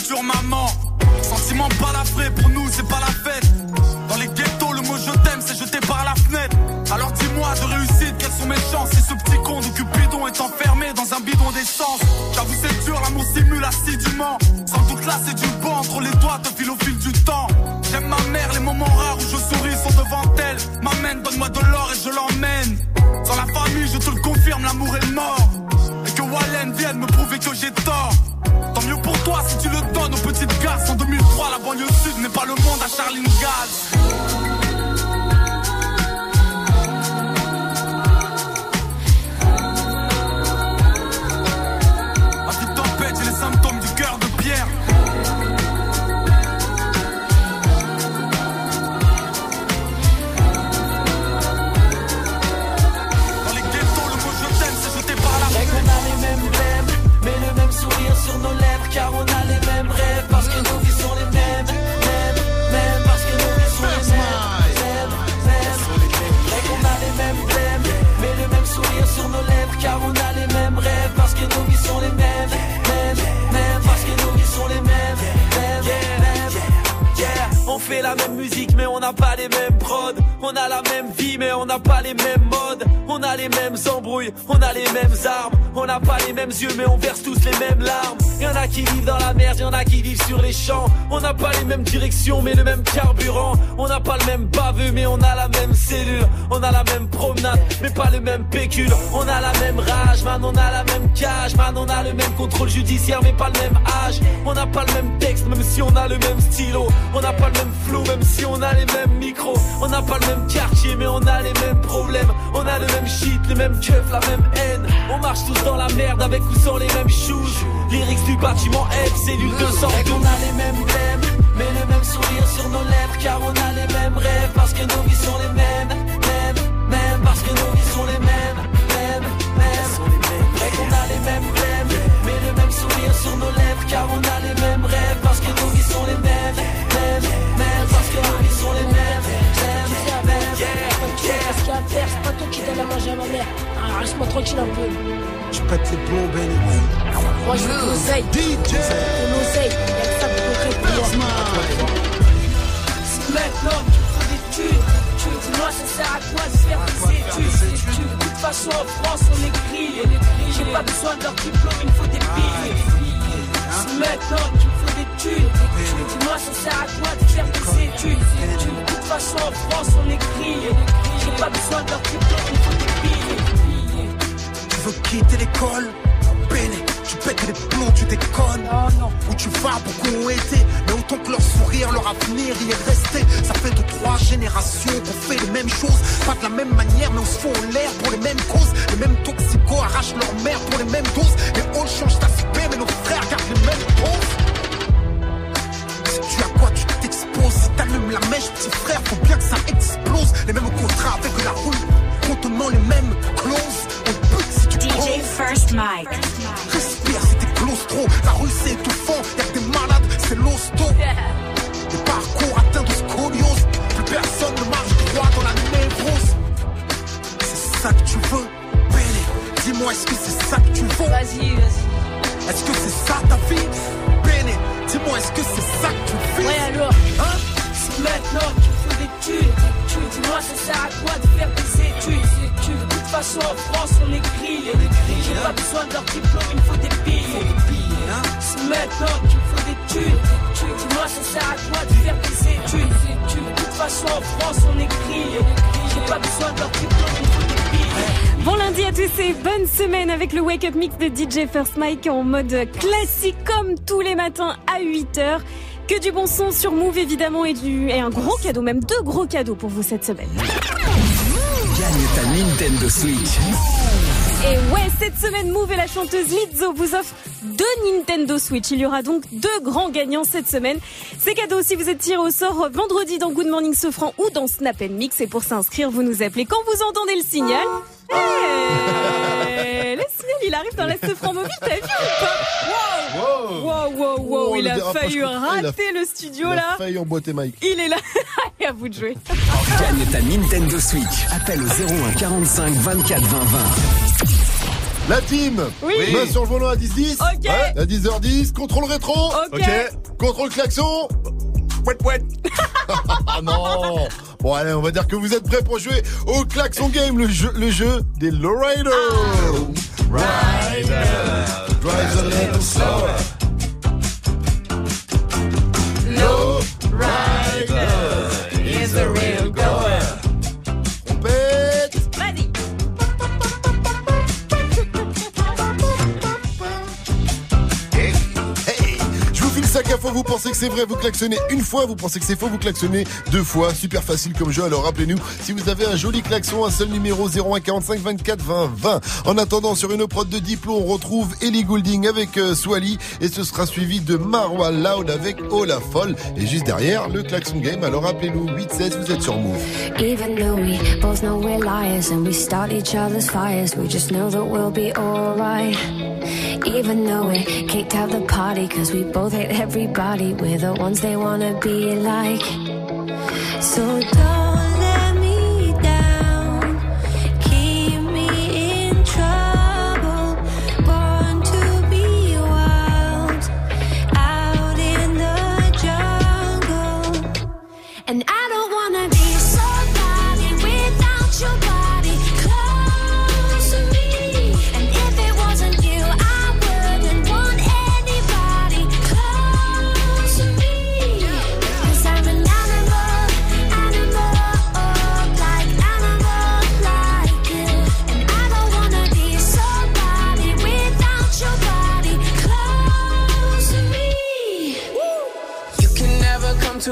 la future maman. Sentiment balafré, pour nous c'est pas la fête. Dans les ghettos, le mot je t'aime c'est jeté par la fenêtre. Alors dis-moi de réussite, quelles sont mes chances? Si ce petit con de Cupidon est enfermé dans un bidon d'essence J'avoue c'est dur, l'amour simule assidûment. Sans doute là c'est du bon entre les doigts, te file au fil du temps. J'aime ma mère, les moments rares où je souris sont devant elle. M'amène, donne-moi de l'or et je l'emmène. Sans la famille, je te le confirme, l'amour est mort. Et que Wallen vienne me prouver que j'ai tort. Tant mieux pour toi si tu le banlieue sud n'est pas le monde à Charline Gaz. À vie de la même musique mais on n'a pas les mêmes prods On a la même vie mais on n'a pas les mêmes modes. On a les mêmes embrouilles, on a les mêmes armes. On n'a pas les mêmes yeux mais on verse tous les mêmes larmes. Y'en a qui vivent dans la merde, y'en a qui vivent sur les champs. On n'a pas les mêmes directions mais le même carburant. On n'a pas le même baveux mais on a la même cellule. On a la même promenade mais pas le même pécule. On a la même rage man, on a la même cage. Man, on a le même contrôle judiciaire mais pas le même âge. On n'a pas le même texte même si on a le même stylo. On n'a pas le même flow même si on a les mêmes micros. On n'a quartier mais on a les mêmes problèmes. On a le même shit, le même keuf, la même haine. On marche tous dans la merde avec ou sans les mêmes shoes. Lyrics du bâtiment F, cellule 212 On a les mêmes blèmes mais le même sourire sur nos lèvres. Car on a les mêmes rêves parce que nos vies sont les mêmes Mêmes, mêmes, parce que nos vies sont les mêmes Mêmes, mêmes. On a les mêmes blèmes mais le même sourire sur nos lèvres. Car on a les mêmes rêves parce que nos vies sont les mêmes Mêmes, mêmes, parce que nos vies sont les mêmes Mêmes, mêmes, Qu'est-ce qu'il y a à faire C'est pas toi qui donne à manger à ma mère. Ah, Reste-moi tranquille un peu. Je pète les plombs, Benny. Moi, je veux ton oseille. DJ. Ton oseille. Y'a que ça de pour moi. C'est maintenant qu'il faut des thunes. Tu dis-moi, ça sert à quoi de faire des études? De toute façon, en France, on est grillé. J'ai pas besoin de leur diplôme, il me faut des billets. C'est maintenant qu'il faut des thunes. Dis-moi, ça sert à quoi de faire des études De toute façon, en France, on est grillé. J'ai pas besoin de leur diplôme, il faut des billets. Tu veux quitter l'école? Béné, tu pètes les plombs, tu déconnes. Où tu vas, beaucoup ont été? Mais autant que leur sourire, leur avenir y est resté. Ça fait de trois générations qu'on fait les mêmes choses. Pas de la même manière, mais on se fout en l'air pour les mêmes causes. Les mêmes toxicos arrachent leur mère pour les mêmes doses. Les halls changent d'aspect, mais nos frères gardent les mêmes poses. La mèche, petit frère, faut bien que ça explose. Les mêmes contrats avec la rue, contenant les mêmes clauses. On bute si tu DJ First Mike. Respire si t'es claustro. La rue c'est étouffant, y'a des malades, c'est l'hosto. Les parcours atteints de scoliose. Plus personne ne marche droit dans la névrose. C'est ça que tu veux, Bélé. Dis-moi, est-ce que c'est ça que tu veux? Vas-y, vas-y. Est-ce que c'est ça ta vie Béné, dis-moi, est-ce que c'est ça que tu vis Ouais, alors Hein? Maintenant qu'il faut des thunes. Tu dis-moi, ça sert à quoi de faire des études? Des études. De toute façon, en France, on est grillé. J'ai pas besoin de leur diplôme, il me faut des billets. C'est maintenant qu'il faut des thunes. Tu dis-moi, ça sert à quoi de faire des études? Des études. De toute façon, en France, on est grillé. J'ai pas besoin de leur diplôme, il me faut des billets. Bon lundi à tous et bonne semaine avec le Wake Up Mix de DJ First Mike en mode classique comme tous les matins à 8h. Que du bon son sur Move évidemment et, du, et un gros cadeau, même deux gros cadeaux pour vous cette semaine. Gagne ta Nintendo Switch. Et ouais, cette semaine, Move et la chanteuse Lizzo vous offrent deux Nintendo Switch. Il y aura donc deux grands gagnants cette semaine. Ces cadeaux, si vous êtes tiré au sort vendredi dans Good Morning Sofran ou dans Snap Mix. Et pour s'inscrire, vous nous appelez quand vous entendez le signal. le signal, il arrive dans la Sofran mobile, t'as vu ou pas Wow, wow, wow, wow. Oh, il le a failli il rater le studio Il a là. failli emboîter Mike. Il est là. Et à vous de jouer. Gagne ta Nintendo Switch. Appelle au 01 45 24 20 20. La team Oui. Main sur le volant à 10-10 Ok. Ouais. À 10h10, contrôle rétro Ok. Contrôle klaxon Pouet Ah non. Bon allez, on va dire que vous êtes prêts pour jouer au klaxon game, le jeu, le jeu des lowriders. Rider Drives a little slower je vous pensez que c'est vrai, vous klaxonnez une fois, vous pensez que c'est faux, vous klaxonnez deux fois. Super facile comme jeu, alors rappelez-nous, si vous avez un joli klaxon, un seul numéro 01 45 24 20 20. En attendant, sur une prod de Diplo, on retrouve Ellie Goulding avec euh, Swally et ce sera suivi de Marwa Loud avec Oh la folle. Et juste derrière, le klaxon game, alors rappelez-nous, 8-16, vous êtes sur Move. Even though we both know we're liars and we start each other's fires, we just know that we'll be alright. Even though we kicked out the party, cause we both hate everybody, we're the ones they wanna be like. So don't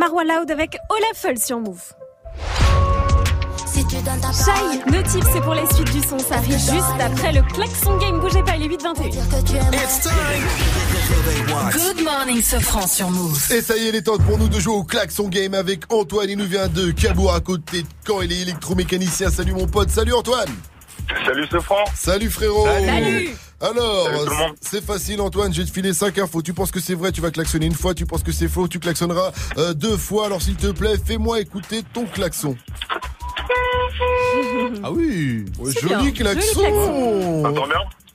Marwa Loud avec Olafel sur Move. Shai, le type, c'est pour les suites du son. Ça arrive juste après le klaxon game. Bougez pas, il est 8-21. Good morning, Sofran sur Move. Et ça y est, il est temps pour nous de jouer au klaxon game avec Antoine. Il nous vient de Cabourg à côté de Caen. Il est électromécanicien. Salut mon pote. Salut Antoine. Salut ce franc. Salut frérot. Salut. Alors, c'est facile Antoine, te filer 5 infos. Tu penses que c'est vrai, tu vas klaxonner une fois. Tu penses que c'est faux, tu klaxonneras euh, deux fois. Alors s'il te plaît, fais-moi écouter ton klaxon. Ah oui, joli bien, joli klaxon.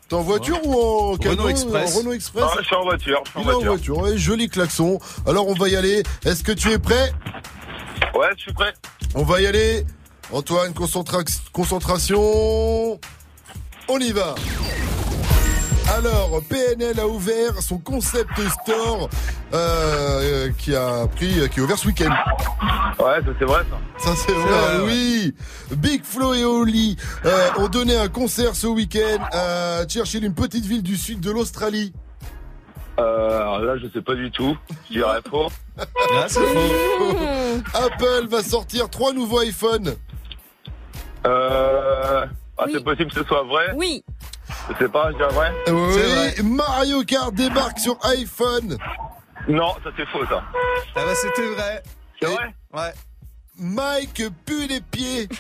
T'es en voiture ou en canon Express. En Renault Express Ah, je suis en voiture, je suis en Il est en voiture. voiture, ouais, joli klaxon. Alors on va y aller. Est-ce que tu es prêt? Ouais, je suis prêt. On va y aller. Antoine, concentra- concentration. On y va. Alors, PNL a ouvert son concept store euh, euh, qui a pris, qui est ouvert ce week-end. Ouais, ça c'est vrai ça. Ça c'est vrai, vrai, ouais. oui. Big Flo et Oli euh, ont donné un concert ce week-end à Churchill, une petite ville du sud de l'Australie. Euh, alors là, je sais pas du tout. Je dirais faux. Ah, c'est faux. Apple va sortir trois nouveaux iPhones. Euh, ah, c'est possible que ce soit vrai. Oui. Je sais pas, je dirais vrai. Oui, Mario Kart débarque sur iPhone. Non, ça c'est faux ça. Ah bah c'était vrai. C'est vrai Ouais. Mike pue les pieds.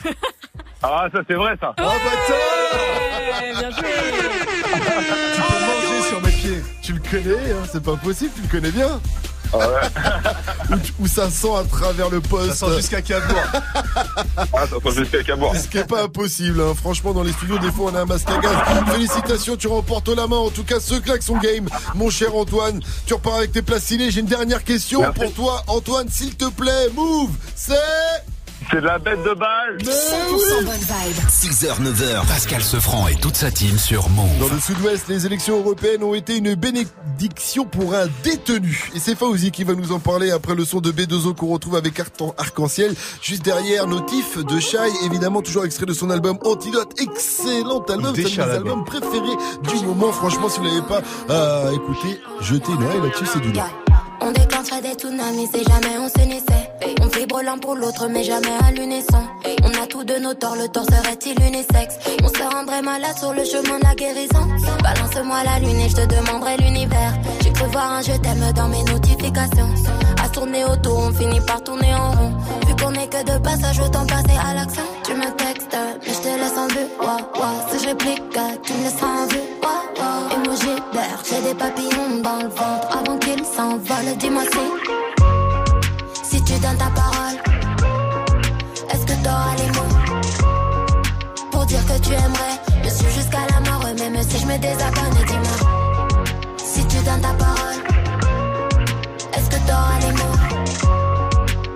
Ah, ça c'est vrai ça. Oh bâtard bien joué. Tu peux manger sur mes pieds. Tu le connais, hein, c'est pas possible, tu le connais bien. Où, tu- où ça sent à travers le poste. Ça sent jusqu'à Cabourg. Ah, ça sent jusqu'à Cabourg. Ce qui est pas impossible, hein. franchement dans les studios des fois on a un masque à gaz. Félicitations, tu remportes la main. En tout cas, ce klaxon game, mon cher Antoine. Tu repars avec tes places ciné. J'ai une dernière question Merci. pour toi, Antoine, s'il te plaît. Move, c'est C'est de la bête de balle 100% bonne vibe. 6h, 9h, Pascal Sefranc et toute sa team sur Move. Dans le sud-ouest, les élections européennes ont été une bénédiction pour un détenu. Et c'est Fauzi qui va nous en parler après le son de B2O qu'on retrouve avec Arc-en-Ciel. Juste derrière, Notif de Shai, évidemment toujours extrait de son album Antidote. Excellent album, c'est un de mes albums préférés du moment. Franchement, si vous l'avez pas euh, écouté, jetez une oreille là-dessus, c'est du lourd. On déclencherait des tsunamis si jamais on s'unissait. On vibre l'un pour l'autre, mais jamais à l'unisson. On a tous de nos torts, le tort serait-il unisexe? On se rendrait malade sur le chemin de la guérison. Balance-moi la lune et je te demanderai l'univers. J'ai cru voir un je t'aime dans mes notifications. À tourner autour, on finit par tourner en rond. Vu qu'on est que de passage, autant passer à l'action. Tu me textes, mais je te laisse en vue. Ouah, ouah. Si je réplique, tu me laisses en vue. Ouah, ouah. Emoji vert, j'ai des papillons dans le ventre avant qu'ils s'envolent. Dis-moi si, si tu donnes ta parole, est-ce que t'auras les mots pour dire que tu aimerais? Me suivre jusqu'à la mort, même si je me désabonne, dis-moi si tu donnes ta parole, est-ce que t'auras les mots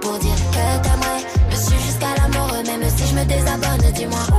pour dire que t'aimerais? Me suivre jusqu'à la mort, même si je me désabonne, dis-moi.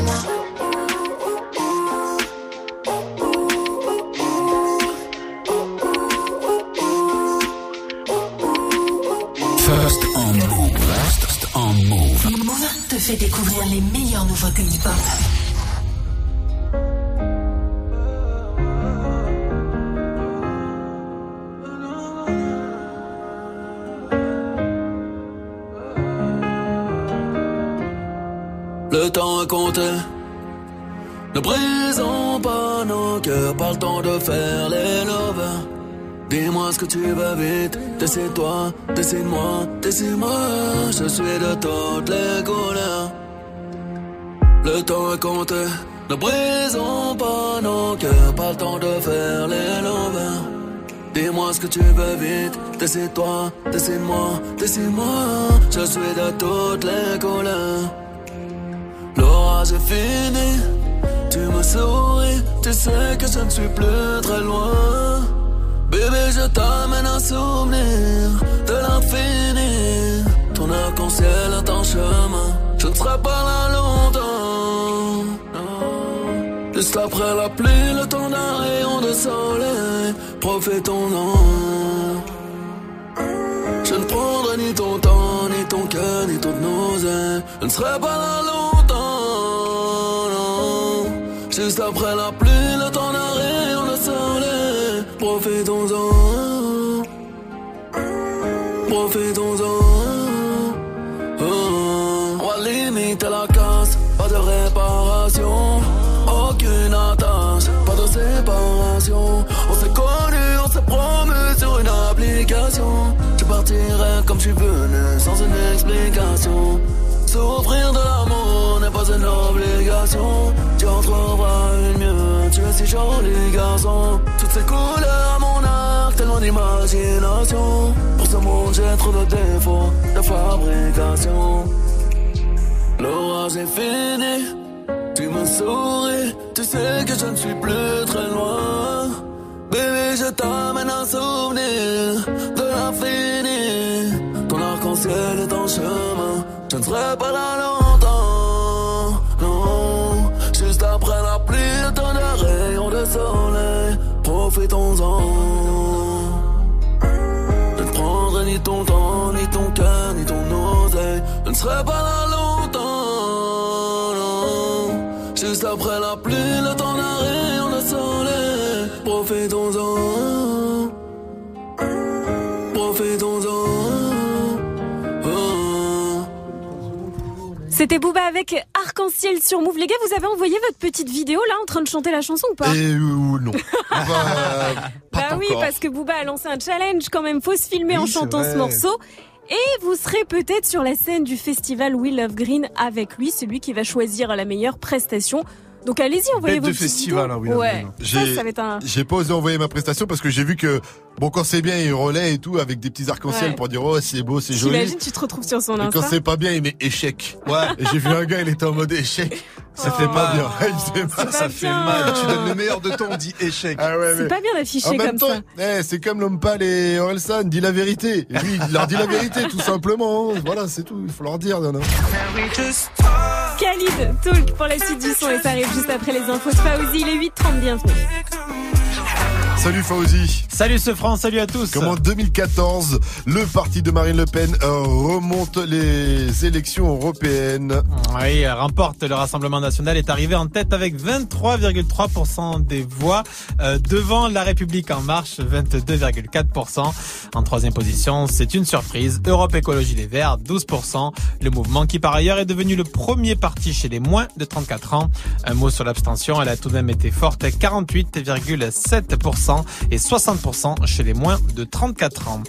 Dis-moi. First on Move. First on Move. Move te fait découvrir les meilleures nouveautés hip-hop. Est compté. Ne brisons pas nos cœurs, pas le temps de faire les lovers. Dis-moi ce que tu veux vite, décide-toi, décide-moi, décide-moi. Je suis de toutes les couleurs. Le temps est compté. Ne brisons pas nos cœurs, pas le temps de faire les lovers. Dis-moi ce que tu veux vite, décide-toi, décide-moi, décide-moi. Je suis de toutes les couleurs. L'orage est fini, tu me souris, tu sais que je ne suis plus très loin. Bébé, je t'amène un souvenir de l'infini. Ton arc-en-ciel en chemin, je ne serai pas là longtemps. Juste après la pluie, le temps d'un rayon de soleil, profitons-en. Je ne prendrai ni ton temps, ni ton cœur, ni nos ailes. Je ne serai pas là longtemps. Juste après la pluie, le temps d'un rayon de soleil. Profitons-en. Profitons-en. Oh. On va limiter la casse, pas de réparation. Aucune attache, pas de séparation. On s'est connus, on s'est promu sur une application. Je partirai comme je suis venu, sans une explication. Souffrir de une Tu en trouveras une mieux, tu es si joli garçon. Toutes ces couleurs à mon arc, tellement d'imagination. Pour ce monde, j'ai trop de défauts de fabrication. L'orage est fini, tu me souris, tu sais que je ne suis plus très loin. Bébé, je t'amène un souvenir de l'infini. Ton arc-en-ciel est en chemin, je ne serai pas là longtemps. ton temps, ni ton cœur, ni ton oseille. Je ne serai pas là longtemps. Juste après la pluie, le temps d'arrêt, le soleil. Profitons-en. Profitons-en. Oh. C'était Booba avec Arc-en-Ciel sur Move. Les gars, vous avez envoyé votre petite vidéo là en train de chanter la chanson ou pas euh, non. Bah, pas Bah oui, parce que Booba a lancé un challenge quand même. Faut se filmer Oui, en chantant ce morceau. Et vous serez peut-être sur la scène du festival We Love Green avec lui. C'est lui qui va choisir la meilleure prestation. Donc allez-y, envoyez Bête vos de festival, hein, Love Ouais, ça, J'ai- ça va être un... J'ai pas osé envoyer ma prestation parce que j'ai vu que, bon, quand c'est bien, il relaie et tout avec des petits arcs-en-ciel Ouais. pour dire, oh, c'est beau, c'est joli. J'imagine tu te retrouves sur son Et quand Insta. c'est pas bien, il met échec. Ouais. Et j'ai vu un gars, il était en mode échec. Ça fait Oh. pas bien. Il. Ça fait mal. Tu donnes le meilleur de temps, on dit échec. Ah ouais, C'est mais- pas bien d'afficher comme temps, ça. eh, c'est comme l'homme pâle et Orelsan, dit la vérité. Et lui, il leur dit la vérité, tout simplement. hein. Voilà, c'est tout. Il faut leur dire, Nana. Khalid, Talk pour la suite du son et ça arrive juste après les infos de Faouzi. Il est 8h30, bienvenue. Salut Fauzi. Salut ce France, salut à tous. Comme en 2014, le parti de Marine Le Pen euh, remonte les élections européennes. Oui, remporte le Rassemblement national, est arrivé en tête avec 23,3% des voix, euh, devant La République en marche, 22,4%. En troisième position, c'est une surprise, Europe Écologie Les Verts, 12%. Le mouvement qui par ailleurs est devenu le premier parti chez les moins de 34 ans. Un mot sur l'abstention, elle a tout de même été forte, 48,7% et 60% chez les moins de 34 ans.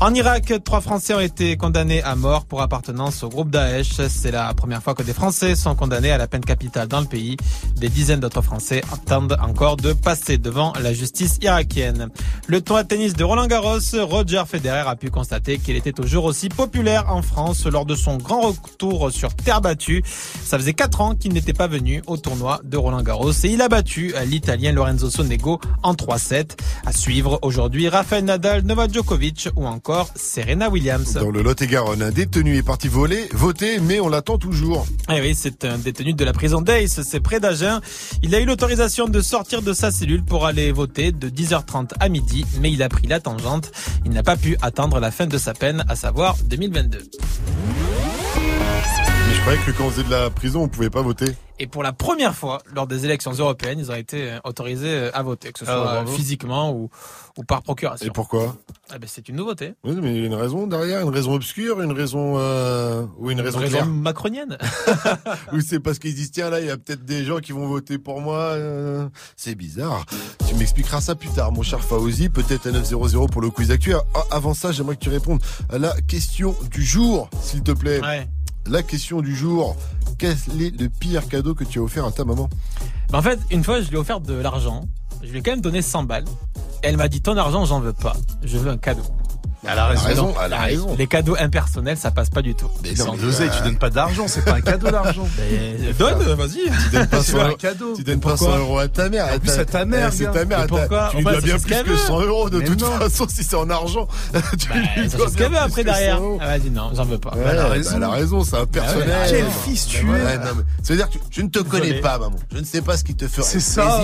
En Irak, trois Français ont été condamnés à mort pour appartenance au groupe Daesh. C'est la première fois que des Français sont condamnés à la peine capitale dans le pays. Des dizaines d'autres Français attendent encore de passer devant la justice irakienne. Le tournoi de tennis de Roland Garros, Roger Federer a pu constater qu'il était toujours aussi populaire en France lors de son grand retour sur terre battue. Ça faisait quatre ans qu'il n'était pas venu au tournoi de Roland Garros et il a battu l'Italien Lorenzo Sonego en 3-7. À suivre aujourd'hui Rafael Nadal, Novak Djokovic ou encore Serena Williams. Dans le Lot-et-Garonne, un détenu est parti voler, voter, mais on l'attend toujours. Eh oui, c'est un détenu de la prison d'Ace, c'est près d'Agen. Il a eu l'autorisation de sortir de sa cellule pour aller voter de 10h30 à midi, mais il a pris la tangente. Il n'a pas pu attendre la fin de sa peine, à savoir 2022. Croyais que quand on faisait de la prison, on pouvait pas voter. Et pour la première fois, lors des élections européennes, ils ont été euh, autorisés euh, à voter, que ce Ah, soit bravo. physiquement ou, ou par procuration. Et pourquoi? Eh ben, c'est une nouveauté. Oui, mais il y a une raison derrière, une raison obscure, une raison euh, ou une raison, Une raison macronienne. Ou c'est parce qu'ils disent tiens là, il y a peut-être des gens qui vont voter pour moi. euh, c'est bizarre. Tu m'expliqueras ça plus tard, mon cher Faouzi. Peut-être à 900 pour le quiz actuel. Ah, avant ça, j'aimerais que tu répondes à la question du jour, s'il te plaît. Ouais. La question du jour. Quel est le pire cadeau que tu as offert à ta maman Ben, en fait, une fois, je lui ai offert de l'argent. Je lui ai quand même donné 100 balles. Elle m'a dit, ton argent, j'en veux pas. Je veux un cadeau. Elle a raison. Donc, elle a raison. Les cadeaux impersonnels, ça passe pas du tout. Mais non, l'oseille, tu donnes pas d'argent, c'est pas un cadeau d'argent. Mais donne, vas-y. Tu donnes pas C'est 100 un euros. Tu donnes pas Pourquoi 100 euros à ta mère. En plus, Ta- à ta mère, Eh, C'est ta mère. T'a- pourquoi Tu lui dois c'est bien plus que veut. 100 euros de toute façon si c'est en argent. tu Bah, lui dois ce qu'elle bien veut plus après que 100 derrière. Elle m'a dit non, j'en veux pas. Elle a raison. a raison, c'est un personnel. Quel fils tu Ouais, es. non, mais Ça veut dire que tu- je ne te connais pas, maman. Je ne sais pas ce qui te ferait C'est ça,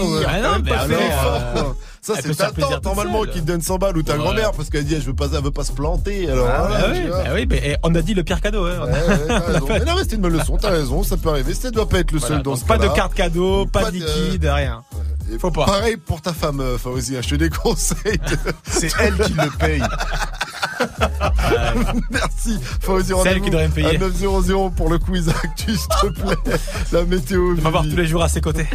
Ça, c'est ta tante, normalement, qui te donne 100 balles ou ta Ouais. grand-mère parce qu'elle dit, elle veut pas, elle veut pas se planter. Alors, Ah voilà, oui, tu vois. bah oui, mais eh, on a dit le pire cadeau. Hein. Ouais, ouais. Mais non, mais c'était une bonne leçon, t'as raison, ça peut arriver. Ça doit pas être le Voilà, seul dans ce pas de carte cadeau, pas, Pas de de- liquide, rien. Faut pas. Pareil pour ta femme, euh, Fawzi, hein, je te déconseille. de- C'est elle qui le paye. Merci, Fawzi. C'est elle qui devrait me payer. À 900 pour le quiz actu, s'il te plaît. La météo. On va voir Vivi. tous les jours à ses côtés.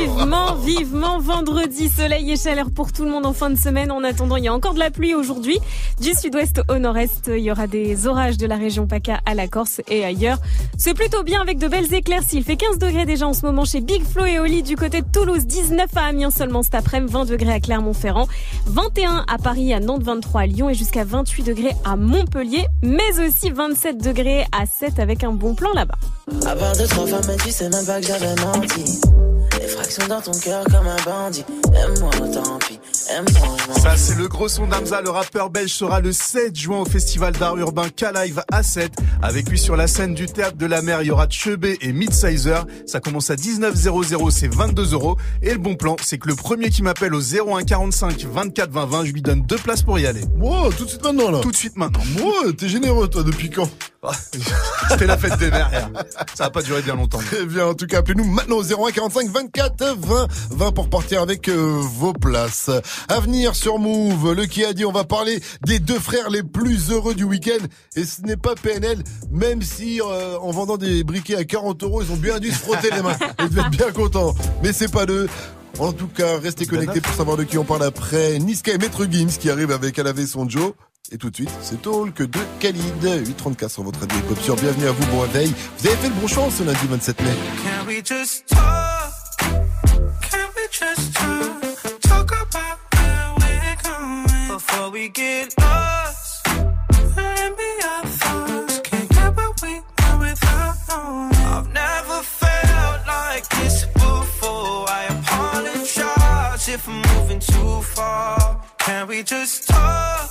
Vivement, vivement vendredi, soleil et chaleur pour tout le monde en fin de semaine. En attendant, il y a encore de la pluie aujourd'hui. Du sud-ouest au nord-est, il y aura des orages de la région PACA à la Corse et ailleurs. C'est plutôt bien avec de belles éclaircies. Il fait 15 degrés déjà en ce moment chez Big Flo et Oli du côté de Toulouse, 19 à Amiens seulement cet après-midi, 20 degrés à Clermont-Ferrand, 21 à Paris, à Nantes, 23 à Lyon et jusqu'à 28 degrés à Montpellier, mais aussi 27 degrés à 7 avec un bon plan là-bas. Dans ton cœur comme un bandit. Aime-moi, tant pis. Aime-moi, Ça, c'est le gros son d'Amza. Le rappeur belge sera le 7 juin au festival d'art urbain K-Live à 7. Avec lui sur la scène du théâtre de la mer, il y aura Chebé et Midsizer. Ça commence à 19,00, c'est 22 euros. Et le bon plan, c'est que le premier qui m'appelle au 01 45 24 20 20, je lui donne deux places pour y aller. Wow, tout de suite maintenant, là. Tout de suite maintenant. Wow, t'es généreux, toi, depuis quand? C'était la fête des mères. hier. Ça va pas durer bien longtemps. Très bien, en tout cas, appelez-nous maintenant au 01 45 24 20 20 pour partir avec euh, vos places. À venir sur Move, le qui a dit on va parler des deux frères les plus heureux du week-end et ce n'est pas PNL, même si euh, en vendant des briquets à 40 euros, ils ont bien dû se frotter les mains. Ils devaient être bien contents, mais c'est pas d'eux. En tout cas, restez connectés pour savoir de qui on parle après. Niska et Maître Gims qui arrive avec à laver son Joe. Et tout de suite, c'est Talk de Khalid. 834 sur votre radio hip-hop sur Bienvenue à vous, bon réveil. Vous avez fait le bon choix ce lundi 27 mai. Can we just talk? Can we just talk? Talk about where we're going before we get lost. And be our thoughts. Can't get what we want without knowing. I've never felt like this before. I apologize if I'm moving too far. Can we just talk?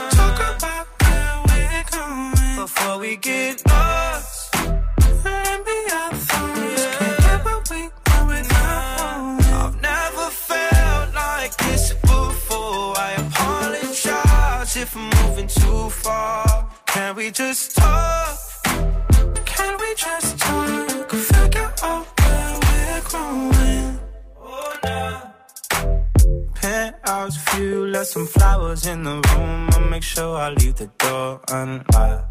Before we get lost. And be our thoughts. Can't get what we want without I've never felt like this before. I apologize if I'm moving too far. Can we just talk? Can we just talk? Figure out where we're growing. Oh, nah. View, left some flowers in the room. I'll make sure I leave the door unlocked.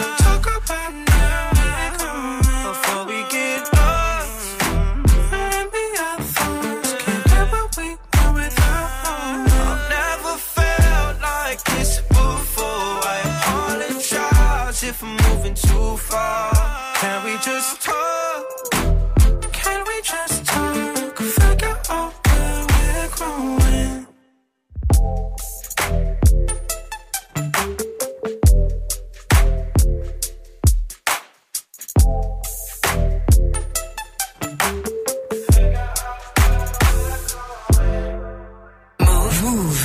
just talk? Can we just talk? Figure out where we're growing. Move.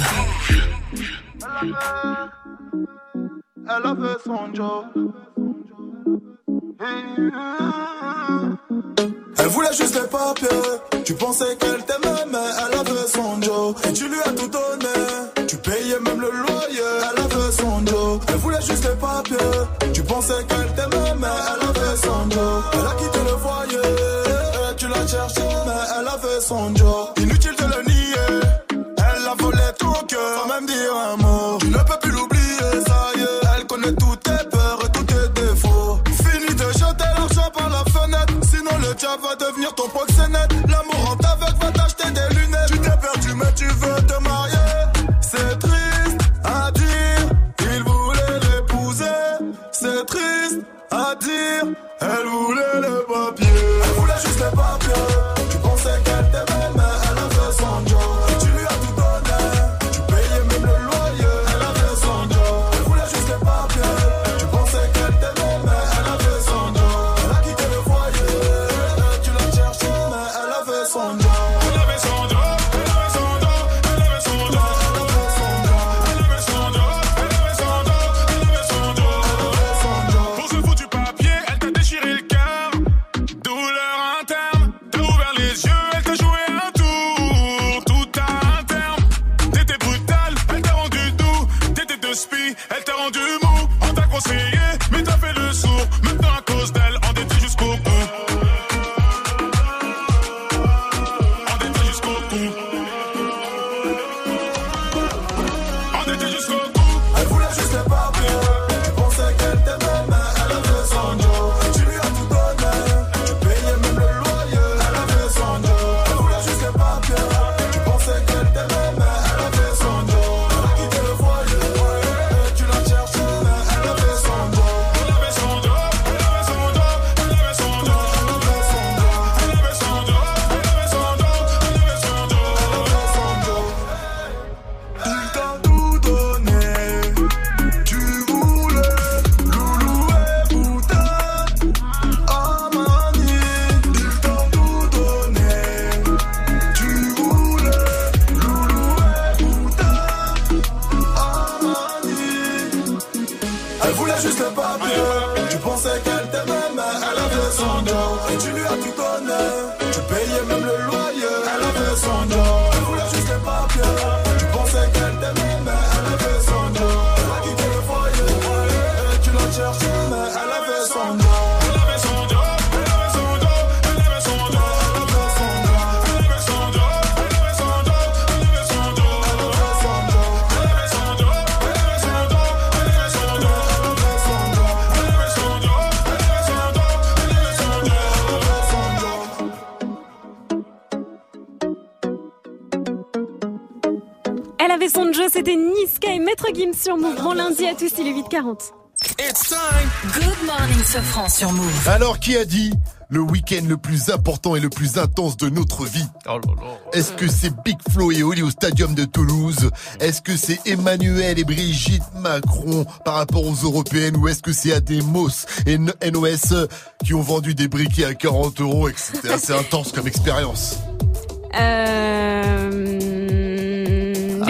Elle avait son job. Elle voulait juste les papiers. Tu pensais qu'elle t'aimait, mais elle avait son Joe. Et tu lui as tout donné. Tu payais même le loyer. Elle avait son Joe. Elle voulait juste les papiers. Tu pensais qu'elle t'aimait, mais elle avait son Joe. Elle c'était Niska et Maître Gims sur Move. Bon lundi à tous, il est 8h40. Good morning, Sofran sur Move. Alors, qui a dit le week-end le plus important et le plus intense de notre vie? Est-ce que c'est Big Flo et Oli au Stadium de Toulouse? Est-ce que c'est Emmanuel et Brigitte Macron par rapport aux européennes? Ou est-ce que c'est Ademos et NOS qui ont vendu des briquets à 40 euros et que c'était assez intense comme expérience. Euh...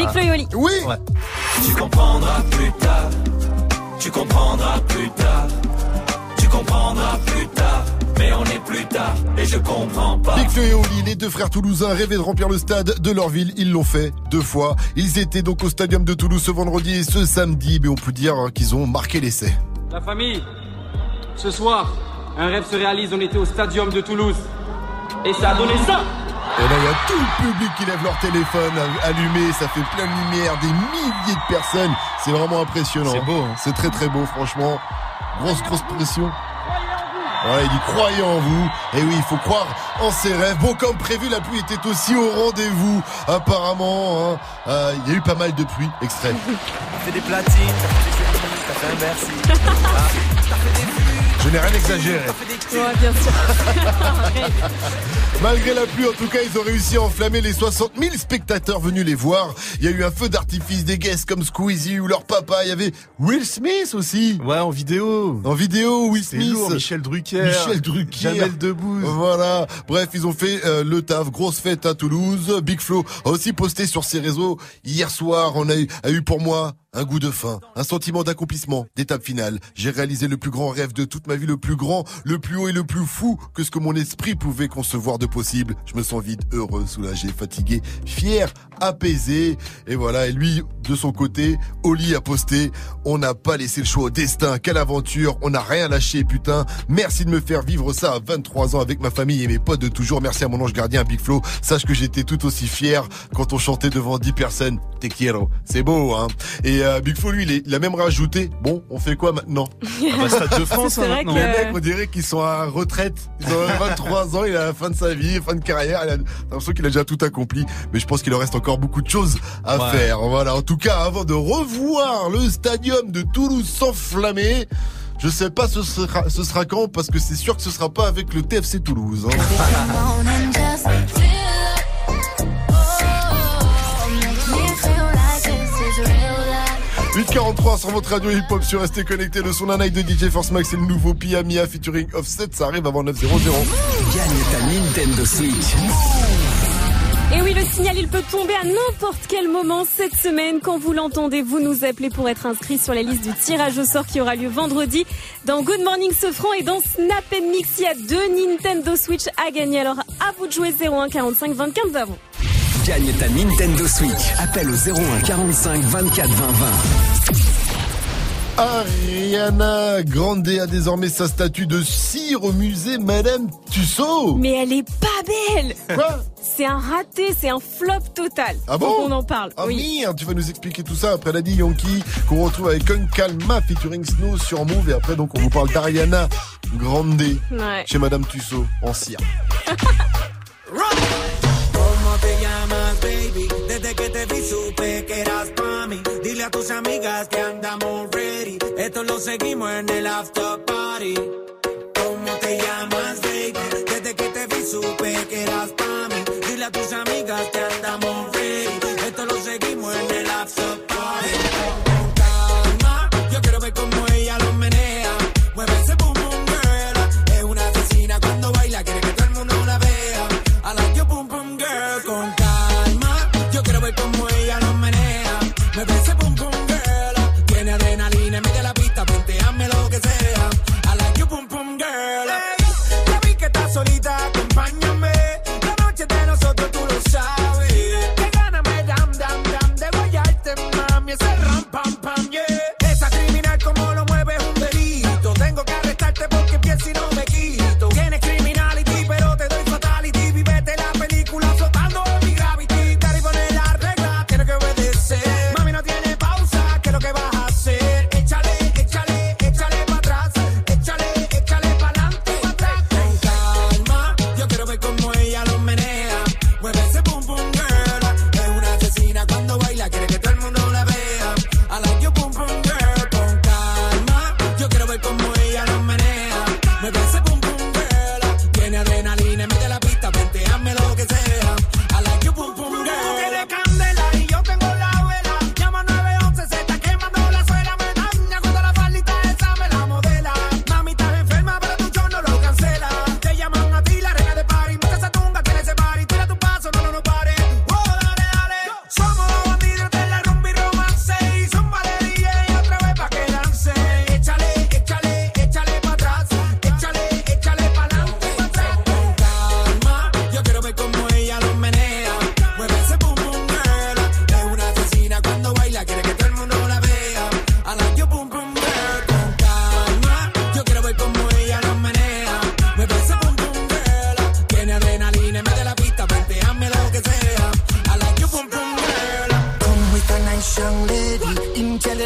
Big Flo et Oli. Oui Tu comprendras plus tard. Tu comprendras plus tard. Tu comprendras plus tard. Mais on est plus tard et je comprends pas. Big Flo et Oli, les deux frères toulousains rêvaient de remplir le stade de leur ville. Ils l'ont fait deux fois. Ils étaient donc au Stadium de Toulouse ce vendredi et ce samedi. Mais on peut dire qu'ils ont marqué l'essai. La famille, ce soir, un rêve se réalise. On était au stadium de Toulouse. Et ça a donné ça Et là, il y a tout le public qui lève leur téléphone allumé, ça fait plein de lumière, des milliers de personnes. C'est vraiment impressionnant. C'est beau. C'est très très beau, franchement. Grosse, grosse pression. Voilà, il dit croyez en vous. Et oui, il faut croire en ses rêves. Bon, comme prévu, la pluie était aussi au rendez-vous. Apparemment, hein. Euh, il y a eu pas mal de pluie. Extrait. T'as fait des platines, t'as fait des t'as fait un merci. Ah, t'as fait des vues. Je n'ai rien exagéré. Ouais, bien sûr. Malgré la pluie, en tout cas, ils ont réussi à enflammer les 60 000 spectateurs venus les voir. Il y a eu un feu d'artifice des guests comme Squeezie ou leur papa. Il y avait Will Smith aussi. Ouais, en vidéo. En vidéo, Will C'est Smith. lourd, Michel Drucker. Michel Drucker. Jamel Debbouze. Voilà. Bref, ils ont fait euh, le taf. Grosse fête à Toulouse. Big Flo a aussi posté sur ses réseaux. Hier soir, on a eu, a eu pour moi un goût de fin, un sentiment d'accomplissement, d'étape finale. J'ai réalisé le plus grand rêve de toute ma vie, le plus grand, le plus haut et le plus fou que ce que mon esprit pouvait concevoir de possible. Je me sens vide, heureux, soulagé, fatigué, fier, apaisé. Et voilà, et lui, de son côté, Oli a posté, on n'a pas laissé le choix au destin, quelle aventure, on n'a rien lâché, putain. Merci de me faire vivre ça à 23 ans avec ma famille et mes potes de toujours. Merci à mon ange gardien, Big Flo. Sache que j'étais tout aussi fier quand on chantait devant 10 personnes. Te quiero. C'est beau, hein. Et euh, Big Flo, lui, il, est- il a même rajouté, bon, on fait quoi maintenant? Ah bah, Stade de France, hein, vrai maintenant. que- les mecs, on dirait qu'ils sont à retraite. Ils ont 23 ans, il est à la fin de sa vie, fin de carrière. Il a l'impression qu'il a déjà tout accompli. Mais je pense qu'il en reste encore beaucoup de choses à Ouais. faire. Voilà. En tout cas, avant de revoir le stadium de Toulouse s'enflammer, je sais pas ce sera, ce sera quand parce que c'est sûr que ce sera pas avec le TFC Toulouse. hein. 843 sur votre radio hip-hop sur Restez connecté. Le son d'un night de DJ Force Max et le nouveau Pia Mia featuring Offset. Ça arrive avant 9.00. Gagne ta Nintendo Switch. Et oui, le signal, il peut tomber à n'importe quel moment cette semaine. Quand vous l'entendez, vous nous appelez pour être inscrit sur la liste du tirage au sort qui aura lieu vendredi dans Good Morning Sofran et dans Snap Mix. Il y a deux Nintendo Switch à gagner. Alors, à vous de jouer 01 45 24 20 avant. Gagne ta Nintendo Switch. Appelle au 01 45 24 20 20. Ariana Grande a désormais sa statue de cire au musée Madame Tussaud. Mais elle est pas belle Quoi? C'est un raté, c'est un flop total. Ah bon? Qu'on en parle. Ah oui. tu vas nous expliquer tout ça après Daddy Yankee qu'on retrouve avec Un Calma featuring Snow sur Move et après donc on vous parle d'Ariana Grande Ouais. chez Madame Tussaud en cire. supe que eras pa' mí. Dile a tus amigas que andamos ready. Esto lo seguimos en el after party.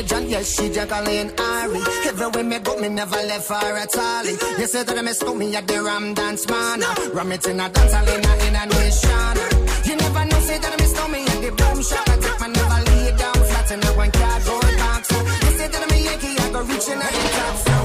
Intelligent, yes, she Jacqueline Ari. Everywhere me go, me never left her at all. You say that I miss me at the Ram Dance Man. Ram it in a dance hall in a, in a nation. You never know, say that I miss me at the boom shop. I take my never lay down flat in a one cardboard box. You say that I'm a Yankee, I go reaching out the top.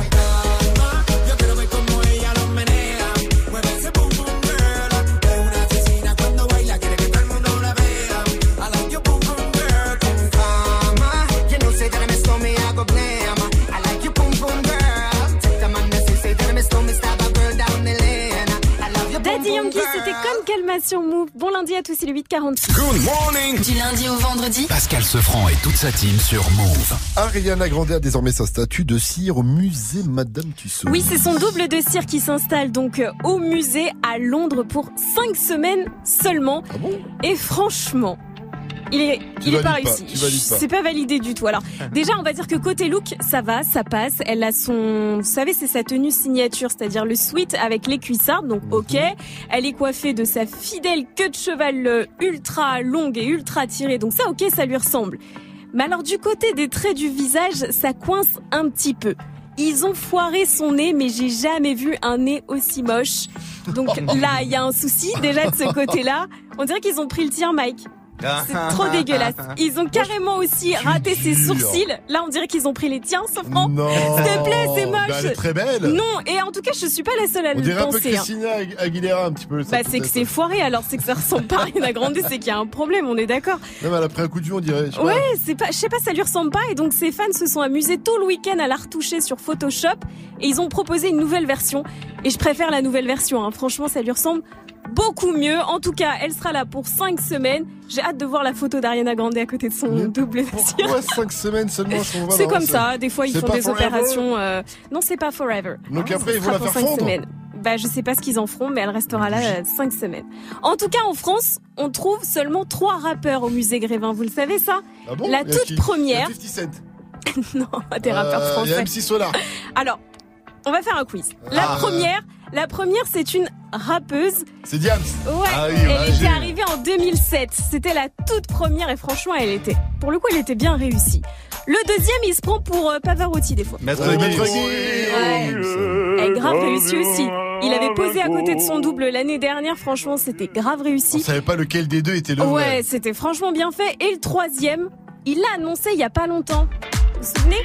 Calma sur Move. Bon lundi à tous, il est 8h46. Good morning Du lundi au vendredi Pascal Sefranc et toute sa team sur Move. Ariana Grande a désormais sa statue de cire au musée Madame Tussauds. Oui, c'est son double de cire qui s'installe donc euh, au musée à Londres pour 5 semaines seulement. Et franchement, il est, Tu il est pas réussi. C'est pas validé du tout. Alors, déjà, on va dire que côté look, ça va, ça passe. Elle a son, vous savez, c'est sa tenue signature, c'est-à-dire le sweat avec les cuissardes, donc ok. Elle est coiffée de sa fidèle queue de cheval ultra longue et ultra tirée, donc ça ok, ça lui ressemble. Mais alors du côté des traits du visage, ça coince un petit peu. Ils ont foiré son nez, mais j'ai jamais vu un nez aussi moche. Donc là, il y a un souci déjà de ce côté-là. On dirait qu'ils ont pris le tir, Mike. C'est trop dégueulasse. Ils ont carrément aussi raté ses sourcils. Là, on dirait qu'ils ont pris les tiens. Non. S'il te plaît, c'est moche. Bah, elle est très belle. Non, et en tout cas, je suis pas la seule à On le dirait un peu penser. hein. Christina Agu- Aguilera un petit peu. Bah, c'est que c'est foiré, alors c'est que ça ressemble pas à Ariana Grande, c'est qu'il y a un problème, on est d'accord. Mais elle a pris un coup de vue, on dirait. Ouais, c'est pas, je sais pas, ça lui ressemble pas, et donc ses fans se sont amusés tout le week-end à la retoucher sur Photoshop, et ils ont proposé une nouvelle version, et je préfère la nouvelle version, hein. franchement, ça lui ressemble beaucoup mieux. En tout cas, elle sera là pour 5 semaines. J'ai hâte de voir la photo d'Ariana Grande à côté de son double de cire. Pourquoi 5 semaines seulement C'est comme ça, des fois ils font des forever opérations. euh, Non, c'est pas forever. Donc Hein, après, ils vont la faire fondre semaines. Bah, je sais pas ce qu'ils en feront, mais elle restera là 5 semaines. En tout cas, en France, on trouve seulement trois rappeurs au musée Grévin. Vous le savez ça Ah bon? La toute première. Il y a 50 Cent. non, des rappeurs Euh, Il y a français. MC Solar. Alors, on va faire un quiz. La Ah. première, la première, c'est une rappeuse. C'est Diams. Ouais, Ah oui, elle bah, était arrivée en 2007. C'était la toute première et franchement, elle était, pour le coup, elle était bien réussie. Le deuxième, il se prend pour euh, Pavarotti des fois. Maître Gims. Maître Ouais. Elle est grave réussi aussi. Il avait posé à côté de son double l'année dernière. Franchement, c'était grave On réussi. savait pas lequel des deux était le vrai. Ouais, c'était franchement bien fait. Et le troisième, il l'a annoncé il y a pas longtemps. Vous vous souvenez?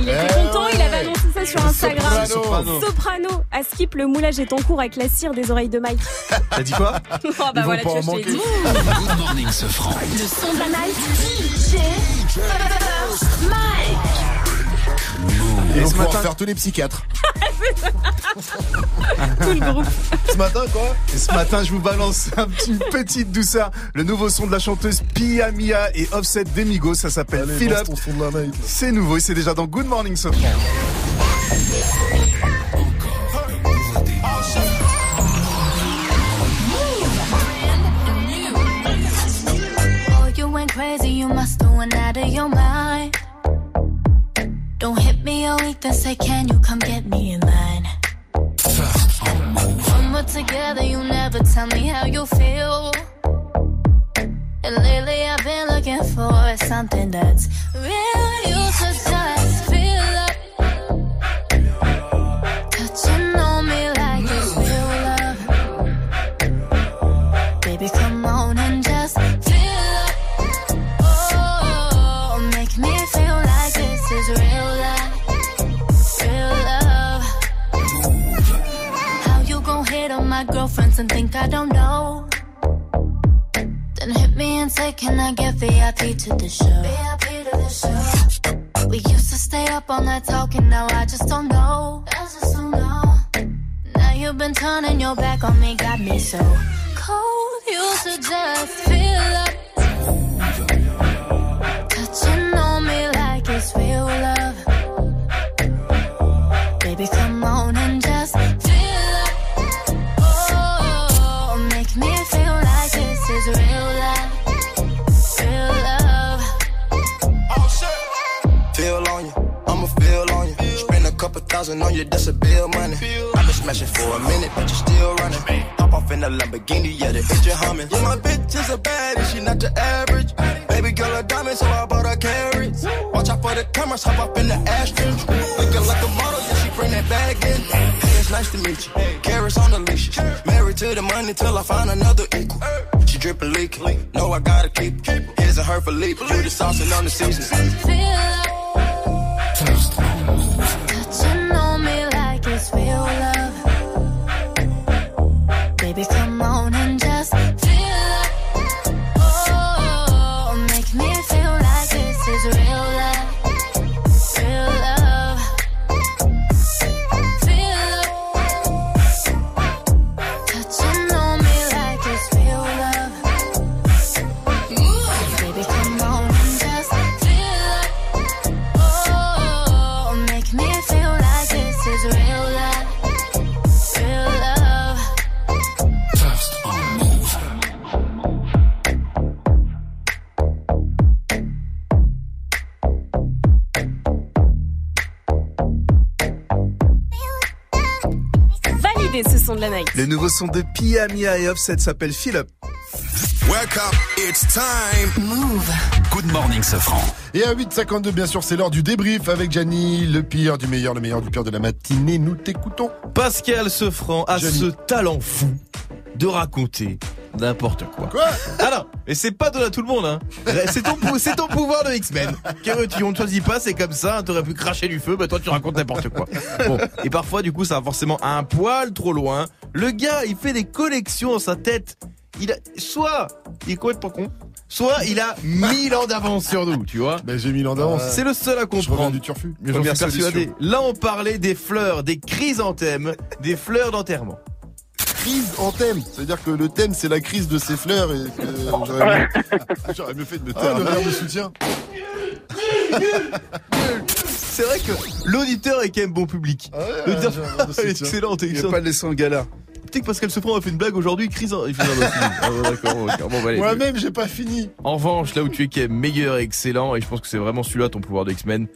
Il était Eh content, il ouais. avait annoncé ça sur Instagram. Soprano. Soprano. À Skip, le moulage est en cours avec la cire des oreilles de Mike. T'as dit quoi oh, bah Ils voilà, tu vois, je t'ai dit. Good morning, ce franc. Le son de la night DJ Mike ils vont pouvoir faire tous les psychiatres. Ce matin, quoi et Ce matin, je vous balance un petit, une petite douceur. Le nouveau son de la chanteuse Pia Mia et Offset Demigo, ça s'appelle Fill Up. C'est nouveau et c'est déjà dans Good Morning Sofran. Say, can you come get me in line? When we're together, you never tell me how you feel. And lately I've been looking for something that's real. You should girlfriends and think I don't know? Then hit me and say, Can I get VIP to the show? VIP to the show. We used to stay up all night talking, now I just don't know. I just don't know. Now you've been turning your back on me, got me so cold. You should just feel up. Touching on me like it's real love. Baby, come thousand on you, that's a bill money. I've been smashing for a minute, but you still running. Hop off in the Lamborghini, yeah, the engine humming. Yeah, my bitch is a baddie, she not the average. Baby girl a diamond, so I bought her carrots. Watch out for the cameras, hop up in the Aston. Looking like a model, yeah, she bring that bag in. Hey, it's nice to meet you. Carrots on the leash. Married to the money till I find another equal. She drippin' leaking. Know I gotta keep. It. Here's a her for leap. Do the sauce and on the seasoning. Feel night. Le nouveau son de Piamia et Offset s'appelle Up. Welcome, it's time. Move. Good morning, Sofran. Et à 8h52, bien sûr, c'est l'heure du débrief avec Gianni, le pire du meilleur, le meilleur du pire de la matinée. Nous t'écoutons. Pascal Sefranc a ce talent fou de raconter n'importe quoi. Quoi Ah non, mais c'est pas donné à tout le monde, hein. C'est ton, c'est ton pouvoir de X-Men. Que tu on ne choisit pas, c'est comme ça, t'aurais pu cracher du feu, bah toi tu racontes n'importe quoi. Bon, et parfois du coup ça va forcément un poil trop loin. Le gars, il fait des connexions dans sa tête. Il a, soit il est complètement con, soit il a 1000 ans d'avance sur nous, tu vois. Ben j'ai 1000 ans d'avance. C'est le seul à Je comprendre. du turfu. Mais. Là, on parlait des fleurs, des chrysanthèmes, des fleurs d'enterrement. Crise en thème. C'est-à-dire que le thème, c'est la crise de ces fleurs et que j'aurais mieux, j'aurais mieux fait de me taire. le verre de soutien. C'est vrai que l'auditeur est quand même bon public. L'auditeur est excellent, Il excellent. pas le laisser en galère. Peut-être que Pascal Sefranc a fait une blague aujourd'hui, crise en... il fait. Ah, bon, d'accord, bon, d'accord. Bon, bah. Moi-même, j'ai pas fini. En revanche, là où tu es quand même meilleur et excellent, et je pense que c'est vraiment celui-là ton pouvoir de X-Men,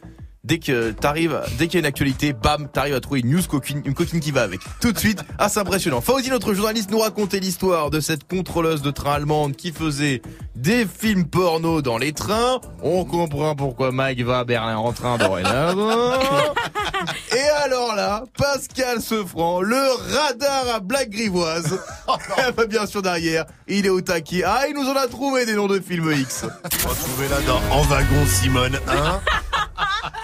dès que t'arrives, dès qu'il y a une actualité, bam, t'arrives à trouver une news coquine, une coquine qui va avec. Tout de suite, ah, c'est impressionnant. Fauzi, notre journaliste, nous racontait l'histoire de cette contrôleuse de train allemande qui faisait des films porno dans les trains. On comprend pourquoi Mike va à Berlin en train dorénavant. Et alors là, Pascal Sefranc, le radar à blague grivoise. Elle va bien sûr derrière. Il est au taquet. Ah, il nous en a trouvé des noms de films X. Retrouvez-la dans En wagon Simone 1.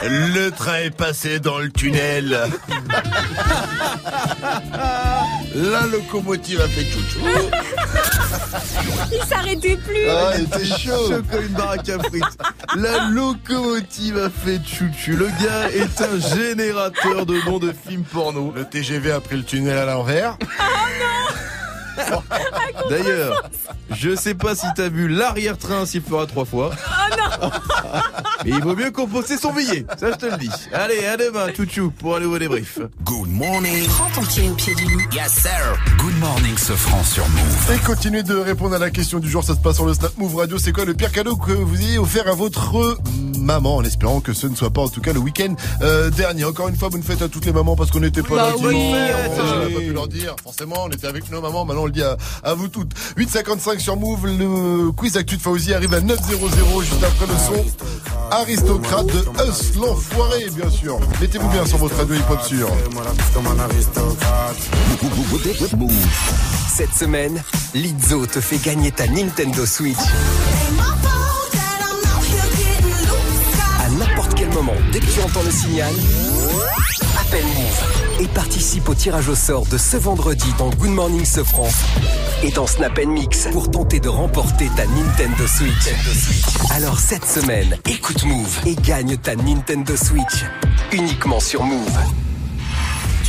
Le train est passé dans le tunnel. La locomotive a fait chouchou. Il s'arrêtait plus. Ah, il était chaud. Chaud comme une baraque à frites. La locomotive a fait chouchou. Le gars est un générateur de noms de films porno. Le TGV a pris le tunnel à l'envers. D'ailleurs, je sais pas si t'as vu l'arrière-train s'il fera trois fois. Oh non Mais il vaut mieux composer son billet. Ça, je te le dis. Allez, à demain, chouchou, pour un nouveau débrief. Good morning. Prends ton pied au pied du lit. Yes, sir. Good morning, Sofran sur Move. Et continuez de répondre à la question du jour, ça se passe sur le Snap Move Radio. C'est quoi le pire cadeau que vous ayez offert à votre maman en espérant que ce ne soit pas en tout cas le week-end euh, dernier? Encore une fois, bonne fête à toutes les mamans parce qu'on n'était pas Bah là oui. On n'a pas pu leur dire. Forcément, on était avec nos mamans. Maintenant, on le dit à, vous toutes. 8.55 sur Move. Le quiz actu de Fauzi arrive à 9.00 juste après le son. Aristocrate de Us l'enfoiré, bien sûr. Mettez-vous bien sur votre radio hip-hop sûr. Cette semaine, Lizzo te fait gagner ta Nintendo Switch. À n'importe quel moment, dès que tu entends le signal, et participe au tirage au sort de ce vendredi dans Good Morning Sofran et dans Snap Mix pour tenter de remporter ta Nintendo Switch. Alors cette semaine, écoute Move et gagne ta Nintendo Switch uniquement sur Move.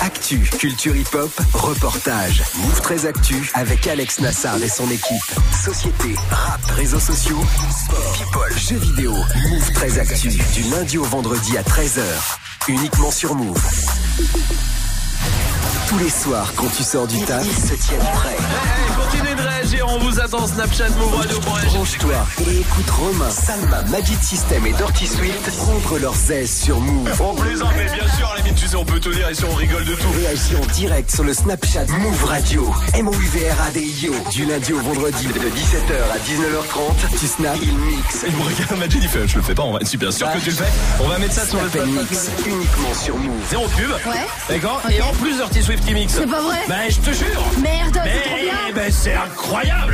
Actu, culture hip-hop, reportage. Move 13 Actu avec Alex Nassar et son équipe. Société, rap, réseaux sociaux, sport, people, jeux vidéo. Move 13 Actu du lundi au vendredi à 13h. Uniquement sur Move. Tous les soirs, quand tu sors du taf, ils se tiennent prêts. On vous attend Snapchat Move Radio. Branche-toi et écoute Romain, Salma, Magic System et Dirty Swift prendre leurs aises sur Move. On plaisante, mais bien sûr, à la limite, tu sais, on peut tout dire ici, on rigole de tout. Réagis en direct sur le Snapchat Move Radio. M-O-U-V-R-A-D-I-O. Du lundi au vendredi de 17h à 19h30. Tu snap, il mix. Il me regarde, Magic, il fait, je le fais pas, on va être super sûr que tu le fais. On va mettre ça sur le mix uniquement sur Move. Zéro pub. Ouais. D'accord Et en plus Dirty Swift qui mixe. C'est pas vrai Ben, je te jure. Merde, Mais, c'est trop bien ben, c'est incroyable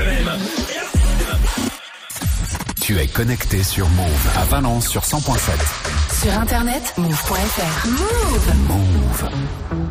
Tu es connecté sur Move à Valence sur 100.7. Sur internet, move.fr. Move Move.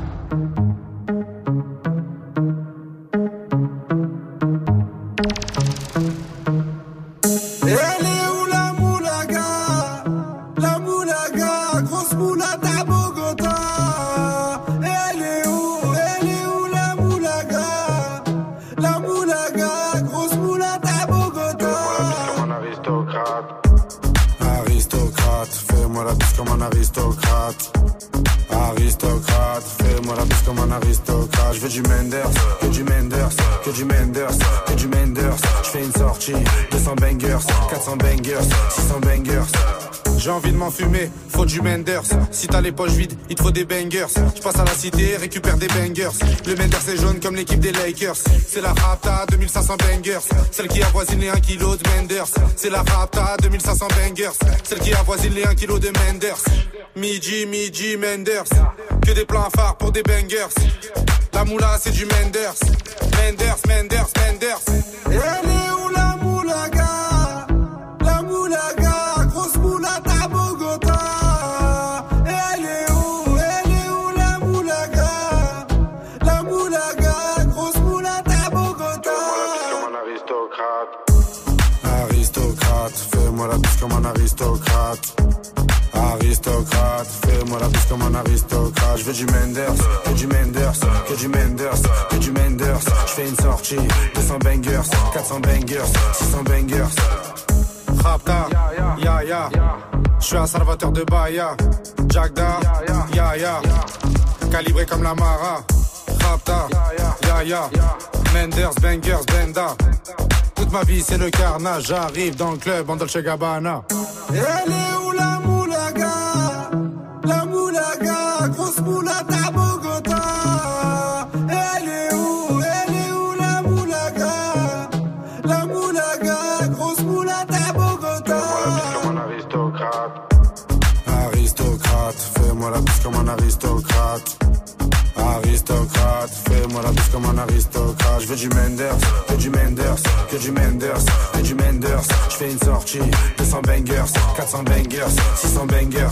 Du Menders, que du Menders, que du Menders, que du Menders. Je fais une sortie, 200 bangers, 400 bangers, 600 bangers. J'ai envie de m'enfumer, faut du Menders. Si t'as les poches vides, il te faut des bangers. Je passe à la cité, récupère des bangers. Le Menders est jaune comme l'équipe des Lakers. C'est la Rapta 2500 bangers. Celle qui avoisine les 1 kg de Menders. C'est la Rapta 2500 bangers. Celle qui avoisine les 1 kg de Menders. Midi, midi, Menders. Que des plans phares pour des bangers. La moula, c'est du Menders. Menders, Menders, Menders. Elle est où la moulaga? La moulaga, grosse moulade à Bogota. Elle est où, elle est où la moulaga? La moulaga, grosse moulade à Bogota. Comme un aristocrate. Aristocrate, fais-moi la bise comme un aristocrate. Aristocrate, fais-moi la bise comme un aristocrate. Je veux du Menders, que du Menders, que du Menders, que du Menders. Je fais une sortie, 200 bangers, 400 bangers, 600 bangers. Rapta, ya ya. Je suis un salvateur de Bahia. Jagda, ya ya. Calibré comme la Mara. Rapta, ya ya. Menders, bangers, benda. Toute ma vie c'est le carnage. J'arrive dans le club en Dolce Gabbana. Elle est où la moulaga? La moulaga, grosse moulade à Bogota. Elle est où, elle est où la moulaga? La moulaga, grosse moulade à Bogota. Comme un aristocrate. Aristocrate, fais-moi la bise comme un aristocrate. Aristocrate, fais-moi la bise comme un aristocrate. Je veux du Menders, que du Menders, que du Menders, que du Menders. Je fais une sortie, 200 bangers, 400 bangers, 600 bangers.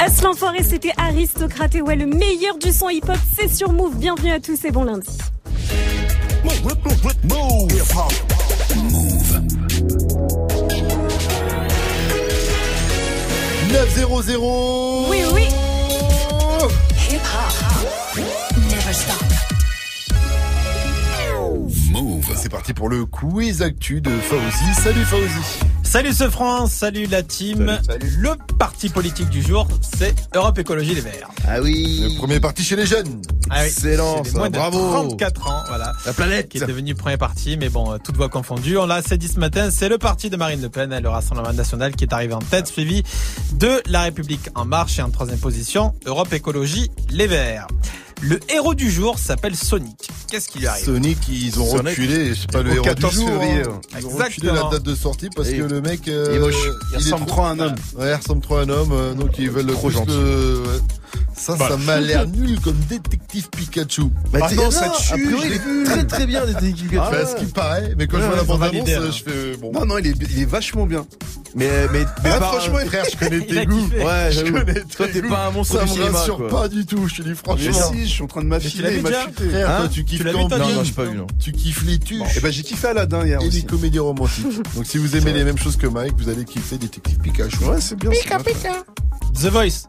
Est-ce l'enfoiré, c'était aristocrate et ouais, le meilleur du son hip-hop, c'est sur Move. Bienvenue à tous et bon lundi. Move. 900 Oui, oui. Hip hop. Never stop. Move. C'est parti pour le quiz actu de Fauzi. Salut Fauzi. Salut ce France, salut la team. Le parti politique du jour, c'est Europe Écologie Les Verts. Ah oui. Le premier parti chez les jeunes. Ah oui, Excellent, c'est les ça, moins de bravo. 34 ans, voilà. La planète. Qui est devenu premier parti, mais bon, euh, toutes voix confondues. On l'a assez dit ce matin, c'est le parti de Marine Le Pen, le Rassemblement National, qui est arrivé en tête, suivi de La République En Marche et en troisième position, Europe Écologie Les Verts. Le héros du jour s'appelle Sonic. Qu'est-ce qui lui arrive Sonic, ils ont Sonic. reculé, je sais pas, le héros 14 du jour. février, hein. Ils ont reculé la date de sortie parce Et que le mec, il est moche. Il ressemble trop à un homme. Ouais, il ressemble trop à un homme, euh, donc ils veulent Trop plus gentil. le- ouais. Ça, Bah. ça m'a l'air nul comme détective Pikachu. Bah, Ah t'es- non, ça tue, a priori, je il est vu. très très bien détective Pikachu. Ah Bah, ouais. ce qui paraît, mais quand Ouais, je vois la ils ont bande annonce, validé, hein. je fais bon. Non, non, il est, il est vachement bien. Mais mais mais Ah, franchement, frère, je connais tes goûts. Ouais, Je connais Toi, tes t'es goûts. pas un monstre Ça me cinéma, rassure quoi. pas du tout, je te dis Mais franchement. si, je suis en train de Mais tu m'affiler. Frère, Hein toi, tu kiffes Tu quand toi, Non, non, j'ai pas vu, non. Tu kiffes les tuches. Et ben j'ai kiffé Aladdin hier et les aussi. comédies romantiques. Donc si vous aimez les mêmes choses que Mike, vous allez kiffer Détective Pikachu. Ouais, c'est bien. c'est bien. The Voice.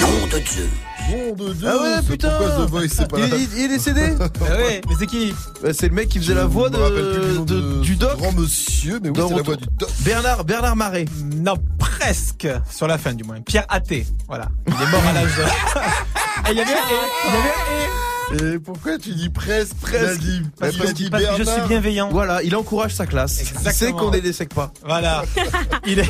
Nom de Dieu. Nom de Dieu. Ah ouais, putain. Pourquoi The Voice, c'est pas Il, est- il est décédé Ah ouais, mais c'est qui Bah, C'est le mec qui faisait la voix Je me rappelle plus du de, nom de- du doc. Grand monsieur, mais oui, c'est la voix du doc. Bernard Bernard Marais. Non, presque. Sur la fin, du moins. Pierre Athé. Voilà. Il est mort à l'âge de... Et il y avait un et. Pourquoi tu dis presque Presque. Il a dit, Parce que, dit parce que je suis bienveillant. Voilà, il encourage sa classe. Exactement. Il sait qu'on ne dessèque pas. Voilà. Il est...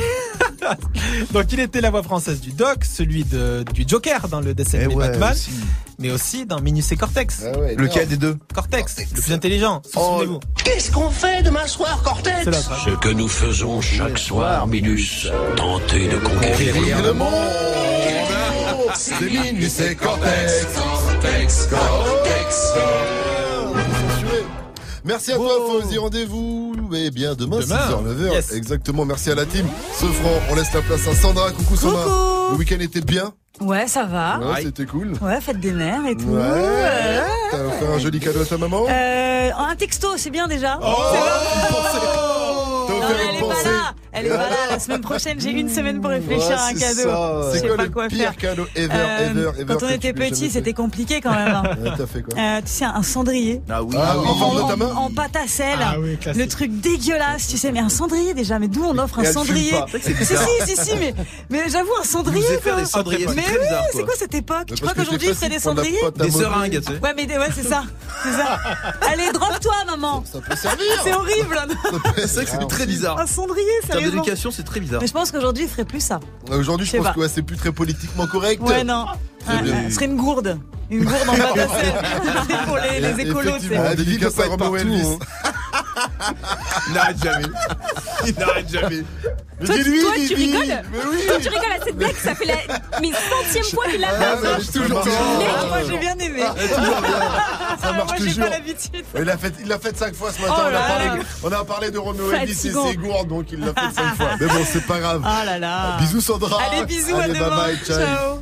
Donc il était la voix française du Doc, celui de, du Joker dans le dessin Eh animé ouais, Batman, aussi. mais aussi dans Minus et Cortex. Ah ouais, Lequel des deux Cortex, le plus intelligent, Oh. Qu'est-ce qu'on fait demain soir, Cortex. Ce que nous faisons chaque soir, Minus, tenter de conquérir le monde. C'est Minus et Cortex. Merci à toi, Fauzi. Rendez-vous, eh bien, demain, Demain. 6h, 9h. Yes. Exactement. Merci à la team. Ce franc, on laisse la place à Sandra. Coucou, Sandra. Le week-end était bien. Ouais, ça va. Ouais, c'était cool. Ouais, fête des mères et tout. Ouais. T'as offert un joli cadeau à ta maman euh, un texto, c'est bien déjà. Oh, C'est une pensée. T'as Non, offert une est pas pensée. Elle est pas là. La semaine prochaine, j'ai une semaine pour réfléchir Ouais, à un cadeau. ça. Je C'est sais quoi pas le quoi pire faire. cadeau ever, Euh, ever, ever Quand on était petit, c'était compliqué quand même. hein. Ouais, T'as fait quoi Euh, tu sais, un cendrier. Ah oui. Ah oui, en forme de ta main En pâte à sel. Ah oui, le truc dégueulasse, tu sais, mais un cendrier déjà. Mais d'où on offre Et un cendrier Si, si, si, si, mais, mais j'avoue, un cendrier. Des cendriers, Mais oui, c'est quoi. cette époque Tu crois qu'aujourd'hui, c'est des cendriers Des seringues, tu sais. Ouais, mais ouais, c'est ça. C'est ça. Allez, drogue-toi, maman. Ça peut servir. C'est horrible. C'est vrai que c'est très bizarre. Un cendrier, En termes d'éducation, c'est très bizarre. Mais je pense qu'aujourd'hui, il ferait plus ça. Aujourd'hui, je pense pas. que ouais, c'est plus très politiquement correct. Ouais, non. Ah. Ce serait une gourde. Une gourde en à sel. C'est pour les, les écolos, tu sais. N'arrête jamais. Il n'arrête jamais. Mais Toi, dis-lui, toi, tu rigoles Mais oui. Toi, tu rigoles à cette blague, ça fait la mais centième fois qu'il la Ah, fait. ça marche toujours bien. Ah, moi, j'ai bien aimé. Ah. Ça marche moi, j'ai pas l'habitude. Il l'a fait, il l'a fait cinq fois ce matin. Oh on, a parlé, là. on a parlé de Roméo Elvis et gourdes, donc il l'a fait cinq fois. Mais bon, c'est pas grave. Oh là là. Bisous Sandra. Allez, bisous, à demain. bye bye. Ciao.